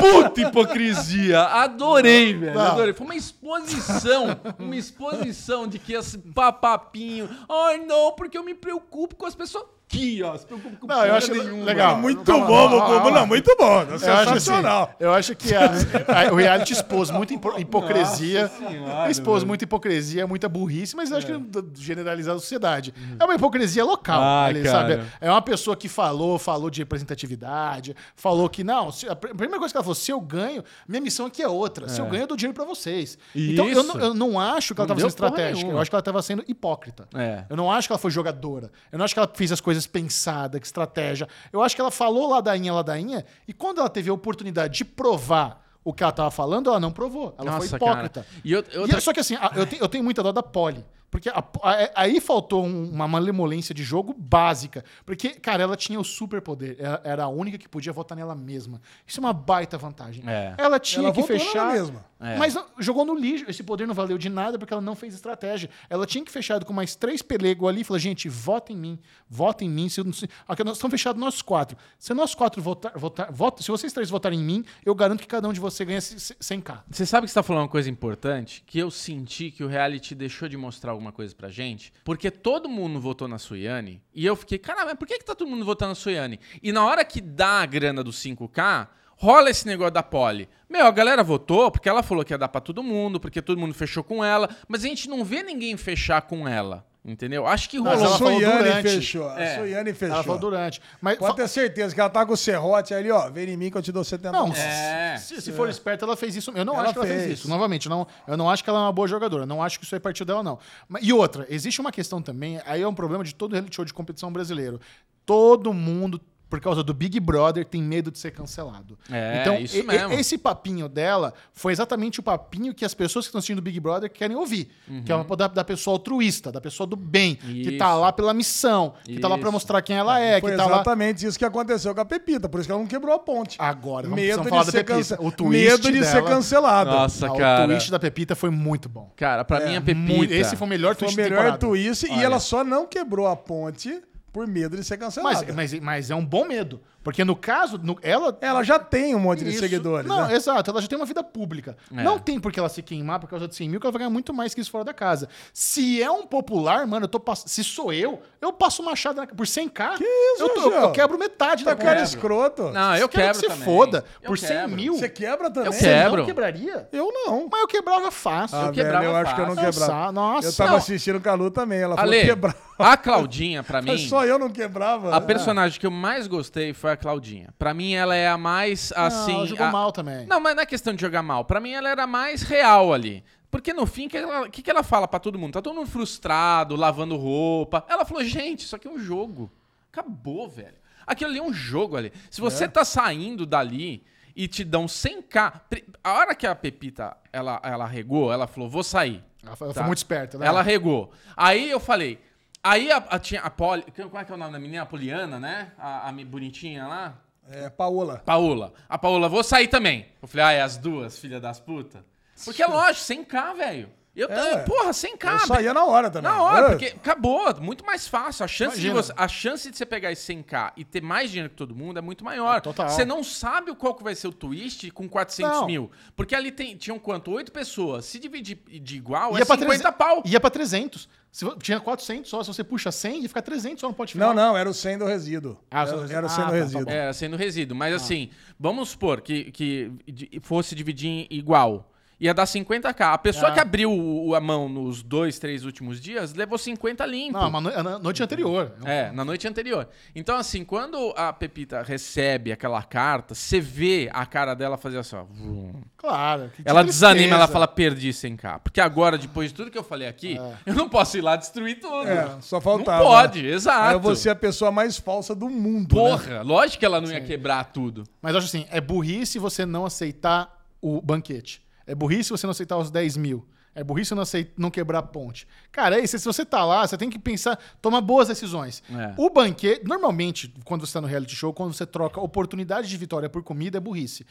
Speaker 1: puta hipocrisia. Adorei, velho. Adorei. Foi uma exposição. Uma exposição de que esse papapinho. Ai, não, porque eu me preocupo com as pessoas. Aqui, ó. Se preocupa com
Speaker 3: Não, eu acho
Speaker 1: nenhuma.
Speaker 3: legal.
Speaker 2: Muito
Speaker 3: Calma,
Speaker 2: bom, Bubu.
Speaker 3: calma.
Speaker 2: Não, muito bom.
Speaker 3: Eu acho, assim,
Speaker 2: Sensacional.
Speaker 3: eu acho que a- *laughs* a- o reality expôs muita hipo- hipocrisia.
Speaker 1: Nossa senhora,
Speaker 3: expôs
Speaker 1: velho.
Speaker 3: muita hipocrisia, muita burrice, mas eu acho que do- generalizar a sociedade. É uma hipocrisia local,
Speaker 1: Ai,
Speaker 3: ali, sabe? É uma pessoa que falou, falou de representatividade, falou que, não, se- a pr- a primeira coisa que ela falou, se eu ganho, minha missão aqui é outra. Se eu ganho, eu dou dinheiro pra vocês. Então, eu,
Speaker 1: Isso.
Speaker 3: não- eu não acho que ela
Speaker 1: Não
Speaker 3: estava sendo estratégica.
Speaker 1: nenhuma.
Speaker 3: Eu acho que ela estava sendo hipócrita.
Speaker 1: É.
Speaker 3: Eu não acho que ela foi jogadora. Eu não acho que ela fez as coisas pensadas, que estratégia. Eu acho que ela falou ladainha, ladainha, e quando ela teve a oportunidade de provar o que ela tava falando, ela não provou. Ela foi
Speaker 1: Nossa,
Speaker 3: hipócrita.
Speaker 1: cara. E eu-
Speaker 3: E
Speaker 1: outra-
Speaker 3: é- só que assim, a- eu, tenho, eu tenho muita dó da Polly. Porque a- a- aí faltou um- uma malemolência de jogo básica. Porque, cara, ela tinha o superpoder. Ela era a única que podia votar nela mesma. Isso é uma baita vantagem.
Speaker 1: É.
Speaker 3: Ela tinha
Speaker 2: Ela
Speaker 3: que fechar.
Speaker 2: mesma.
Speaker 1: É.
Speaker 3: Mas não- jogou no lixo. Esse poder não valeu de nada porque ela não fez estratégia. Ela tinha que fechar com mais três pelegos ali e falar: gente, vota em mim. Vota em mim. Se, se, aqui nós estamos fechados nós quatro. Se nós quatro votar, votar, vota, se vocês três votarem em mim, eu garanto que cada um de vocês ganha c- c- 100k.
Speaker 1: Você sabe que você tá falando uma coisa importante? Que eu senti que o reality deixou de mostrar alguma coisa pra gente. Porque todo mundo votou na Suiane. E eu fiquei, caramba, mas por que, que tá todo mundo votando na Suiane? E na hora que dá a grana dos 5K, rola esse negócio da Polly. Meu, a galera votou porque ela falou que ia dar pra todo mundo, porque todo mundo fechou com ela, mas a gente não vê ninguém fechar com ela. Entendeu? Acho que
Speaker 3: Mas
Speaker 1: rolou.
Speaker 3: ela
Speaker 2: a
Speaker 3: falou
Speaker 2: Suiane fechou. A
Speaker 1: É.
Speaker 2: Suiane fechou.
Speaker 3: Ela falou durante. Mas
Speaker 2: Pode ter certeza que ela tá com o serrote ali, ó. Vem em mim que eu te dou 70
Speaker 3: Não.
Speaker 1: É.
Speaker 3: se, se for esperta, ela fez isso. Eu não
Speaker 2: Ela
Speaker 3: acho que ela fez.
Speaker 2: fez.
Speaker 3: isso. Novamente, não, eu não acho que ela é uma boa jogadora. Não acho que isso aí partiu dela, não. Mas- E outra, existe uma questão também, aí é um problema de todo reality show de competição brasileiro. Todo mundo, por causa do Big Brother, tem medo de ser cancelado.
Speaker 1: É,
Speaker 3: então,
Speaker 1: isso
Speaker 3: e-
Speaker 1: mesmo.
Speaker 3: esse papinho dela foi exatamente o papinho que as pessoas que estão assistindo Big Brother querem ouvir. Que é o da, da pessoa altruísta, da pessoa do bem, que tá
Speaker 1: Isso.
Speaker 3: lá pela missão, que tá lá pra
Speaker 1: Isso.
Speaker 3: mostrar quem ela é,
Speaker 2: Foi
Speaker 3: que tá lá
Speaker 2: exatamente isso que aconteceu com a Pepita, por isso que ela não quebrou a ponte.
Speaker 3: Agora, vamos,
Speaker 2: Medo
Speaker 3: precisamos
Speaker 2: de,
Speaker 3: falar da
Speaker 2: ser
Speaker 3: Pepita.
Speaker 2: cance...
Speaker 3: O twist
Speaker 2: Medo de ser
Speaker 3: dela-
Speaker 2: cancelada.
Speaker 1: Nossa,
Speaker 3: Ah,
Speaker 1: cara.
Speaker 3: O twist da Pepita foi muito bom.
Speaker 1: Cara, pra mim a Pepita.
Speaker 3: Muito- esse foi o melhor
Speaker 2: Foi o
Speaker 3: twist da
Speaker 2: melhor
Speaker 3: temporada.
Speaker 2: twist e ela só não quebrou a ponte por medo de ser cancelada.
Speaker 3: Mas, mas, mas é um bom medo. Porque no caso, no- ela.
Speaker 2: Ela já tem um monte de
Speaker 3: Isso-
Speaker 2: seguidores.
Speaker 3: Não,
Speaker 2: né?
Speaker 3: exato. Ela já tem uma vida pública.
Speaker 1: É.
Speaker 3: Não tem por que ela se queimar por causa de 100 mil, que ela vai ganhar muito mais que isso fora da casa. Se é um popular, mano, eu tô pass... se sou eu, eu passo machado na... por 100k. Que
Speaker 2: isso,
Speaker 3: eu, tô- eu quebro metade
Speaker 2: Tá
Speaker 3: da
Speaker 2: cara
Speaker 3: conta.
Speaker 2: escroto.
Speaker 1: Não, eu
Speaker 3: Quero
Speaker 1: quebro
Speaker 3: que você
Speaker 1: também.
Speaker 3: foda.
Speaker 1: Eu
Speaker 3: Por 100
Speaker 1: quebro.
Speaker 3: mil.
Speaker 2: Você quebra também?
Speaker 1: Eu
Speaker 3: Você
Speaker 1: quebro.
Speaker 3: não quebraria?
Speaker 2: Eu não.
Speaker 3: Mas eu quebrava fácil.
Speaker 2: Ah,
Speaker 1: Eu
Speaker 2: velho,
Speaker 1: quebrava
Speaker 2: eu acho que eu não
Speaker 1: fácil.
Speaker 2: quebrava.
Speaker 3: Nossa, nossa.
Speaker 2: Eu tava
Speaker 1: Não.
Speaker 2: assistindo com a Lu também. Ela falou
Speaker 1: Ale,
Speaker 2: quebrar.
Speaker 1: a Claudinha, pra *laughs* mim.
Speaker 2: Mas só eu não quebrava.
Speaker 1: A personagem que eu mais gostei foi a Claudinha. Pra mim, ela é a mais, assim...
Speaker 3: não, ela jogou
Speaker 1: a-
Speaker 3: mal também.
Speaker 1: Não, mas não é questão de jogar mal. Pra mim, ela era mais real ali. Porque no fim, o que, ela- que, que ela fala pra todo mundo? Tá todo mundo frustrado, lavando roupa. Ela falou, gente, isso aqui é um jogo. Acabou, velho. Aquilo ali é um jogo ali. Se
Speaker 3: É.
Speaker 1: você tá saindo dali e te dão 100k... pri- A hora que a Pepita, ela, ela regou, ela falou, vou sair.
Speaker 3: Ela foi,
Speaker 1: Tá.
Speaker 3: foi muito esperta, né?
Speaker 1: Ela regou. Aí eu falei. Aí a, a, tinha a Poli. Como é que é o nome da menina? A Poliana, né? A, a bonitinha lá.
Speaker 2: É, Paola.
Speaker 1: Paola. A Paola, vou sair também. Eu falei, ah, é as duas, filha das putas? Porque é lógico, 100k, velho. Eu,
Speaker 2: É.
Speaker 1: porra, 100k.
Speaker 2: Eu saía na hora também.
Speaker 1: Na hora,
Speaker 2: Ah,
Speaker 1: porque acabou, muito mais fácil. A chance, de você, a chance de você pegar esse 100k e ter mais dinheiro que todo mundo é muito maior.
Speaker 3: Total.
Speaker 1: Você não sabe qual que vai ser o twist com 400
Speaker 3: Não.
Speaker 1: mil. Porque ali tem, tinham quanto? Oito pessoas. Se dividir de igual,
Speaker 3: Ia
Speaker 1: é
Speaker 3: pra
Speaker 1: 50
Speaker 3: 300
Speaker 1: pau.
Speaker 3: Ia pra 300. Se, tinha 400 só. Se você puxa 100, ia ficar 300 só no pote
Speaker 2: Não,
Speaker 3: final.
Speaker 2: não, era o 100 do resíduo.
Speaker 3: Ah,
Speaker 2: era,
Speaker 3: o 100
Speaker 2: era o 100
Speaker 3: ah,
Speaker 2: do
Speaker 3: tá, tá
Speaker 2: resíduo.
Speaker 3: bom.
Speaker 1: É, sendo resíduo.
Speaker 3: Ah.
Speaker 1: Mas assim, vamos supor que, que fosse dividir em igual. Ia dar 50k. A pessoa
Speaker 3: Ah.
Speaker 1: que abriu o- a mão nos dois, três últimos dias levou 50 limpo.
Speaker 3: Não, mas no- na noite anterior.
Speaker 1: É, na noite anterior. Então, assim, quando a Pepita recebe aquela carta, você vê a cara dela fazer assim, ó.
Speaker 3: Claro. que
Speaker 1: Ela
Speaker 3: tristeza.
Speaker 1: desanima, ela fala, perdi 100k. Porque agora, depois de tudo que eu falei aqui, *laughs* eu não posso ir lá destruir tudo.
Speaker 2: É, só faltava.
Speaker 1: Não pode, exato.
Speaker 2: Aí eu vou ser a pessoa mais falsa do mundo. né?
Speaker 1: Porra, lógico que ela não ia quebrar tudo.
Speaker 3: Mas eu acho assim, é burrice você não aceitar o banquete. É burrice você não aceitar os 10 mil. É burrice não, aceit- não quebrar a ponte. Cara, é isso. Se você tá lá, você tem que pensar, tomar boas decisões.
Speaker 1: É.
Speaker 3: O banquete, normalmente, quando você tá no reality show, quando você troca oportunidade de vitória por comida, é burrice.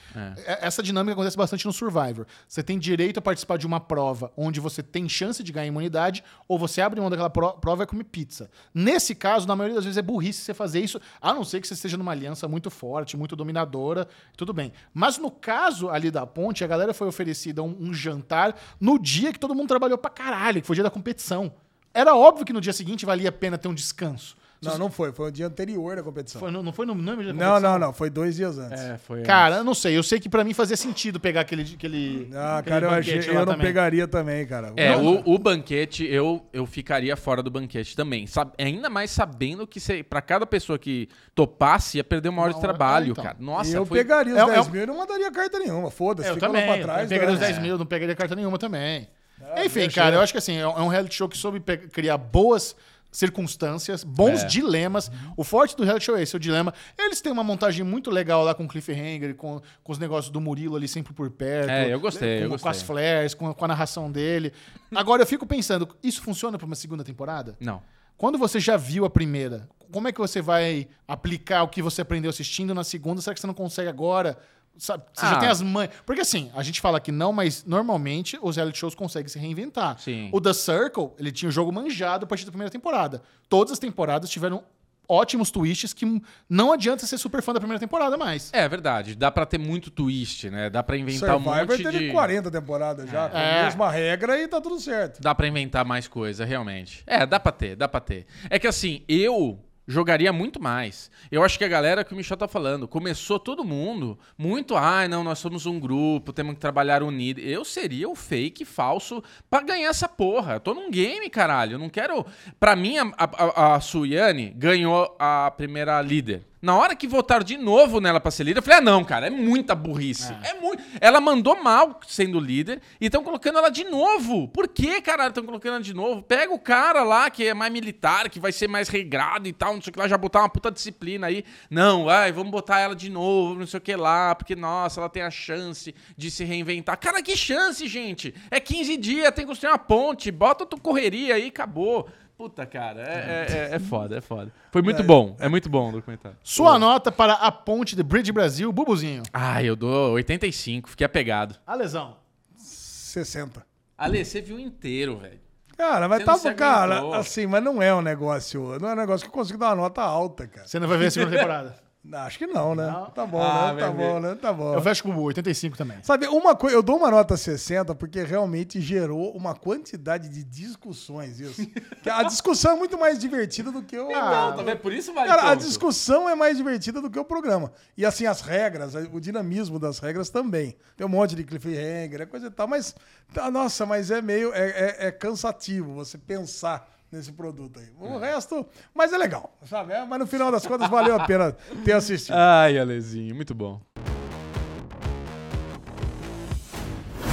Speaker 3: É- Essa dinâmica acontece bastante no Survivor. Você tem direito a participar de uma prova onde você tem chance de ganhar imunidade, ou você abre mão daquela pro- prova e come pizza. Nesse caso, na maioria das vezes, é burrice você fazer isso, a não ser que você esteja numa aliança muito forte, muito dominadora, tudo bem. Mas no caso ali da ponte, a galera foi oferecida um, um jantar no dia que todo mundo trabalhou pra caralho, que foi o dia da competição. Era óbvio que no dia seguinte valia a pena ter um descanso.
Speaker 2: Não, não foi. Foi o dia anterior da competição.
Speaker 3: Foi, no- não foi no, no dia da
Speaker 2: Não,
Speaker 3: competição?
Speaker 2: não, não. Foi dois dias antes.
Speaker 1: É, foi.
Speaker 3: Cara, eu não sei. Eu sei que pra mim fazia sentido pegar aquele. aquele
Speaker 2: Ah,
Speaker 3: aquele
Speaker 2: cara, eu, achei, eu não
Speaker 3: também.
Speaker 2: pegaria também, cara.
Speaker 1: É,
Speaker 2: Não,
Speaker 1: o, o banquete, eu, eu ficaria fora do banquete também. Sab- ainda mais sabendo que cê, pra cada pessoa que topasse ia perder uma hora de
Speaker 3: Uma hora-
Speaker 1: trabalho,
Speaker 3: Ah, então.
Speaker 1: cara. Nossa,
Speaker 2: eu
Speaker 1: foi...
Speaker 2: pegaria os
Speaker 3: É-
Speaker 2: 10
Speaker 3: é-
Speaker 2: mil e não mandaria carta nenhuma. Foda-se,
Speaker 3: Eu
Speaker 2: fica lá
Speaker 3: também.
Speaker 2: pra trás.
Speaker 3: eu pegaria os
Speaker 2: né?
Speaker 3: 10 mil, não pegaria carta nenhuma também.
Speaker 2: Ah,
Speaker 3: Enfim, cara,
Speaker 2: eu-
Speaker 3: eu acho que assim, é um é reality show que soube criar boas circunstâncias, bons
Speaker 1: É.
Speaker 3: dilemas. O forte do reality show é esse, o dilema. Eles têm uma montagem muito legal lá com o cliffhanger, com, com os negócios do Murilo ali sempre por perto.
Speaker 1: É, eu gostei,
Speaker 3: com,
Speaker 1: eu
Speaker 3: Com
Speaker 1: gostei.
Speaker 3: as flares, com, com a narração dele. Agora, eu fico pensando, isso funciona pra uma segunda temporada?
Speaker 1: Não.
Speaker 3: Quando você já viu a primeira, como é que você vai aplicar o que você aprendeu assistindo na segunda? Será que você não consegue agora? Sabe, você já
Speaker 1: Ah.
Speaker 3: tem as mães. Porque assim, a gente fala que não, mas normalmente os reality shows conseguem se reinventar.
Speaker 1: Sim.
Speaker 3: O The Circle, ele tinha o jogo manjado a partir da primeira temporada. Todas as temporadas tiveram ótimos twists que não adianta ser super fã da primeira temporada mais.
Speaker 1: É verdade, dá pra ter muito twist, né? Dá pra inventar um
Speaker 2: Survivor
Speaker 1: monte
Speaker 2: teve
Speaker 1: de...
Speaker 2: 40 temporadas já, com
Speaker 3: É.
Speaker 2: a mesma regra e tá tudo certo.
Speaker 1: Dá pra inventar mais coisa, realmente. É, dá pra ter, dá pra ter. É que assim, eu jogaria muito mais. Eu acho que a galera que o Michel tá falando, começou todo mundo muito, ai, não, nós somos um grupo, temos que trabalhar unido. Eu seria o fake falso pra ganhar essa porra. Eu tô num game, caralho. Eu não quero. Pra mim, a, a, a Suyane ganhou a primeira líder. Na hora que votaram de novo nela pra ser líder, eu falei: ah, não, cara, é muita burrice. É, muito. Ela mandou mal sendo líder e estão colocando ela de novo. Por que, caralho, estão colocando ela de novo? Pega o cara lá que é mais militar, que vai ser mais regrado e tal, não sei o que lá, já botar uma puta disciplina aí. Não, ai, vamos botar ela de novo, não sei o que lá, porque, nossa, ela tem a chance de se reinventar. Cara, que chance, gente? É 15 dias, tem que construir uma ponte, bota tua correria aí, acabou. Puta, cara, é, é, é, é foda, é foda. Foi muito bom, é muito bom o documentário.
Speaker 3: Sua nota para a ponte de Bridge Brasil, Bubuzinho.
Speaker 1: Ah, eu dou 85, fiquei apegado.
Speaker 3: Alesão.
Speaker 2: 60.
Speaker 1: Ale, você viu inteiro, velho.
Speaker 2: Cara, mas tá
Speaker 1: se
Speaker 2: cara, assim, mas não é um negócio, não é um negócio que eu consigo dar uma nota alta, cara.
Speaker 3: Você não vai ver a segunda *laughs* temporada.
Speaker 2: Acho que não, né?
Speaker 3: Não?
Speaker 2: Tá bom,
Speaker 1: Ah,
Speaker 2: né? Tá bom, né? Tá bom.
Speaker 3: Eu fecho com o 85 também.
Speaker 2: Sabe, uma coisa, eu dou uma nota 60 porque realmente gerou uma quantidade de discussões isso. *laughs* A discussão é muito mais divertida do que o
Speaker 1: Não, tá vendo? Por isso vale
Speaker 2: Cara, a discussão é mais divertida do que o programa. E assim, as regras, o dinamismo das regras também. Tem um monte de cliffhanger, é coisa e tal, mas, tá, nossa, mas é meio, é, é- é cansativo você pensar nesse produto aí. O resto, mas é legal, sabe? É, mas no final das contas valeu a pena ter assistido.
Speaker 1: Ai, Alezinho, muito bom.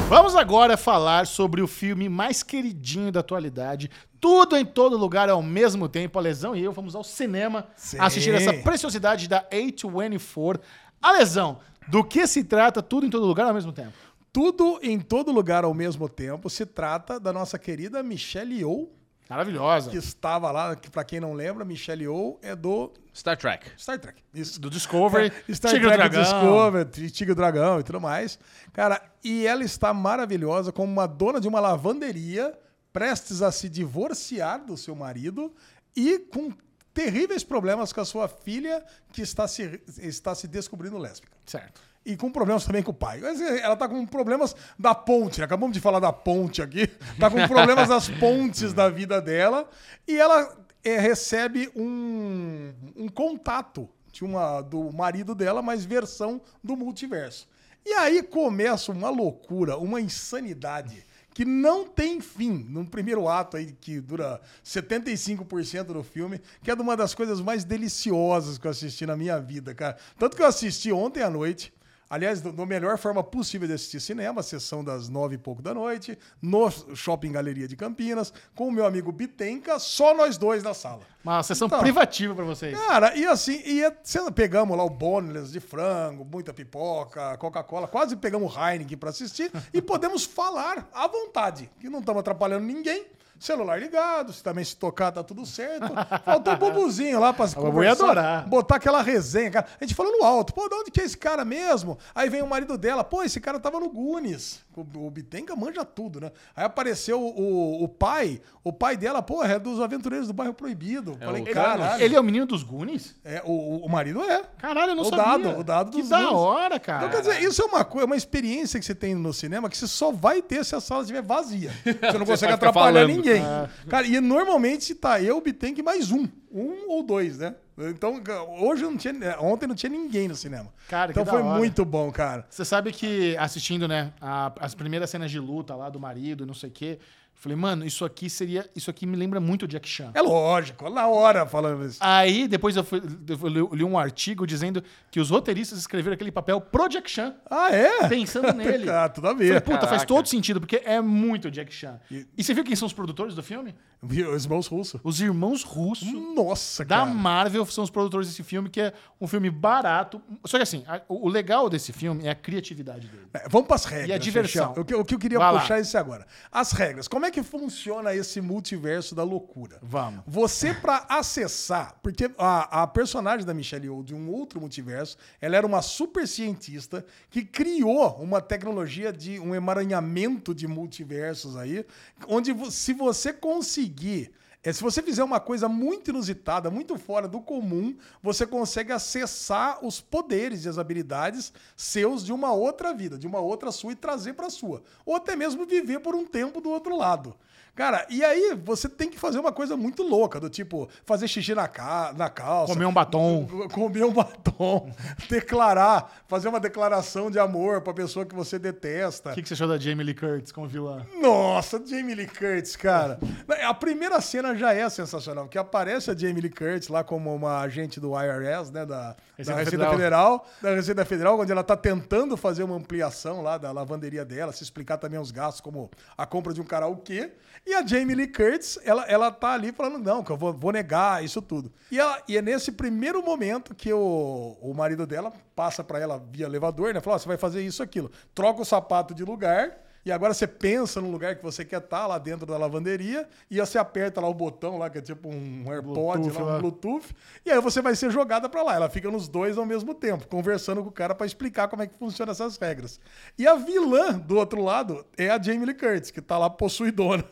Speaker 3: Vamos agora falar sobre o filme mais queridinho da atualidade. Tudo em todo lugar ao mesmo tempo. A Lesão e eu fomos ao cinema
Speaker 2: Sim.
Speaker 3: assistir essa preciosidade da A24. A Lesão, do que se trata tudo em todo lugar ao mesmo tempo?
Speaker 2: Tudo em todo lugar ao mesmo tempo se trata da nossa querida Michelle Yeoh,
Speaker 3: Maravilhosa.
Speaker 2: que estava lá, que para quem não lembra, Michelle Yeoh é do
Speaker 1: Star Trek.
Speaker 2: Star Trek. Isso.
Speaker 3: Do Discovery,
Speaker 2: É, Star
Speaker 3: Tigre e
Speaker 2: Trek
Speaker 3: Dragão.
Speaker 2: Discovery, Tigre e Dragão e tudo mais. Cara, e ela está maravilhosa como uma dona de uma lavanderia, prestes a se divorciar do seu marido e com terríveis problemas com a sua filha que está se, está se descobrindo lésbica.
Speaker 3: Certo.
Speaker 2: E com problemas também com o pai. Eh, Ela tá com problemas da ponte. né? Acabamos de falar da ponte aqui. Tá com problemas das *laughs* pontes da vida dela. E ela eh, recebe um, um contato de uma, do marido dela, mas versão do multiverso. E aí começa uma loucura, uma insanidade que não tem fim num primeiro ato aí que dura 75% do filme, que é uma das coisas mais deliciosas que eu assisti na minha vida, cara. Tanto que eu assisti ontem à noite, aliás, da melhor forma possível de assistir cinema, sessão das nove e pouco da noite, no Shopping Galeria de Campinas, com o meu amigo Bitenca, só nós dois na sala.
Speaker 3: Uma sessão
Speaker 2: Então.
Speaker 3: privativa pra vocês.
Speaker 2: Cara, e assim, e é- pegamos lá o boneless de frango, muita pipoca, Coca-Cola, quase pegamos o Heineken pra assistir e podemos falar à vontade, que não estamos atrapalhando ninguém. Celular ligado, se também se tocar tá tudo certo. *laughs* Faltou o bubuzinho lá pra
Speaker 3: Bubu ia adorar.
Speaker 2: botar aquela resenha, cara. A gente falando alto, pô, de onde que é esse cara mesmo? Aí vem o marido dela, pô, esse cara tava no Goonies. O, Bitenca manja tudo, né? Aí apareceu o, o pai, o pai dela, pô, é dos aventureiros do bairro proibido. Falei,
Speaker 1: o
Speaker 2: caralho.
Speaker 3: Ele é o menino dos Goonies?
Speaker 2: É, o, o- marido é.
Speaker 3: Caralho, eu não
Speaker 2: o
Speaker 3: sabia.
Speaker 2: Dado, o dado
Speaker 3: Que
Speaker 2: dos
Speaker 3: da
Speaker 2: Goonies.
Speaker 3: hora, cara.
Speaker 2: Então, quer dizer, isso é uma coisa, uma experiência que você tem no cinema que você só vai ter se a sala estiver vazia. *laughs* Você não consegue
Speaker 1: vai ficar
Speaker 2: atrapalhar
Speaker 1: falando.
Speaker 2: ninguém. Cara, e normalmente tá eu, Bitenk mais um. Um ou dois, né? Então, hoje não tinha. Ontem não tinha ninguém no cinema.
Speaker 3: Cara, que
Speaker 2: então foi muito bom, cara.
Speaker 3: Você sabe que assistindo, né, a- as primeiras cenas de luta lá do marido, não sei o quê, falei, mano, isso aqui seria. Isso aqui me lembra muito o Jack Chan.
Speaker 2: É lógico, na hora falando isso.
Speaker 3: Aí depois eu, fui, eu li- um artigo dizendo que os roteiristas escreveram aquele papel pro Jack Chan,
Speaker 2: Ah, é?
Speaker 3: pensando *laughs* nele.
Speaker 2: ah, tudo a
Speaker 3: Falei,
Speaker 2: ver.
Speaker 3: puta, faz
Speaker 1: Caraca.
Speaker 3: todo sentido, porque é muito Jack Chan. E, você viu quem são os produtores do filme?
Speaker 2: Os irmãos russos.
Speaker 3: Os irmãos russos
Speaker 2: Nossa,
Speaker 3: da
Speaker 2: cara.
Speaker 3: Marvel são os produtores desse filme, que é um filme barato. Só que assim, a- o legal desse filme é a criatividade dele.
Speaker 2: É, vamos para as regras.
Speaker 3: E a diversão.
Speaker 2: O que, o que eu queria
Speaker 3: Vai lá.
Speaker 2: puxar é isso agora. As regras. Como é que funciona esse multiverso da loucura?
Speaker 3: Vamos.
Speaker 2: Você, para acessar, porque a, a personagem da Michelle Yeoh de um outro multiverso, ela era uma super cientista que criou uma tecnologia de um emaranhamento de multiversos aí, onde se você conseguir é, se você fizer uma coisa muito inusitada, muito fora do comum, você consegue acessar os poderes e as habilidades seus de uma outra vida, de uma outra sua e trazer para sua. Ou até mesmo viver por um tempo do outro lado. Cara, e aí você tem que fazer uma coisa muito louca, do tipo, fazer xixi na, ca na calça.
Speaker 3: Comer um batom. *laughs*
Speaker 2: Comer um batom. *laughs* declarar, fazer uma declaração de amor pra pessoa que você detesta.
Speaker 3: O que, que você achou da Jamie Lee Curtis como vilã?
Speaker 2: Nossa, Jamie Lee Curtis, cara. *laughs* A primeira cena já é sensacional, que aparece a Jamie Lee Curtis lá como uma agente do IRS, né, da
Speaker 3: Receita
Speaker 2: da Receita
Speaker 3: Federal.
Speaker 2: Federal. da Receita Federal, onde ela tá tentando fazer uma ampliação lá da lavanderia dela, se explicar também os gastos, como a compra de um karaokê. E a Jamie Lee Curtis, ela, ela tá ali falando, não, que eu vou, vou negar isso tudo. E, ela, e é nesse primeiro momento que o, o marido dela passa pra ela via elevador, né? Fala, ó, você vai fazer isso, aquilo. Troca o sapato de lugar, e agora você pensa no lugar que você quer estar, lá dentro da lavanderia, e você aperta lá o botão lá, que é tipo um AirPod,
Speaker 3: Bluetooth
Speaker 2: lá, um. Bluetooth, e aí você vai ser jogada pra lá. Ela fica nos dois ao mesmo tempo, conversando com o cara pra explicar como é que funciona essas regras. E a vilã do outro lado é a Jamie Lee Curtis, que tá lá possuidona.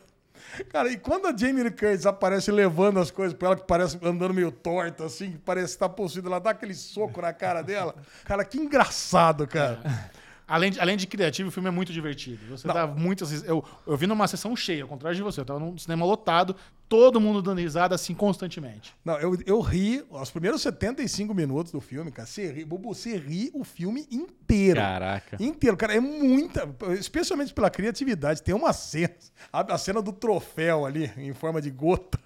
Speaker 2: Cara, e quando a Jamie Lee Curtis aparece levando as coisas pra ela, que parece andando meio torta, assim, que parece estar possuída, ela dá aquele soco na cara dela. Cara, que engraçado, cara.
Speaker 3: Além de, além de criativo, o filme é muito divertido. Você dá muitas. Eu, eu vi numa sessão cheia, ao contrário de você. Eu tava num cinema lotado, todo mundo dando risada assim constantemente.
Speaker 2: Não, eu, eu ri os primeiros 75 minutos do filme, cara. Você ri, Bubu, você ri o filme inteiro.
Speaker 1: Caraca.
Speaker 2: Inteiro, cara. É muita. Especialmente pela criatividade. Tem uma cena. A, a cena do troféu ali, em forma de gota.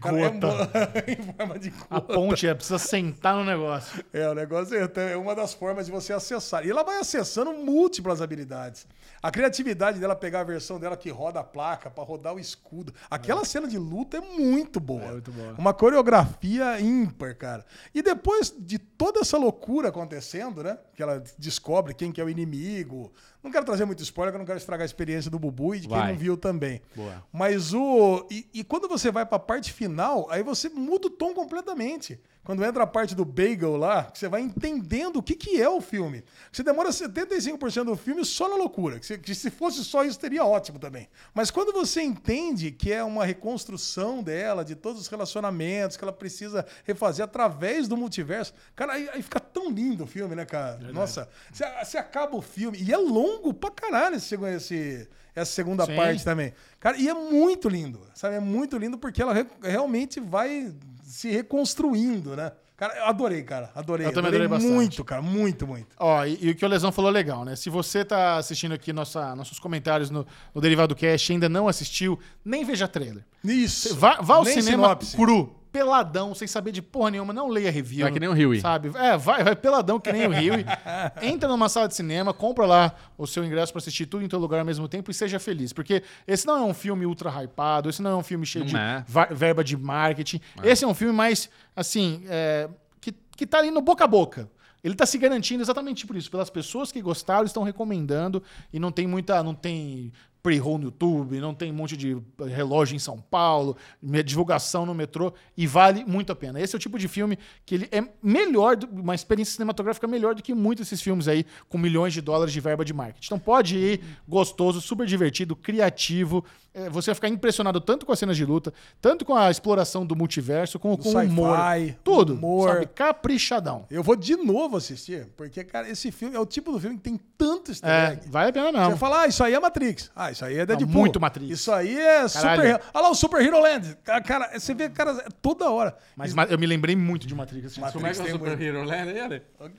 Speaker 2: Cara, é
Speaker 3: Gota. *laughs*
Speaker 2: em forma de gota.
Speaker 3: A ponte é, precisa sentar no negócio.
Speaker 2: É, o negócio é, é uma das formas de você acessar. E ela vai acessando múltiplas habilidades. A criatividade dela pegar a versão dela que roda a placa pra rodar o escudo. Aquela cena de luta é muito boa.
Speaker 3: É muito boa.
Speaker 2: Uma coreografia ímpar, cara. E depois de toda essa loucura acontecendo, né? Que ela descobre quem que é o inimigo. Não quero trazer muito spoiler, que eu não quero estragar a experiência do Bubu e de quem
Speaker 1: Vai.
Speaker 2: não viu também.
Speaker 1: Boa.
Speaker 2: Mas o. E, e quando você vai pra parte final, aí você muda o tom completamente. Quando entra a parte do bagel lá, que você vai entendendo o que, que é o filme. Você demora 75% do filme só na loucura. Que, se- que se fosse só isso, teria ótimo também. Mas quando você entende que é uma reconstrução dela, de todos os relacionamentos que ela precisa refazer através do multiverso, cara, aí, aí fica tão lindo o filme, né, cara? Nossa, você, você acaba o filme. E é longo pra caralho esse, esse- essa segunda
Speaker 3: Sim.
Speaker 2: parte também. Cara, e é muito lindo, sabe? É muito lindo porque ela re- realmente vai se reconstruindo, né? Cara, eu adorei, cara. Adorei.
Speaker 3: Eu também adorei bastante.
Speaker 2: Muito, cara. Muito, muito.
Speaker 3: Ó, e, e o que o Lesão falou é legal, né? Se você tá assistindo aqui nossa, nossos comentários no, no Derivado Cast e ainda não assistiu, nem veja trailer.
Speaker 2: Isso.
Speaker 3: Vá, vá ao
Speaker 2: Nem
Speaker 3: cinema
Speaker 2: sinopse.
Speaker 3: cru, peladão, sem saber de porra nenhuma, não leia review.
Speaker 1: Vai que nem o Huey.
Speaker 3: Sabe? É, vai, vai peladão que nem o Rio. *laughs* Entra numa sala de cinema, compra lá o seu ingresso pra assistir tudo em teu lugar ao mesmo tempo e seja feliz. Porque esse não é um filme ultra hypado, esse não é um filme cheio
Speaker 1: Não
Speaker 3: de
Speaker 1: é.
Speaker 3: verba de marketing. Esse é um filme mais, assim, é, que, que tá ali no boca a boca. Ele tá se garantindo exatamente por isso, pelas pessoas que gostaram, estão recomendando e não tem muita, não tem pre-roll no YouTube, não tem um monte de relógio em São Paulo, divulgação no metrô e vale muito a pena. Esse é o tipo de filme que ele é melhor, uma experiência cinematográfica melhor do que muitos desses filmes aí com milhões de dólares de verba de marketing. Então pode ir, gostoso, super divertido, criativo. É, você vai ficar impressionado tanto com as cenas de luta, tanto com a exploração do multiverso, como com o humor. Tudo.
Speaker 2: humor.
Speaker 3: Sabe? Caprichadão.
Speaker 2: Eu vou de novo assistir, porque, cara, esse filme é o tipo do filme que tem tanto easter
Speaker 3: É, vale a pena
Speaker 2: Você
Speaker 3: mesmo.
Speaker 2: fala, ah, isso aí é Matrix. Ah, isso aí é Deadpool.
Speaker 3: muito Matrix.
Speaker 2: Isso aí é Super
Speaker 3: Caralho.
Speaker 2: Hero. Olha lá o Super Hero Land. Cara, Cara, você vê, cara, toda hora.
Speaker 3: Mas ma- eu me lembrei muito de Matrix. esse
Speaker 1: Como é que é o
Speaker 2: Tem
Speaker 1: Super Hero Land aí, Ale? *laughs*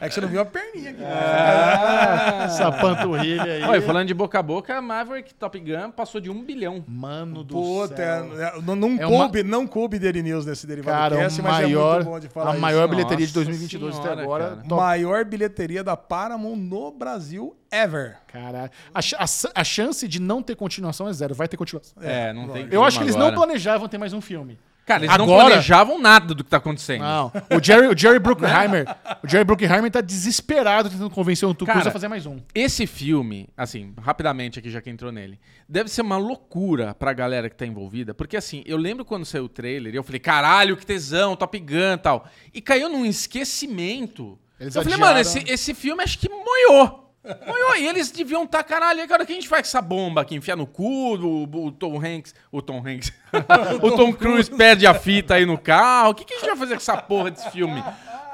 Speaker 2: É que você não viu a perninha aqui.
Speaker 3: Essa panturrilha aí.
Speaker 1: Olha, falando de boca a boca, Maverick Top Gun passou de um bilhão.
Speaker 3: Mano do
Speaker 2: Puta,
Speaker 3: céu.
Speaker 2: é, não, não
Speaker 3: É uma-
Speaker 2: coube, não coube Daily News nesse derivado
Speaker 3: Cara,
Speaker 2: cast,
Speaker 3: o
Speaker 2: mas é
Speaker 3: maior,
Speaker 2: muito bom de falar
Speaker 3: a
Speaker 2: isso.
Speaker 3: maior bilheteria de
Speaker 1: Nossa
Speaker 3: 2022 até
Speaker 1: senhora,
Speaker 3: agora.
Speaker 1: cara.
Speaker 3: Top.
Speaker 2: Maior bilheteria da Paramount no Brasil ever.
Speaker 3: Caralho. A, a- a chance de não ter continuação é zero. Vai ter continuação.
Speaker 1: É, não tem
Speaker 3: Eu acho que eles não
Speaker 1: agora.
Speaker 3: planejavam ter mais um filme.
Speaker 1: Cara, eles não
Speaker 3: Agora-
Speaker 1: planejavam nada do que tá acontecendo.
Speaker 3: Não. O Jerry, o Jerry Bruckheimer, o Jerry Bruckheimer tá desesperado tentando convencer o Tom Cruise
Speaker 1: Cara,
Speaker 3: a fazer mais um.
Speaker 1: Esse filme, assim, rapidamente aqui, já que entrou nele, deve ser uma loucura pra galera que tá envolvida, porque assim, eu lembro quando saiu o trailer e eu falei, caralho, que tesão, Top Gun e tal. E caiu num esquecimento.
Speaker 3: Eles
Speaker 1: eu falei,
Speaker 3: adiaram.
Speaker 1: mano, esse, esse filme acho que moiou. Moiou. E eles deviam estar, caralho, cara, o que a gente faz com essa bomba aqui? Enfiar no cu, o, o Tom Hanks. O Tom Hanks. *laughs* o Tom Cruise perde a fita aí no carro. O que, que a gente vai fazer com essa porra desse filme?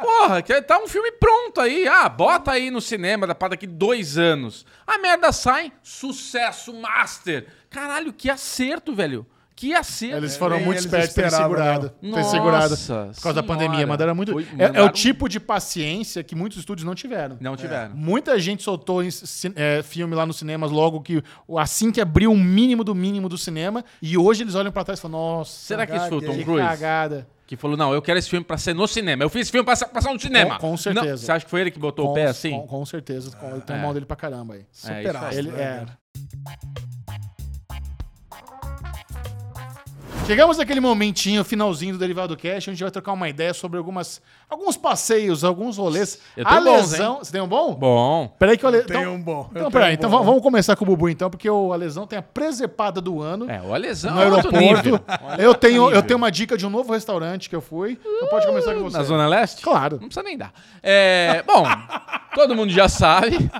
Speaker 1: Porra, que tá um filme pronto aí. Ah, bota aí no cinema da- pra daqui dois anos. A merda sai, sucesso master. Caralho, que acerto, velho. Que acerto.
Speaker 3: Eles foram
Speaker 2: nem
Speaker 3: muito
Speaker 2: eles
Speaker 3: espertos ter
Speaker 2: esperavam,
Speaker 3: segurado. Ter segurado
Speaker 1: Nossa
Speaker 3: por causa da
Speaker 1: senhora.
Speaker 3: pandemia. Mandaram muito.
Speaker 1: Foi-
Speaker 3: é, é o
Speaker 1: mandaram-
Speaker 3: tipo de paciência que muitos estúdios não tiveram.
Speaker 1: Não tiveram.
Speaker 3: Muita gente soltou é, filme lá nos cinemas logo que assim que abriu o mínimo do mínimo do cinema e hoje eles olham pra trás e falam: Nossa,
Speaker 1: Será que isso foi o Tom Cruise?
Speaker 3: cagada.
Speaker 1: Que falou, não, eu quero esse filme pra ser no cinema. Eu fiz esse filme pra sa- passar no cinema.
Speaker 3: Com- com certeza.
Speaker 1: Não, você acha que foi ele que botou
Speaker 3: Com,
Speaker 1: o pé assim?
Speaker 3: com, com certeza. Com, ele tem
Speaker 1: É.
Speaker 3: mão dele pra caramba aí.
Speaker 1: É, isso
Speaker 2: Superaço,
Speaker 1: aí.
Speaker 3: Ele
Speaker 2: né,
Speaker 3: é. Chegamos naquele momentinho, finalzinho do Derivado Cash, onde a gente vai trocar uma ideia sobre algumas, alguns passeios, alguns rolês.
Speaker 1: Eu tenho
Speaker 3: a
Speaker 1: bons,
Speaker 3: lesão. Você tem um bom?
Speaker 1: Bom.
Speaker 3: Peraí que eu le...
Speaker 2: Tem
Speaker 3: então,
Speaker 2: um bom.
Speaker 3: Então,
Speaker 2: tenho
Speaker 3: peraí,
Speaker 2: um
Speaker 3: então
Speaker 2: bom.
Speaker 3: va- vamos começar com o Bubu, então, porque o, a lesão tem a presepada do ano.
Speaker 1: É, o Alesão
Speaker 3: No
Speaker 1: é
Speaker 3: aeroporto. Eu tenho, eu tenho uma dica de um novo restaurante que eu fui. Então pode começar com você.
Speaker 1: Na Zona Leste?
Speaker 3: Claro.
Speaker 1: Não precisa nem dar. É, bom, todo mundo já sabe.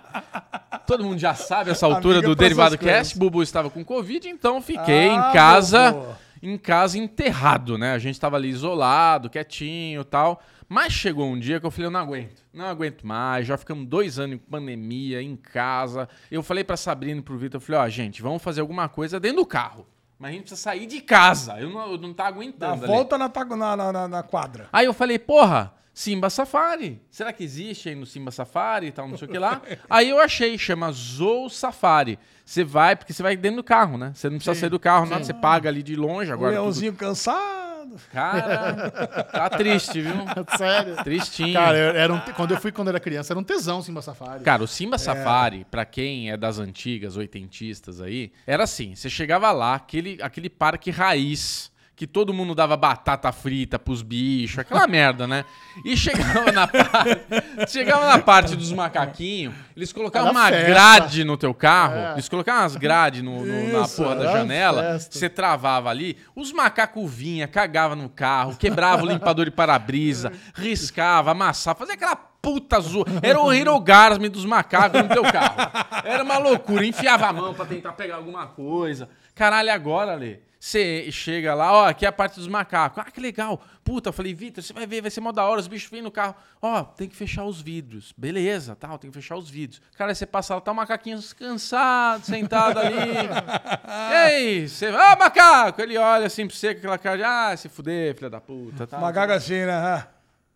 Speaker 1: Todo mundo já sabe essa altura
Speaker 2: Amiga
Speaker 1: do Derivado
Speaker 2: coisas.
Speaker 1: Cast. Bubu estava com Covid, então fiquei
Speaker 2: Ah,
Speaker 1: em casa,
Speaker 2: Bubu.
Speaker 1: Em casa enterrado, né? A gente estava ali isolado, quietinho e tal. Mas chegou um dia que eu falei, eu não aguento. Não aguento mais, já ficamos dois anos em pandemia, em casa. Eu falei pra Sabrina e pro Vitor, eu falei, ó, gente, vamos fazer alguma coisa dentro do carro. Mas a gente precisa sair de casa. Eu não, eu não tá
Speaker 2: Dá
Speaker 1: aguentando. ali.
Speaker 2: volta na, na, na, na- quadra.
Speaker 1: Aí eu falei, porra, Simba Safari. Será que existe aí no Simba Safari e tal, não sei o que lá? *laughs* aí eu achei, chama Zou Safari. Você vai, porque você vai dentro do carro, né? Você não precisa sair do carro, nada, você paga ali de longe
Speaker 2: O
Speaker 1: agora. tudo-
Speaker 2: leãozinho cansado.
Speaker 1: Cara, tá triste, viu? *laughs*
Speaker 3: Sério.
Speaker 1: Tristinho.
Speaker 3: Cara, eu- era um quando eu fui quando era criança, era um tesão Simba Safari.
Speaker 1: Cara, o Simba Safari, pra quem é das antigas, oitentistas aí, era assim: você chegava lá, aquele, aquele parque raiz. Que todo mundo dava batata frita pros bichos, aquela merda, né? E chegava na parte, *laughs* chegava na parte dos macaquinhos, eles colocavam
Speaker 3: Era
Speaker 1: uma
Speaker 3: festa.
Speaker 1: grade no teu carro,
Speaker 3: É.
Speaker 1: eles colocavam umas grades no, no- na porra da janela,
Speaker 3: festa.
Speaker 1: você travava ali, os macacos vinha, cagava no carro, quebrava o limpador de para-brisa, riscava, amassava, fazia aquela puta zoa. Era o Hirogasme dos macacos no teu carro. Era uma loucura, enfiava a mão pra tentar pegar alguma coisa. Caralho, agora, Lê, você chega lá, ó, aqui é a parte dos macacos. Ah, que legal. Puta, falei, Vitor, você vai ver, vai ser mó da hora, os bichos vêm no carro. Ó, tem que fechar os vidros. Beleza, tal, tem que fechar os vidros. Cara, você passa lá, tá o macaquinho cansado, sentado ali. *laughs* E aí, você, ah, macaco! Ele olha assim pra você com aquela cara de, ah, se fuder, filha da puta. Tal,
Speaker 2: Macaco assim, né?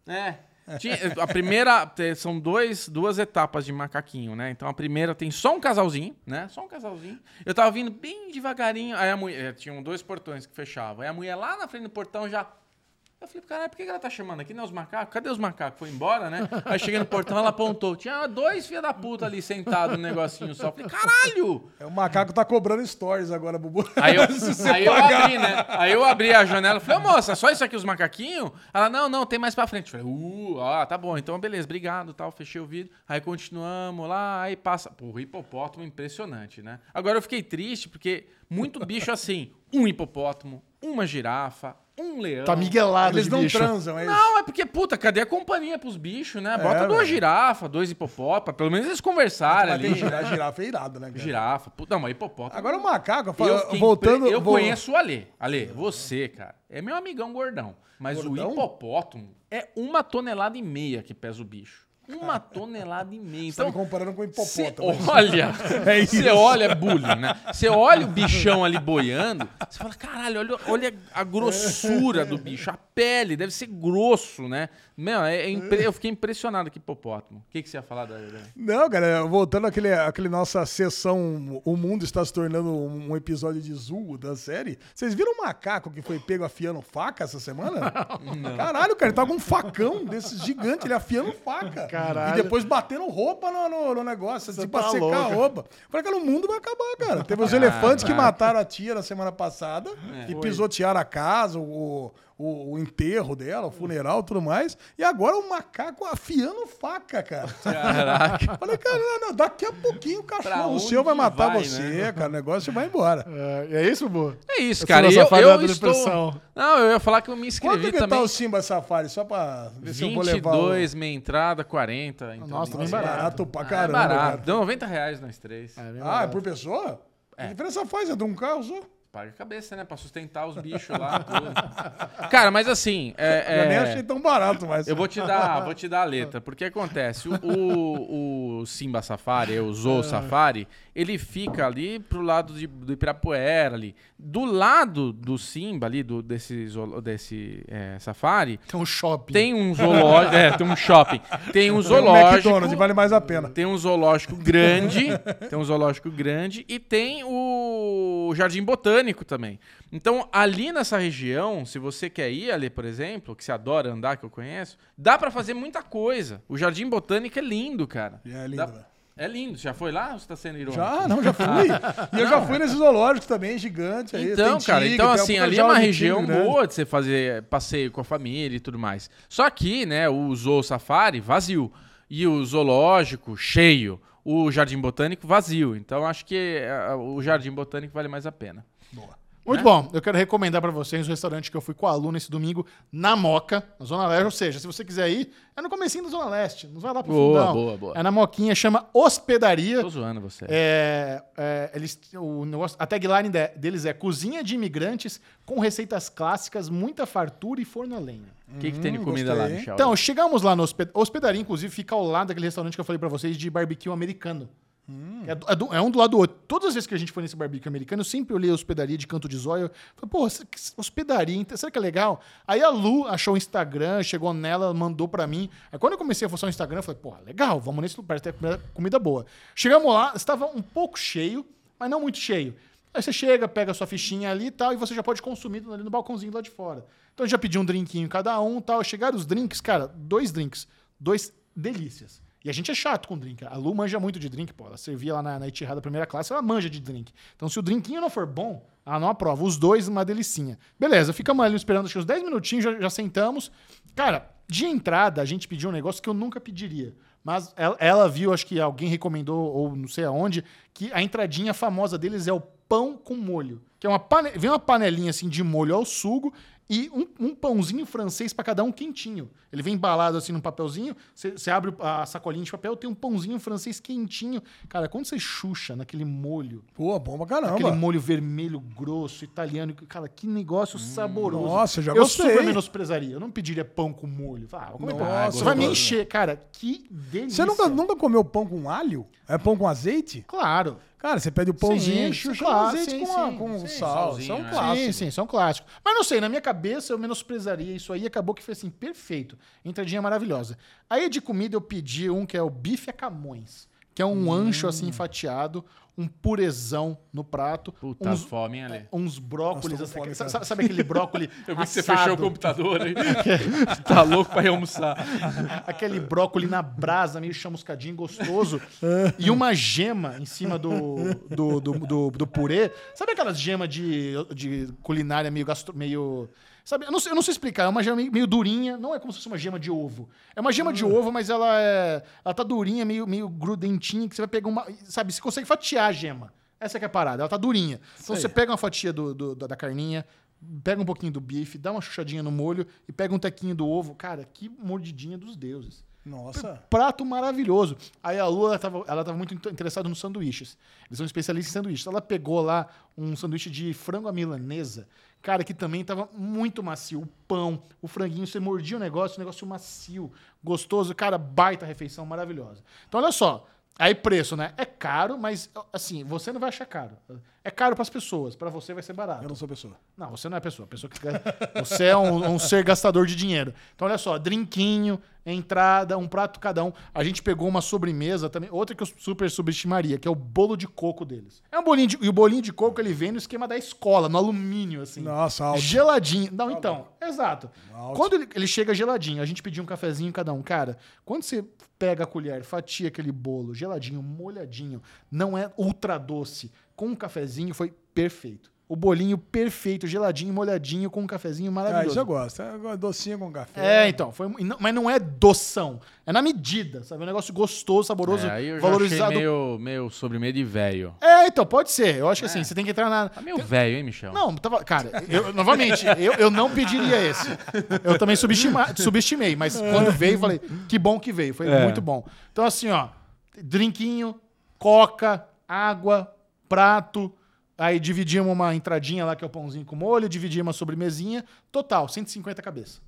Speaker 1: É. A primeira são dois, duas etapas de macaquinho, né? Então a primeira tem só um casalzinho, né? Só um casalzinho. Eu tava vindo bem devagarinho, aí a mulher, tinham dois portões que fechavam. Aí a mulher lá na frente do portão já eu falei, caralho, por que ela tá chamando aqui, né? Os macacos? Cadê os macacos? Foi embora, né? Aí cheguei no portão, ela apontou. Tinha dois filha da puta ali sentados no negocinho só. Eu falei, caralho!
Speaker 2: É, o macaco tá cobrando stories agora, Bubu.
Speaker 1: Aí eu, *laughs* aí eu abri, né? Aí eu abri a janela e falei, ô moça, só isso aqui os macaquinhos? Ela, não, não, tem mais pra frente. Eu falei, uh, ó, tá bom, então beleza, obrigado, tal, fechei o vídeo. Aí continuamos lá, aí passa. Porra, hipopótamo impressionante, né? Agora eu fiquei triste porque muito bicho assim, um hipopótamo, uma girafa, um leão.
Speaker 3: Tá miguelado
Speaker 2: Eles
Speaker 3: de
Speaker 2: não
Speaker 3: bicho.
Speaker 2: transam, é isso?
Speaker 1: Não, é porque, puta, cadê a companhia pros bichos, né? Bota duas
Speaker 2: velho.
Speaker 1: girafas, dois hipopótamos, pelo menos eles conversarem
Speaker 2: Mas tem
Speaker 1: ali.
Speaker 2: girafa, girafa é irado, né, cara?
Speaker 1: Girafa, puta, não, mas hipopótamo.
Speaker 2: Agora o macaco, eu
Speaker 1: Eu
Speaker 2: falo-
Speaker 1: fiquei
Speaker 2: voltando...
Speaker 1: impre- Eu
Speaker 2: vou-
Speaker 1: conheço o Ale. Ale, você, cara, é meu amigão gordão. Mas
Speaker 2: Gordão?
Speaker 1: o hipopótamo é uma tonelada e meia que pesa o bicho. Uma tonelada e meia.
Speaker 2: Você tá me
Speaker 1: Então,
Speaker 2: comparando com o
Speaker 1: você
Speaker 2: hipopótamo. *laughs*
Speaker 1: olha,
Speaker 2: É isso.
Speaker 1: você olha, é bullying, né? Você olha o bichão ali boiando, você fala, caralho, olha, olha a grossura do bicho, a pele, deve ser grosso, né? Meu, é, é impre- eu fiquei impressionado com o hipopótamo. O que, que você ia falar da...
Speaker 2: Não, cara, voltando àquele, àquele nossa sessão O Mundo está se tornando um episódio de Zul da série. Vocês viram o macaco que foi pego afiando faca essa semana? *laughs* Caralho, cara, ele tá com um facão desse gigante, ele afiando faca.
Speaker 3: Caralho.
Speaker 2: E depois batendo roupa no, no- no negócio, assim, pra
Speaker 3: tá
Speaker 2: secar
Speaker 3: louco.
Speaker 2: a roupa. Falei, cara, o mundo vai acabar, cara. Teve os elefantes que mataram a tia na semana passada e pisotearam a casa, o, o, o enterro dela, o funeral e tudo mais. E agora o macaco afiando faca, cara.
Speaker 1: Caraca.
Speaker 2: Falei, cara, não, não, daqui a pouquinho o cachorro
Speaker 1: onde
Speaker 2: seu vai matar
Speaker 1: vai,
Speaker 2: você,
Speaker 1: né?
Speaker 2: cara. O negócio vai embora.
Speaker 3: É, é isso, Bu?
Speaker 1: É isso, cara. Eu, eu estou...
Speaker 3: depressão.
Speaker 1: Não, eu ia falar que eu me
Speaker 2: Quanto
Speaker 1: inscrevi
Speaker 2: que
Speaker 1: também.
Speaker 2: tá o Simba Safari? Só pra ver se eu vou levar. o-
Speaker 1: 22, meia entrada, 40. Então,
Speaker 3: Nossa, tá bem barato.
Speaker 2: Barato pra
Speaker 1: É
Speaker 2: caramba,
Speaker 1: barato.
Speaker 2: cara.
Speaker 1: Deu 90 reais nós três.
Speaker 2: Ah, é por pessoa? Que diferença faz entre um carro só?
Speaker 1: Paga a cabeça, né? Pra sustentar os bichos *laughs* lá. tudo. Cara, mas assim. É,
Speaker 2: Eu nem
Speaker 1: é,
Speaker 2: achei tão barato, mas.
Speaker 1: eu vou te dar, vou te dar a *laughs* letra, porque acontece, o, o, o Simba Safari, o Zou Safari, ele fica ali pro lado de, do Ibirapuera ali. Do lado do Simba ali, do, desse, desse é, safari,
Speaker 3: Tem um shopping.
Speaker 1: tem um zoológico, é, tem um shopping, tem um *laughs*
Speaker 2: Tem um
Speaker 1: zoológico,
Speaker 2: McDonald's, vale mais a pena.
Speaker 1: tem um zoológico grande, *laughs* tem um zoológico grande e tem o Jardim Botânico também. Então, ali nessa região, se você quer ir ali, por exemplo, que você adora andar, que eu conheço, dá pra fazer muita coisa. O Jardim Botânico é lindo, cara.
Speaker 2: É lindo,
Speaker 1: Dá-
Speaker 2: velho.
Speaker 1: É lindo. Já foi lá ou você tá sendo irônico?
Speaker 2: Já, não, já fui. *laughs* E eu já fui nesse zoológico também, gigante. Aí,
Speaker 1: Então, cara, então assim, ali é uma região
Speaker 2: grande.
Speaker 1: boa de você fazer passeio com a família e tudo mais. Só que, né, o Zoo Safari vazio e o zoológico cheio, o Jardim Botânico vazio. Então acho que eh, o Jardim Botânico vale mais a pena.
Speaker 3: Muito bom. Eu quero recomendar pra vocês o restaurante que eu fui com a aluna esse domingo, na Moca, na Zona Leste. Ou seja, se você quiser ir, é no comecinho da Zona Leste. Não vai lá pro
Speaker 1: Boa,
Speaker 3: fundão.
Speaker 1: boa, boa.
Speaker 3: É na Moquinha, chama Hospedaria.
Speaker 1: Tô zoando você.
Speaker 3: É, é, eles, o negócio, a tagline de- deles é cozinha de imigrantes com receitas clássicas, muita fartura e forno a lenha.
Speaker 1: O que, que tem de comida lá,
Speaker 2: gostei.
Speaker 1: Michel?
Speaker 3: Então, chegamos lá no hosped... hospedaria, inclusive, fica ao lado daquele restaurante que eu falei pra vocês de barbecue americano. É, do- é do- é um do lado do outro. Todas as vezes que a gente foi nesse barbecue americano, eu sempre olhei a hospedaria de canto de zóio. Falei, pô, hospedaria, será que é legal? Aí a Lu achou o Instagram, chegou nela, mandou pra mim. Aí quando eu comecei a fuçar o Instagram, eu falei, pô, legal, vamos nesse lugar, tem comida, comida boa. Chegamos lá, estava um pouco cheio, mas não muito cheio. Aí você chega, pega a sua fichinha ali e tal, e você já pode consumir ali no balcãozinho lá de fora. Então já pedi um drinquinho cada um tal. Chegaram os drinks, cara, dois drinks, dois delícias. E a gente é chato com drink. A Lu manja muito de drink, pô. Ela servia lá na, na primeira classe, ela manja de drink. Então se o drinquinho não for bom, ela não aprova. Os dois, uma delicinha. Beleza, ficamos ali esperando acho que uns 10 minutinhos, já, já sentamos. Cara, de entrada, a gente pediu um negócio que eu nunca pediria. Mas ela, ela viu, acho que alguém recomendou, ou não sei aonde, que a entradinha famosa deles é o pão com molho. Que é uma pane... Vem uma panelinha assim de molho ao sugo e um, um pãozinho francês pra cada um quentinho. Ele vem embalado assim num papelzinho, você abre a sacolinha de papel, tem um pãozinho francês quentinho. Cara, quando você chucha naquele molho,
Speaker 2: Pô, bom pra caramba.
Speaker 3: aquele molho vermelho, grosso, italiano, cara, que negócio saboroso.
Speaker 2: nossa, eu já
Speaker 3: Eu
Speaker 2: gostei.
Speaker 3: super menosprezaria. Eu não pediria pão com molho. Ah, vou.
Speaker 2: Nossa,
Speaker 3: Você vai me encher. Cara, que delícia.
Speaker 2: Você nunca, nunca comeu pão com alho? É pão com azeite?
Speaker 3: Claro.
Speaker 2: Cara, você pede o pãozinho,
Speaker 3: Sim,
Speaker 2: xuxa
Speaker 3: claro,
Speaker 2: no azeite
Speaker 3: sim,
Speaker 2: com,
Speaker 3: sim,
Speaker 2: com sal. Isso é um
Speaker 1: é.
Speaker 2: clássico.
Speaker 3: Sim, sim, são clássicos. Mas não sei, na minha cabeça eu menosprezaria isso aí. Acabou que foi assim, perfeito. Entradinha maravilhosa. Aí de comida eu pedi um que é o bife a Camões, que é um ancho assim fatiado, um purezão no prato,
Speaker 1: Puta
Speaker 3: uns,
Speaker 1: fome, hein, Ale?
Speaker 3: uns brócolis,
Speaker 2: Nossa,
Speaker 3: assim,
Speaker 2: fome,
Speaker 3: sabe, sabe aquele brócolis *laughs*
Speaker 1: Eu vi que você
Speaker 3: assado?
Speaker 1: fechou o computador aí. *laughs* tá louco pra ir almoçar. *laughs*
Speaker 3: aquele brócolis na brasa, meio chamuscadinho, gostoso, e uma gema em cima do, do, do, do, do purê. Sabe aquelas gemas de, de culinária meio gastro, meio. Sabe, eu não, sei, eu não sei explicar, é uma gema meio, meio durinha, não é como se fosse uma gema de ovo. É uma gema de ovo, mas ela é. Ela tá durinha, meio, meio grudentinha, que você vai pegar uma. Sabe, você consegue fatiar a gema. Essa que é a parada, ela tá durinha. Então você pega uma fatia do, do- da carninha, pega um pouquinho do bife, dá uma chuchadinha no molho e pega um tequinho do ovo. Cara, que mordidinha dos deuses.
Speaker 2: Nossa.
Speaker 3: Prato maravilhoso. Aí a Lu, ela tava, ela tava muito interessada nos sanduíches. Eles são especialistas em sanduíches. Ela pegou lá um sanduíche de frango à milanesa, cara, que também tava muito macio. O pão, o franguinho, você mordia o negócio, o negócio macio, gostoso. Cara, baita refeição maravilhosa. Então, olha só. Aí preço, né? É caro, mas assim, você não vai achar caro. É caro para as pessoas, para você vai ser barato.
Speaker 2: Eu não sou pessoa.
Speaker 3: Não, você não é pessoa. pessoa que você é um, um ser gastador de dinheiro. Então, olha só, drinquinho, entrada, um prato cada um. A gente pegou uma sobremesa também, outra que eu super subestimaria, que é o bolo de coco deles. É um bolinho de, e o bolinho de coco ele vem no esquema da escola, no alumínio, assim.
Speaker 2: Nossa, alto.
Speaker 3: Geladinho. Não, então, exato.
Speaker 2: Alto.
Speaker 3: Quando ele, ele chega geladinho, a gente pediu um cafezinho cada um. Cara, quando você pega a colher, fatia aquele bolo geladinho, molhadinho, não é ultra doce, com um cafezinho foi perfeito. O bolinho perfeito, geladinho, molhadinho, com um cafezinho
Speaker 2: Ah,
Speaker 3: maravilhoso.
Speaker 2: isso eu gosto. Eu gosto de docinho com café.
Speaker 3: É, então, foi, não- mas não é doção. É na medida, sabe? É um negócio gostoso, saboroso,
Speaker 1: É, aí eu já
Speaker 3: valorizado.
Speaker 1: achei meio, meio sobremesa de velho.
Speaker 3: É, então, pode ser. Eu acho que assim, você tem que entrar na.
Speaker 1: Tá meio velho, hein, Michel?
Speaker 3: Não, tava. Cara, eu, novamente, eu, eu não pediria esse. Eu também subestima, subestimei, mas quando veio, eu falei, que bom que veio. Foi
Speaker 1: É.
Speaker 3: muito bom. Então, assim, ó, drinquinho, coca, água, prato. Aí dividimos uma entradinha lá, que é o pãozinho com molho, dividimos uma sobremesinha. Total, 150 cabeça.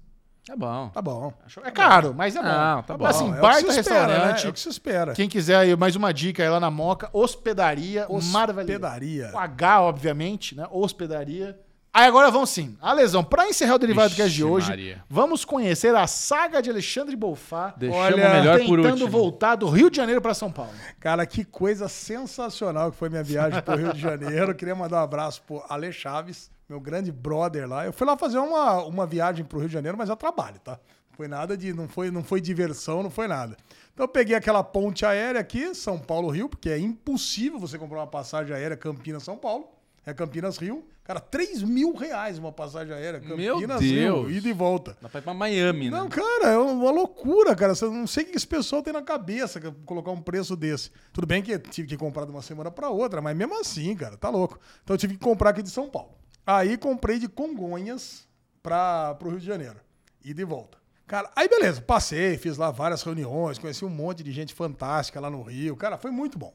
Speaker 1: Tá bom.
Speaker 2: Tá bom.
Speaker 3: É caro, mas é bom.
Speaker 1: Não, tá bom.
Speaker 3: Assim,
Speaker 2: é o se espera,
Speaker 3: restaurante.
Speaker 2: né? É o que se espera.
Speaker 3: Quem quiser aí, mais uma dica aí lá na Moca, hospedaria, maravilhosa.
Speaker 2: Hospedaria.
Speaker 3: Com H, obviamente, né? Hospedaria. Aí agora vamos sim. A lesão, pra encerrar o derivado
Speaker 1: Vixe
Speaker 3: que é de hoje,
Speaker 1: Maria.
Speaker 3: vamos conhecer a saga de Alexandre Bolfá,
Speaker 1: Deixamos
Speaker 2: Olha,
Speaker 1: o melhor por
Speaker 3: tentando
Speaker 1: último.
Speaker 3: voltar do Rio de Janeiro pra São Paulo.
Speaker 2: Cara, que coisa sensacional que foi minha viagem pro Rio de Janeiro. *laughs* Queria mandar um abraço pro Ale Chaves, meu grande brother lá. Eu fui lá fazer uma, uma viagem pro Rio de Janeiro, mas a trabalho, tá? Não foi nada de. Não foi, não foi diversão, não foi nada. Então eu peguei aquela ponte aérea aqui, São Paulo-Rio, porque é impossível você comprar uma passagem aérea Campinas-São Paulo. É Campinas-Rio. Cara, 3 mil reais uma passagem aérea.
Speaker 1: Meu
Speaker 2: Campinas-Rio,
Speaker 1: Deus.
Speaker 2: ida e volta.
Speaker 1: Dá pra ir pra Miami, né?
Speaker 2: Não, cara, é uma loucura, cara. Eu não sei o que esse pessoal tem na cabeça colocar um preço desse. Tudo bem que eu tive que comprar de uma semana pra outra, mas mesmo assim, cara, tá louco. Então eu tive que comprar aqui de São Paulo. Aí comprei de Congonhas para pro Rio de Janeiro. Ida e volta. Cara, aí beleza, passei, fiz lá várias reuniões, conheci um monte de gente fantástica lá no Rio. Cara, foi muito bom.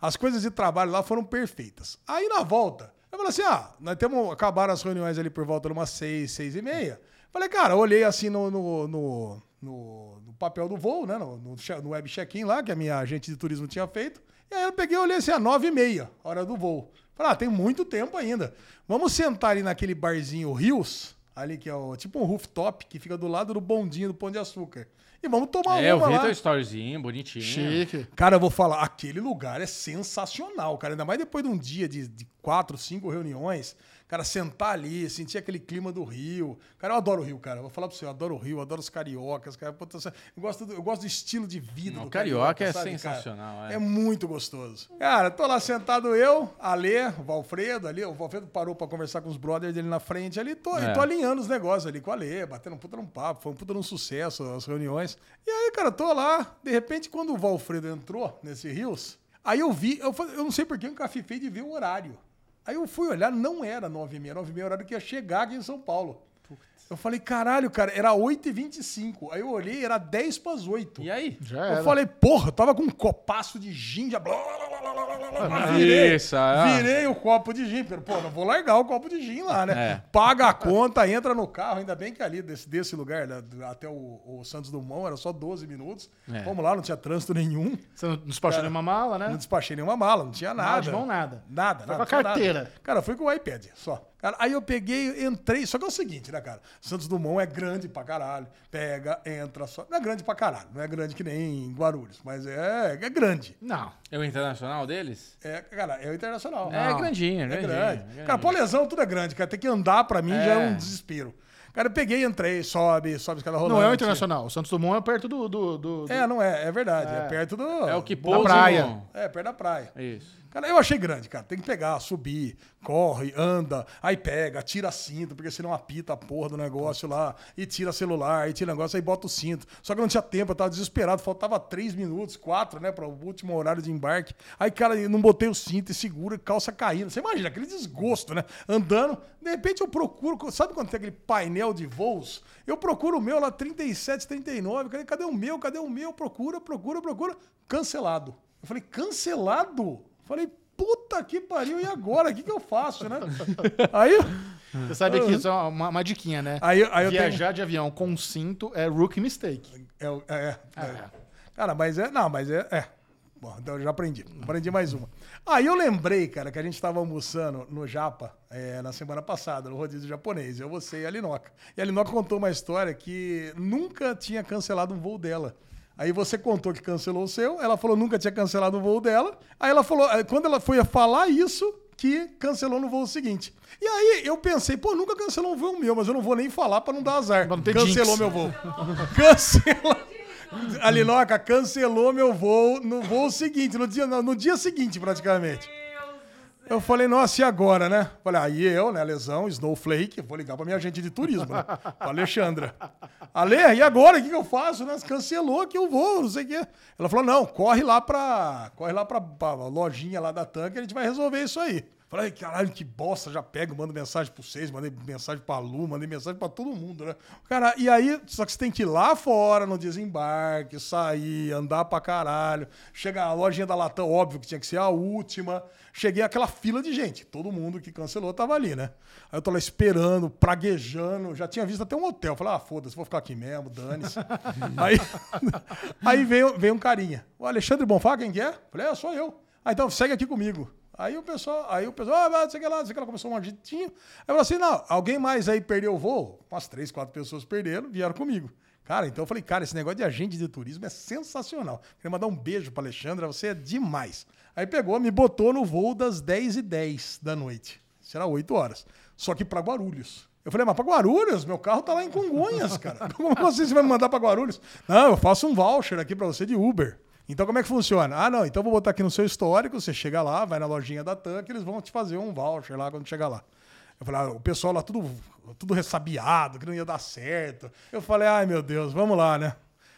Speaker 2: As coisas de trabalho lá foram perfeitas. Aí na volta, eu falei assim: ah, nós temos. Acabaram as reuniões ali por volta de umas seis, seis e meia. Falei, cara, olhei assim no, no, no, no- no papel do voo, né? No, no, no web check-in lá, que a minha agente de turismo tinha feito. E aí eu peguei e olhei assim, a nove e meia, hora do voo. Falei, ah, tem muito tempo ainda. Vamos sentar ali naquele barzinho Rios, ali que é o, tipo um rooftop, que fica do lado do bondinho do Pão de Açúcar. E vamos tomar
Speaker 1: É, eu
Speaker 2: uma
Speaker 1: vi
Speaker 2: lá.
Speaker 1: teu storyzinho, bonitinho.
Speaker 3: Chique.
Speaker 2: Cara, eu vou falar, aquele lugar é sensacional, cara. Ainda mais depois de um dia de, de quatro, cinco reuniões. Cara, sentar ali, sentir aquele clima do Rio. Cara, eu adoro o Rio, cara. Eu vou falar pra você, eu adoro o Rio, adoro os cariocas, cara. Eu gosto do, eu gosto do estilo de vida
Speaker 1: Não,
Speaker 2: do
Speaker 1: carioca é
Speaker 2: sabe,
Speaker 1: sensacional, é.
Speaker 2: É muito gostoso. Cara, tô lá sentado eu, Alê, o Valfredo ali. O Valfredo parou pra conversar com os brothers dele na frente ali. Tô,
Speaker 1: É.
Speaker 2: tô alinhando os negócios ali com o Alê, batendo um puta num papo. Foi um puta num sucesso as reuniões. E aí, cara, tô lá. De repente, quando o Valfredo entrou nesse Rios, aí eu vi, eu, eu não sei por que eu encafifei de ver o horário. Aí eu fui olhar, não era 9h30, 9h30 é o que ia chegar aqui em São Paulo. Eu falei, caralho, cara, era 8h25. Aí eu olhei, era 10 para as 8.
Speaker 1: E aí?
Speaker 3: Já
Speaker 2: Eu
Speaker 3: era.
Speaker 2: falei, porra, eu tava com um copaço de gin, já... blá, blá, blá, blá, blá, blá, blá, virei,
Speaker 1: Isso, é.
Speaker 2: virei o copo de gin. Pô, não vou largar o copo de gin lá, né?
Speaker 1: É.
Speaker 2: Paga a conta, entra no carro. Ainda bem que ali, desse, desse lugar, né, até o, o Santos Dumont, era só 12 minutos.
Speaker 1: É.
Speaker 2: Vamos lá, não tinha trânsito nenhum.
Speaker 3: Você não despachou nenhuma mala, né?
Speaker 2: Não despachei nenhuma mala, não tinha nada.
Speaker 3: de mão, nada.
Speaker 2: Nada,
Speaker 3: Foi
Speaker 2: nada.
Speaker 3: com a
Speaker 2: tinha nada.
Speaker 3: carteira.
Speaker 2: Cara, eu fui com o iPad só. Cara, aí eu peguei, entrei. Só que é o seguinte, né, cara? Santos Dumont é grande pra caralho. Pega, entra só. Não é grande pra caralho. Não é grande que nem em Guarulhos, mas é, é grande.
Speaker 3: Não.
Speaker 1: É o internacional deles?
Speaker 2: É, cara, é o internacional.
Speaker 1: É grandinho,
Speaker 2: É
Speaker 1: grandinho,
Speaker 2: grande.
Speaker 1: grandinho.
Speaker 2: Cara, pô, lesão tudo é grande, cara. Tem que andar pra mim já é
Speaker 1: É.
Speaker 2: um desespero. Cara, eu peguei, entrei, sobe, sobe escada rolante.
Speaker 3: Não é o internacional. O Santos Dumont é perto do. do, do- do-
Speaker 2: É, não é, é verdade. É,
Speaker 3: É.
Speaker 2: perto do.
Speaker 1: É o que pousa
Speaker 3: praia.
Speaker 2: É, perto da praia.
Speaker 1: Isso.
Speaker 2: Cara, eu achei grande, cara. Tem que pegar, subir, corre, anda, aí pega, tira cinto, porque senão apita a porra do negócio lá, e tira celular, e tira negócio, aí bota o cinto. Só que eu não tinha tempo, eu tava desesperado, faltava três minutos, quatro, né, para o último horário de embarque. Aí, cara, eu não botei o cinto e segura, calça caindo. Você imagina, aquele desgosto, né? Andando, de repente eu procuro, sabe quando tem aquele painel de voos? Eu procuro o meu lá, 37, 39, cadê, cadê o meu, cadê o meu? Procura, procura, procura, cancelado. Eu falei, cancelado? Falei, puta que pariu, e agora? O que, que eu faço, né? Aí,
Speaker 3: Você sabe que isso é uma, uma diquinha, né?
Speaker 2: aí, aí eu tenho...
Speaker 3: Viajar de avião com cinto é rookie mistake.
Speaker 2: É, o- é, é. Cara, mas é. Não, mas é. é. Bom, então eu já aprendi. Aprendi mais uma. Aí eu lembrei, cara, que a gente tava almoçando no Japa é, na semana passada, no rodízio japonês. Eu, você e a Linoca. E a Linoca contou uma história que nunca tinha cancelado um voo dela. Aí você contou que cancelou o seu, ela falou nunca tinha cancelado o voo dela. Aí ela falou, aí quando ela foi falar isso, que cancelou no voo seguinte. E aí eu pensei, pô, nunca cancelou um voo meu, mas eu não vou nem falar pra não dar azar.
Speaker 3: Não
Speaker 2: Cancelou
Speaker 3: jinx.
Speaker 2: meu voo. *laughs* Cancelou. A Linoca cancelou meu voo no voo seguinte, no dia, no dia seguinte, praticamente. Eu falei, nossa, e agora, né? Falei, aí eu, né, lesão, Snowflake, vou ligar pra minha agente de turismo, né? Pra Alexandra. Ale, e agora, o que, que eu faço? Né? Cancelou que eu vou, não sei o quê. Ela falou, não, corre lá pra, corre lá pra, pra lojinha lá da Tanque, a gente vai resolver isso aí. Falei, caralho, que bosta, já pego, mando mensagem pro vocês, mandei mensagem pra Lu, mandei mensagem pra todo mundo, né? Cara, e aí, só que você tem que ir lá fora no desembarque, sair, andar pra caralho. Chegar a lojinha da Latam, óbvio que tinha que ser a última. Cheguei aquela fila de gente, todo mundo que cancelou tava ali, né? Aí eu tô lá esperando, praguejando, já tinha visto até um hotel. Falei, ah, foda-se, vou ficar aqui mesmo, dane-se. *laughs* aí *laughs* aí veio, veio um carinha. O Alexandre Bonfá, quem que é? Falei, é, sou eu. Ah, então segue aqui comigo. Aí o pessoal, aí o pessoal, ah, não sei o que lá, não sei o que lá, começou um agitinho. Aí eu falei assim, não, alguém mais aí perdeu o voo? Umas três, quatro pessoas perderam, vieram comigo. Cara, então eu falei, cara, esse negócio de agente de turismo é sensacional. Queria mandar um beijo pra Alexandra, você é demais. Aí pegou, me botou no voo das 10 e 10 da noite. Era 8 horas. Só que pra Guarulhos. Eu falei, mas pra Guarulhos? Meu carro tá lá em Congonhas, cara. Como assim você vai me mandar pra Guarulhos? Não, eu faço um voucher aqui pra você de Uber. Então como é que funciona? Ah, não, então vou botar aqui no seu histórico, você chega lá, vai na lojinha da TAM, que eles vão te fazer um voucher lá quando chegar lá. Eu falei, ah, o pessoal lá tudo, tudo ressabiado, que não ia dar certo. Eu falei, ai meu Deus, vamos lá, né?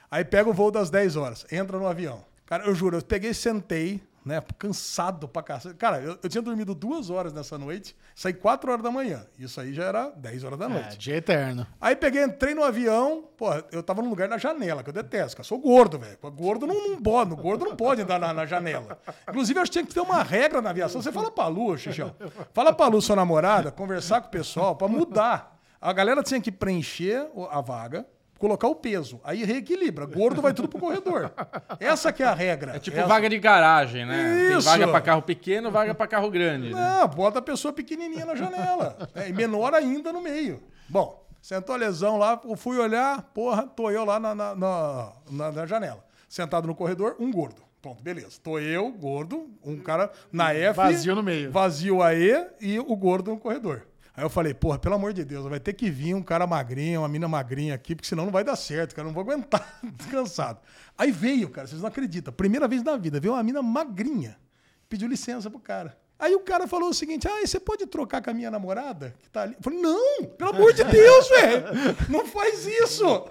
Speaker 2: Aí pega o voo das 10 horas, entra no avião. Cara, eu juro, eu peguei sentei, né? Cansado pra cacete. Cara, eu, eu tinha dormido duas horas nessa noite, saí 4 horas da manhã. Isso aí já era 10 horas da
Speaker 3: É,
Speaker 2: noite.
Speaker 3: dia eterno.
Speaker 2: Aí peguei, entrei no avião, pô, eu tava num lugar na janela, que eu detesto, cara. Sou gordo, velho. Gordo não, não pode, gordo não pode andar na, na janela. Inclusive, eu acho que tinha que ter uma regra na aviação. Você fala pra Lu, Xixião. Fala pra Lu, sua namorada, conversar com o pessoal pra mudar. A galera tinha que preencher a vaga, colocar o peso. Aí reequilibra. Gordo vai tudo pro corredor. Essa que é a regra.
Speaker 1: É tipo
Speaker 2: Essa-
Speaker 1: vaga de garagem, né? Tem
Speaker 2: Isso.
Speaker 1: vaga pra carro pequeno, vaga pra carro grande. né?
Speaker 2: Não, bota a pessoa pequenininha na janela. É, e menor ainda no meio. Bom, sentou a lesão lá, fui olhar, porra, tô eu lá na, na, na, na- janela. Sentado no corredor, um gordo. Pronto, beleza. Tô eu, gordo, um cara na F.
Speaker 3: Vazio no meio.
Speaker 2: Vazio aí e o gordo no corredor. Aí eu falei, porra, pelo amor de Deus, vai ter que vir um cara magrinho, uma mina magrinha aqui, porque senão não vai dar certo, cara. Não vou aguentar, *laughs* descansado. Aí veio, cara, vocês não acreditam. Primeira vez na vida, veio uma mina magrinha. Pediu licença pro cara. Aí o cara falou o seguinte: Ah, você pode trocar com a minha namorada que tá ali? Eu falei, não, pelo amor de Deus, velho. Não faz isso.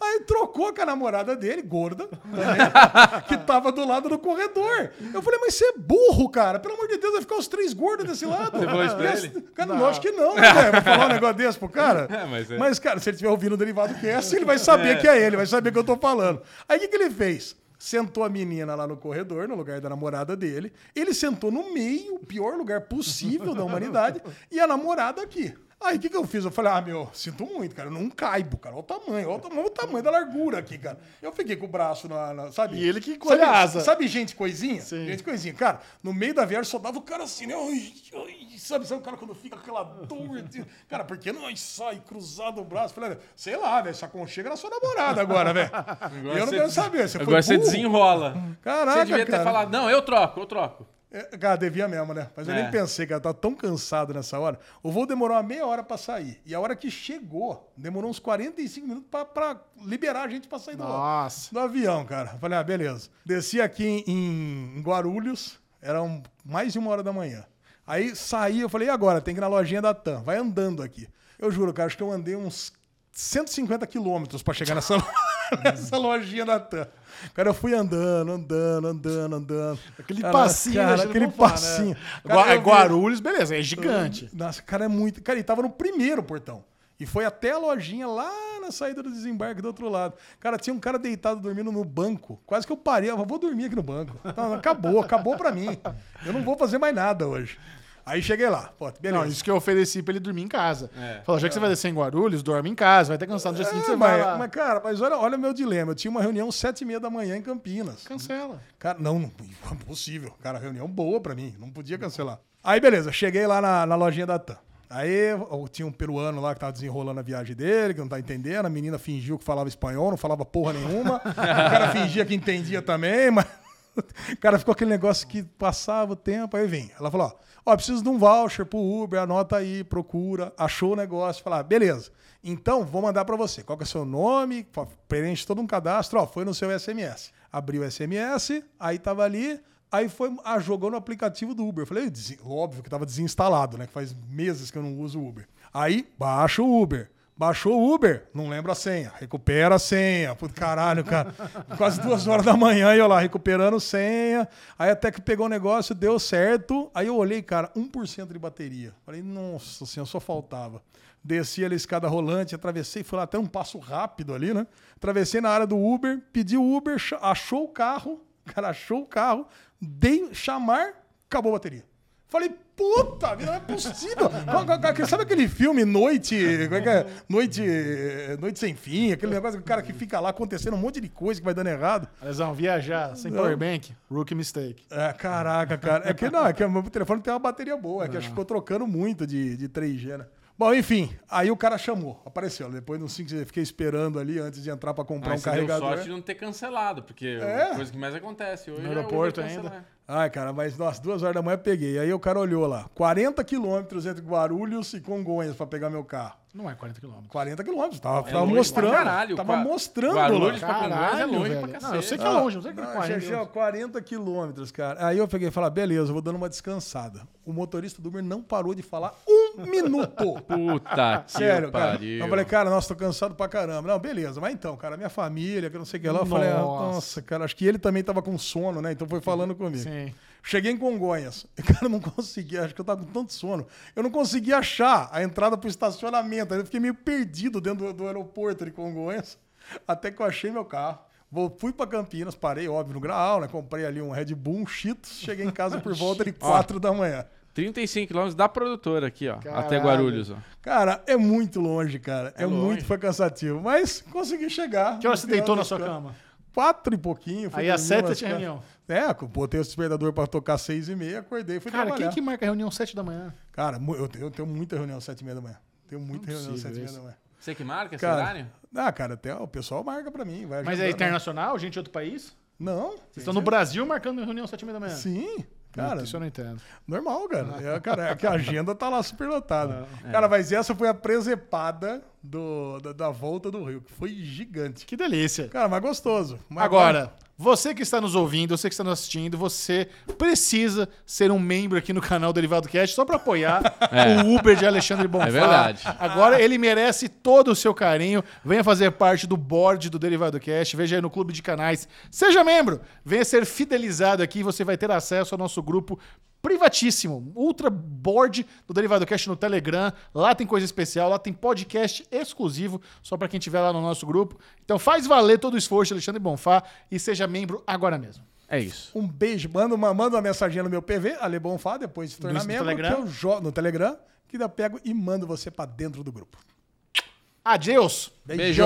Speaker 2: Aí trocou com a namorada dele, gorda, também, que tava do lado do corredor. Eu falei, mas você é burro, cara. Pelo amor de Deus, vai ficar os três gordos desse lado. Você
Speaker 1: falou isso pra ele?
Speaker 2: Cara, não. acho que não, né, velho? Vou falar um negócio desse pro cara.
Speaker 1: É, mas é.
Speaker 2: Mas, cara, se ele estiver ouvindo o Derivado Cast, ele vai saber que é ele, vai saber que eu tô falando. Aí o que, que ele fez? Sentou a menina lá no corredor, no lugar da namorada dele. Ele sentou no meio, o pior lugar possível da humanidade, *laughs* e a namorada aqui. Aí o que, que eu fiz? Eu falei, ah, meu, sinto muito, cara. Eu não caibo, cara. Olha o tamanho, olha o tamanho, olha o tamanho da largura aqui, cara. Eu fiquei com o braço na. na- sabe?
Speaker 3: E ele que encolhe
Speaker 2: sabe,
Speaker 3: a asa.
Speaker 2: Sabe gente coisinha?
Speaker 3: Sim.
Speaker 2: Gente coisinha. Cara, no meio da viagem só dava o cara assim, né? Ai, ai, sabe, sabe o cara quando fica com aquela dor? Cara, por que não ai, sai cruzado o braço? Falei, sei lá, velho, se aconchega na sua namorada agora, velho. *laughs* Eu não quero
Speaker 1: des-
Speaker 2: saber. Você foi
Speaker 1: Agora você
Speaker 2: burro?
Speaker 1: desenrola.
Speaker 2: Caraca,
Speaker 1: você devia ter
Speaker 2: cara.
Speaker 1: falado, não, eu troco, eu troco.
Speaker 2: É, Cara, devia mesmo, né? Mas eu
Speaker 1: É.
Speaker 2: nem pensei, cara. Tava tão cansado nessa hora. O voo demorou uma meia hora pra sair. E a hora que chegou, demorou uns 45 minutos pra liberar a gente pra sair do,
Speaker 3: Nossa.
Speaker 2: do avião, cara. Falei, ah, beleza. Desci aqui em, em Guarulhos, eram mais de uma hora da manhã. Aí saí, eu falei, e agora? Tem que ir na lojinha da TAM. Vai andando aqui. Eu juro, cara, acho que eu andei uns 150 quilômetros pra chegar nessa, *laughs* nessa lojinha da TAM. Cara, eu fui andando, andando, andando, andando.
Speaker 3: Aquele
Speaker 2: Cara,
Speaker 3: passinho,
Speaker 2: cara,
Speaker 3: né,
Speaker 2: aquele
Speaker 3: falar, né?
Speaker 2: passinho.
Speaker 3: Gua-
Speaker 2: Cara,
Speaker 3: Guarulhos, beleza, é gigante.
Speaker 2: Nossa, cara, é muito. Cara, ele tava no primeiro portão. E foi até a lojinha lá na saída do desembarque do outro lado. Cara, tinha um cara deitado dormindo no banco. Quase que eu parei. Eu falei, vou dormir aqui no banco. Não, acabou, acabou pra mim. Eu não vou fazer mais nada hoje. Aí cheguei lá. Pô, beleza.
Speaker 3: Não, isso que eu ofereci pra ele dormir em casa.
Speaker 1: É.
Speaker 3: Falou, já que você vai descer em Guarulhos, dorme em casa, vai ter cansado no dia seguinte,
Speaker 2: É,
Speaker 3: você
Speaker 2: mas,
Speaker 3: vai lá.
Speaker 2: mas, cara, mas olha, olha o meu dilema. Eu tinha uma reunião sete e meia da manhã em Campinas.
Speaker 3: Cancela.
Speaker 2: Cara, não, não, impossível. Cara, reunião boa pra mim, não podia cancelar. Aí, beleza, cheguei lá na, na lojinha da TAM. Aí eu tinha um peruano lá que tava desenrolando a viagem dele, que não tá entendendo. A menina fingiu que falava espanhol, não falava porra nenhuma. o cara fingia que entendia também, mas. *laughs* Cara ficou aquele negócio que passava o tempo, aí vem. Ela falou: ó, ó, preciso de um voucher pro Uber, anota aí, procura. Achou o negócio. Falar, beleza. Então, vou mandar pra você. Qual que é o seu nome? Preenche todo um cadastro. Ó, foi no seu SMS. Abriu o SMS, aí tava ali. Aí foi, ah, jogou no aplicativo do Uber. Eu falei, "Desi- óbvio que tava desinstalado, né? Que faz meses que eu não uso o Uber. Aí, baixa o Uber. Baixou o Uber, não lembra a senha. Recupera a senha. Puto caralho, cara. Quase duas horas da manhã e eu lá, recuperando senha. Aí até que pegou o negócio, deu certo. Aí eu olhei, cara, 1% de bateria. Falei, nossa senhora, só faltava. Desci ali a escada rolante, atravessei, fui lá até um passo rápido ali, né? Atravessei na área do Uber, pedi o Uber, achou o carro, *laughs* o cara achou o carro, dei chamar, acabou a bateria. Falei, puta, vida, não é possível. Sabe aquele filme Noite. Como é que é? Noite. Noite sem fim, aquele negócio do cara que fica lá acontecendo um monte de coisa que vai dando errado.
Speaker 3: Lesão, viajar sem powerbank, rookie mistake.
Speaker 2: É, caraca, cara. É que não, é que o meu telefone tem uma bateria boa, é que acho que ficou trocando muito de, de 3G, né? Bom, enfim, aí o cara chamou, apareceu. Depois nos 5 eu fiquei esperando ali antes de entrar pra comprar
Speaker 1: Mas
Speaker 2: um
Speaker 1: você deu
Speaker 2: carregador.
Speaker 1: sorte de não ter cancelado, porque
Speaker 2: É?
Speaker 1: a coisa que mais acontece hoje
Speaker 3: No
Speaker 1: é o
Speaker 3: aeroporto
Speaker 1: cancelar.
Speaker 3: ainda.
Speaker 2: Ai, cara, mas nossa, duas horas da manhã eu peguei. Aí o cara olhou lá, 40 quilômetros entre Guarulhos e Congonhas pra pegar meu carro.
Speaker 3: Não é 40 km.
Speaker 2: 40 quilômetros, tava,
Speaker 1: É
Speaker 2: tava
Speaker 1: longe
Speaker 2: mostrando.
Speaker 1: pra caralho.
Speaker 2: tava mostrando
Speaker 1: Guarulhos Congonhas é longe
Speaker 3: velho.
Speaker 1: pra cacete.
Speaker 3: Não, eu sei que é
Speaker 2: Ah,
Speaker 3: longe, não sei que é
Speaker 2: não,
Speaker 3: 40.
Speaker 2: Xexé, ó, 40 quilômetros, cara. Aí eu peguei e falei, beleza, eu vou dando uma descansada. O motorista do Uber não parou de falar um minuto.
Speaker 1: Puta que *laughs*
Speaker 2: Sério, cara.
Speaker 1: pariu.
Speaker 2: Eu falei, cara, nossa, tô cansado pra caramba. Não, beleza, mas então, cara, minha família, que não sei o que lá. Eu falei, ah,
Speaker 3: Nossa.
Speaker 2: nossa, cara, acho que ele também tava com sono, né? Então foi falando comigo.
Speaker 3: Sim.
Speaker 2: Cheguei em Congonhas. *laughs* Cara, eu não conseguia, acho que eu tava com tanto sono. Eu não conseguia achar a entrada pro estacionamento. Aí eu fiquei meio perdido dentro do, do aeroporto de Congonhas. Até que eu achei meu carro. Vou, fui pra Campinas, parei, óbvio, no Graal, né? Comprei ali um Red Bull, um Cheetos. Cheguei em casa por volta de 4 da manhã.
Speaker 1: 35 quilômetros da produtora aqui, ó. Até
Speaker 3: Caralho.
Speaker 1: Guarulhos, ó.
Speaker 2: Cara, é muito longe, cara. É,
Speaker 1: longe.
Speaker 2: muito, foi cansativo. Mas consegui chegar.
Speaker 3: Que hora você deitou na sua cama?
Speaker 2: Quatro e pouquinho.
Speaker 3: Aí às sete tinha
Speaker 2: quatro-
Speaker 3: reunião.
Speaker 2: É, botei o despertador pra tocar seis e meia, acordei e fui
Speaker 3: Cara,
Speaker 2: trabalhar.
Speaker 3: quem que marca reunião 7 da manhã?
Speaker 2: Cara, eu tenho, eu tenho muita reunião às sete e meia da manhã. Tenho muita reunião às
Speaker 3: possível
Speaker 2: sete e meia da manhã.
Speaker 1: Você que marca esse
Speaker 2: Cara,
Speaker 1: horário?
Speaker 2: ah, cara, até o pessoal marca pra mim. Vai
Speaker 3: Mas é
Speaker 2: agendando.
Speaker 3: internacional, gente de outro país?
Speaker 2: Não.
Speaker 3: Vocês estão no Brasil marcando reunião 7 da manhã?
Speaker 2: Sim. Cara,
Speaker 3: Isso eu não entendo.
Speaker 2: normal, cara. *laughs* É, cara, é que a agenda tá lá super lotada. Cara, mas essa foi a presepada do, da, da volta do Rio, que foi gigante.
Speaker 3: Que delícia.
Speaker 2: Cara, mas gostoso. Mas
Speaker 3: Agora, você que está nos ouvindo, você que está nos assistindo, você precisa ser um membro aqui no canal Derivado Cast só para apoiar *laughs*
Speaker 1: É.
Speaker 3: o Uber de Alexandre Bonfá.
Speaker 1: É verdade.
Speaker 3: Agora ele merece todo o seu carinho. Venha fazer parte do board do Derivado Cast. Veja aí no clube de canais. Seja membro. Venha ser fidelizado aqui. Você vai ter acesso ao nosso grupo privatíssimo, ultra board do Derivado Cast no Telegram. Lá tem coisa especial, lá tem podcast exclusivo só para quem estiver lá no nosso grupo. Então faz valer todo o esforço, Alexandre Bonfá, e seja membro agora mesmo.
Speaker 1: É isso.
Speaker 2: Um beijo. Manda uma, manda uma mensagem no meu PV, Ale Bonfá, depois de se tornar
Speaker 3: No
Speaker 2: membro,
Speaker 3: Telegram?
Speaker 2: que eu jo- no Telegram, que eu pego e mando você pra dentro do grupo.
Speaker 3: Adeus!
Speaker 1: Beijo.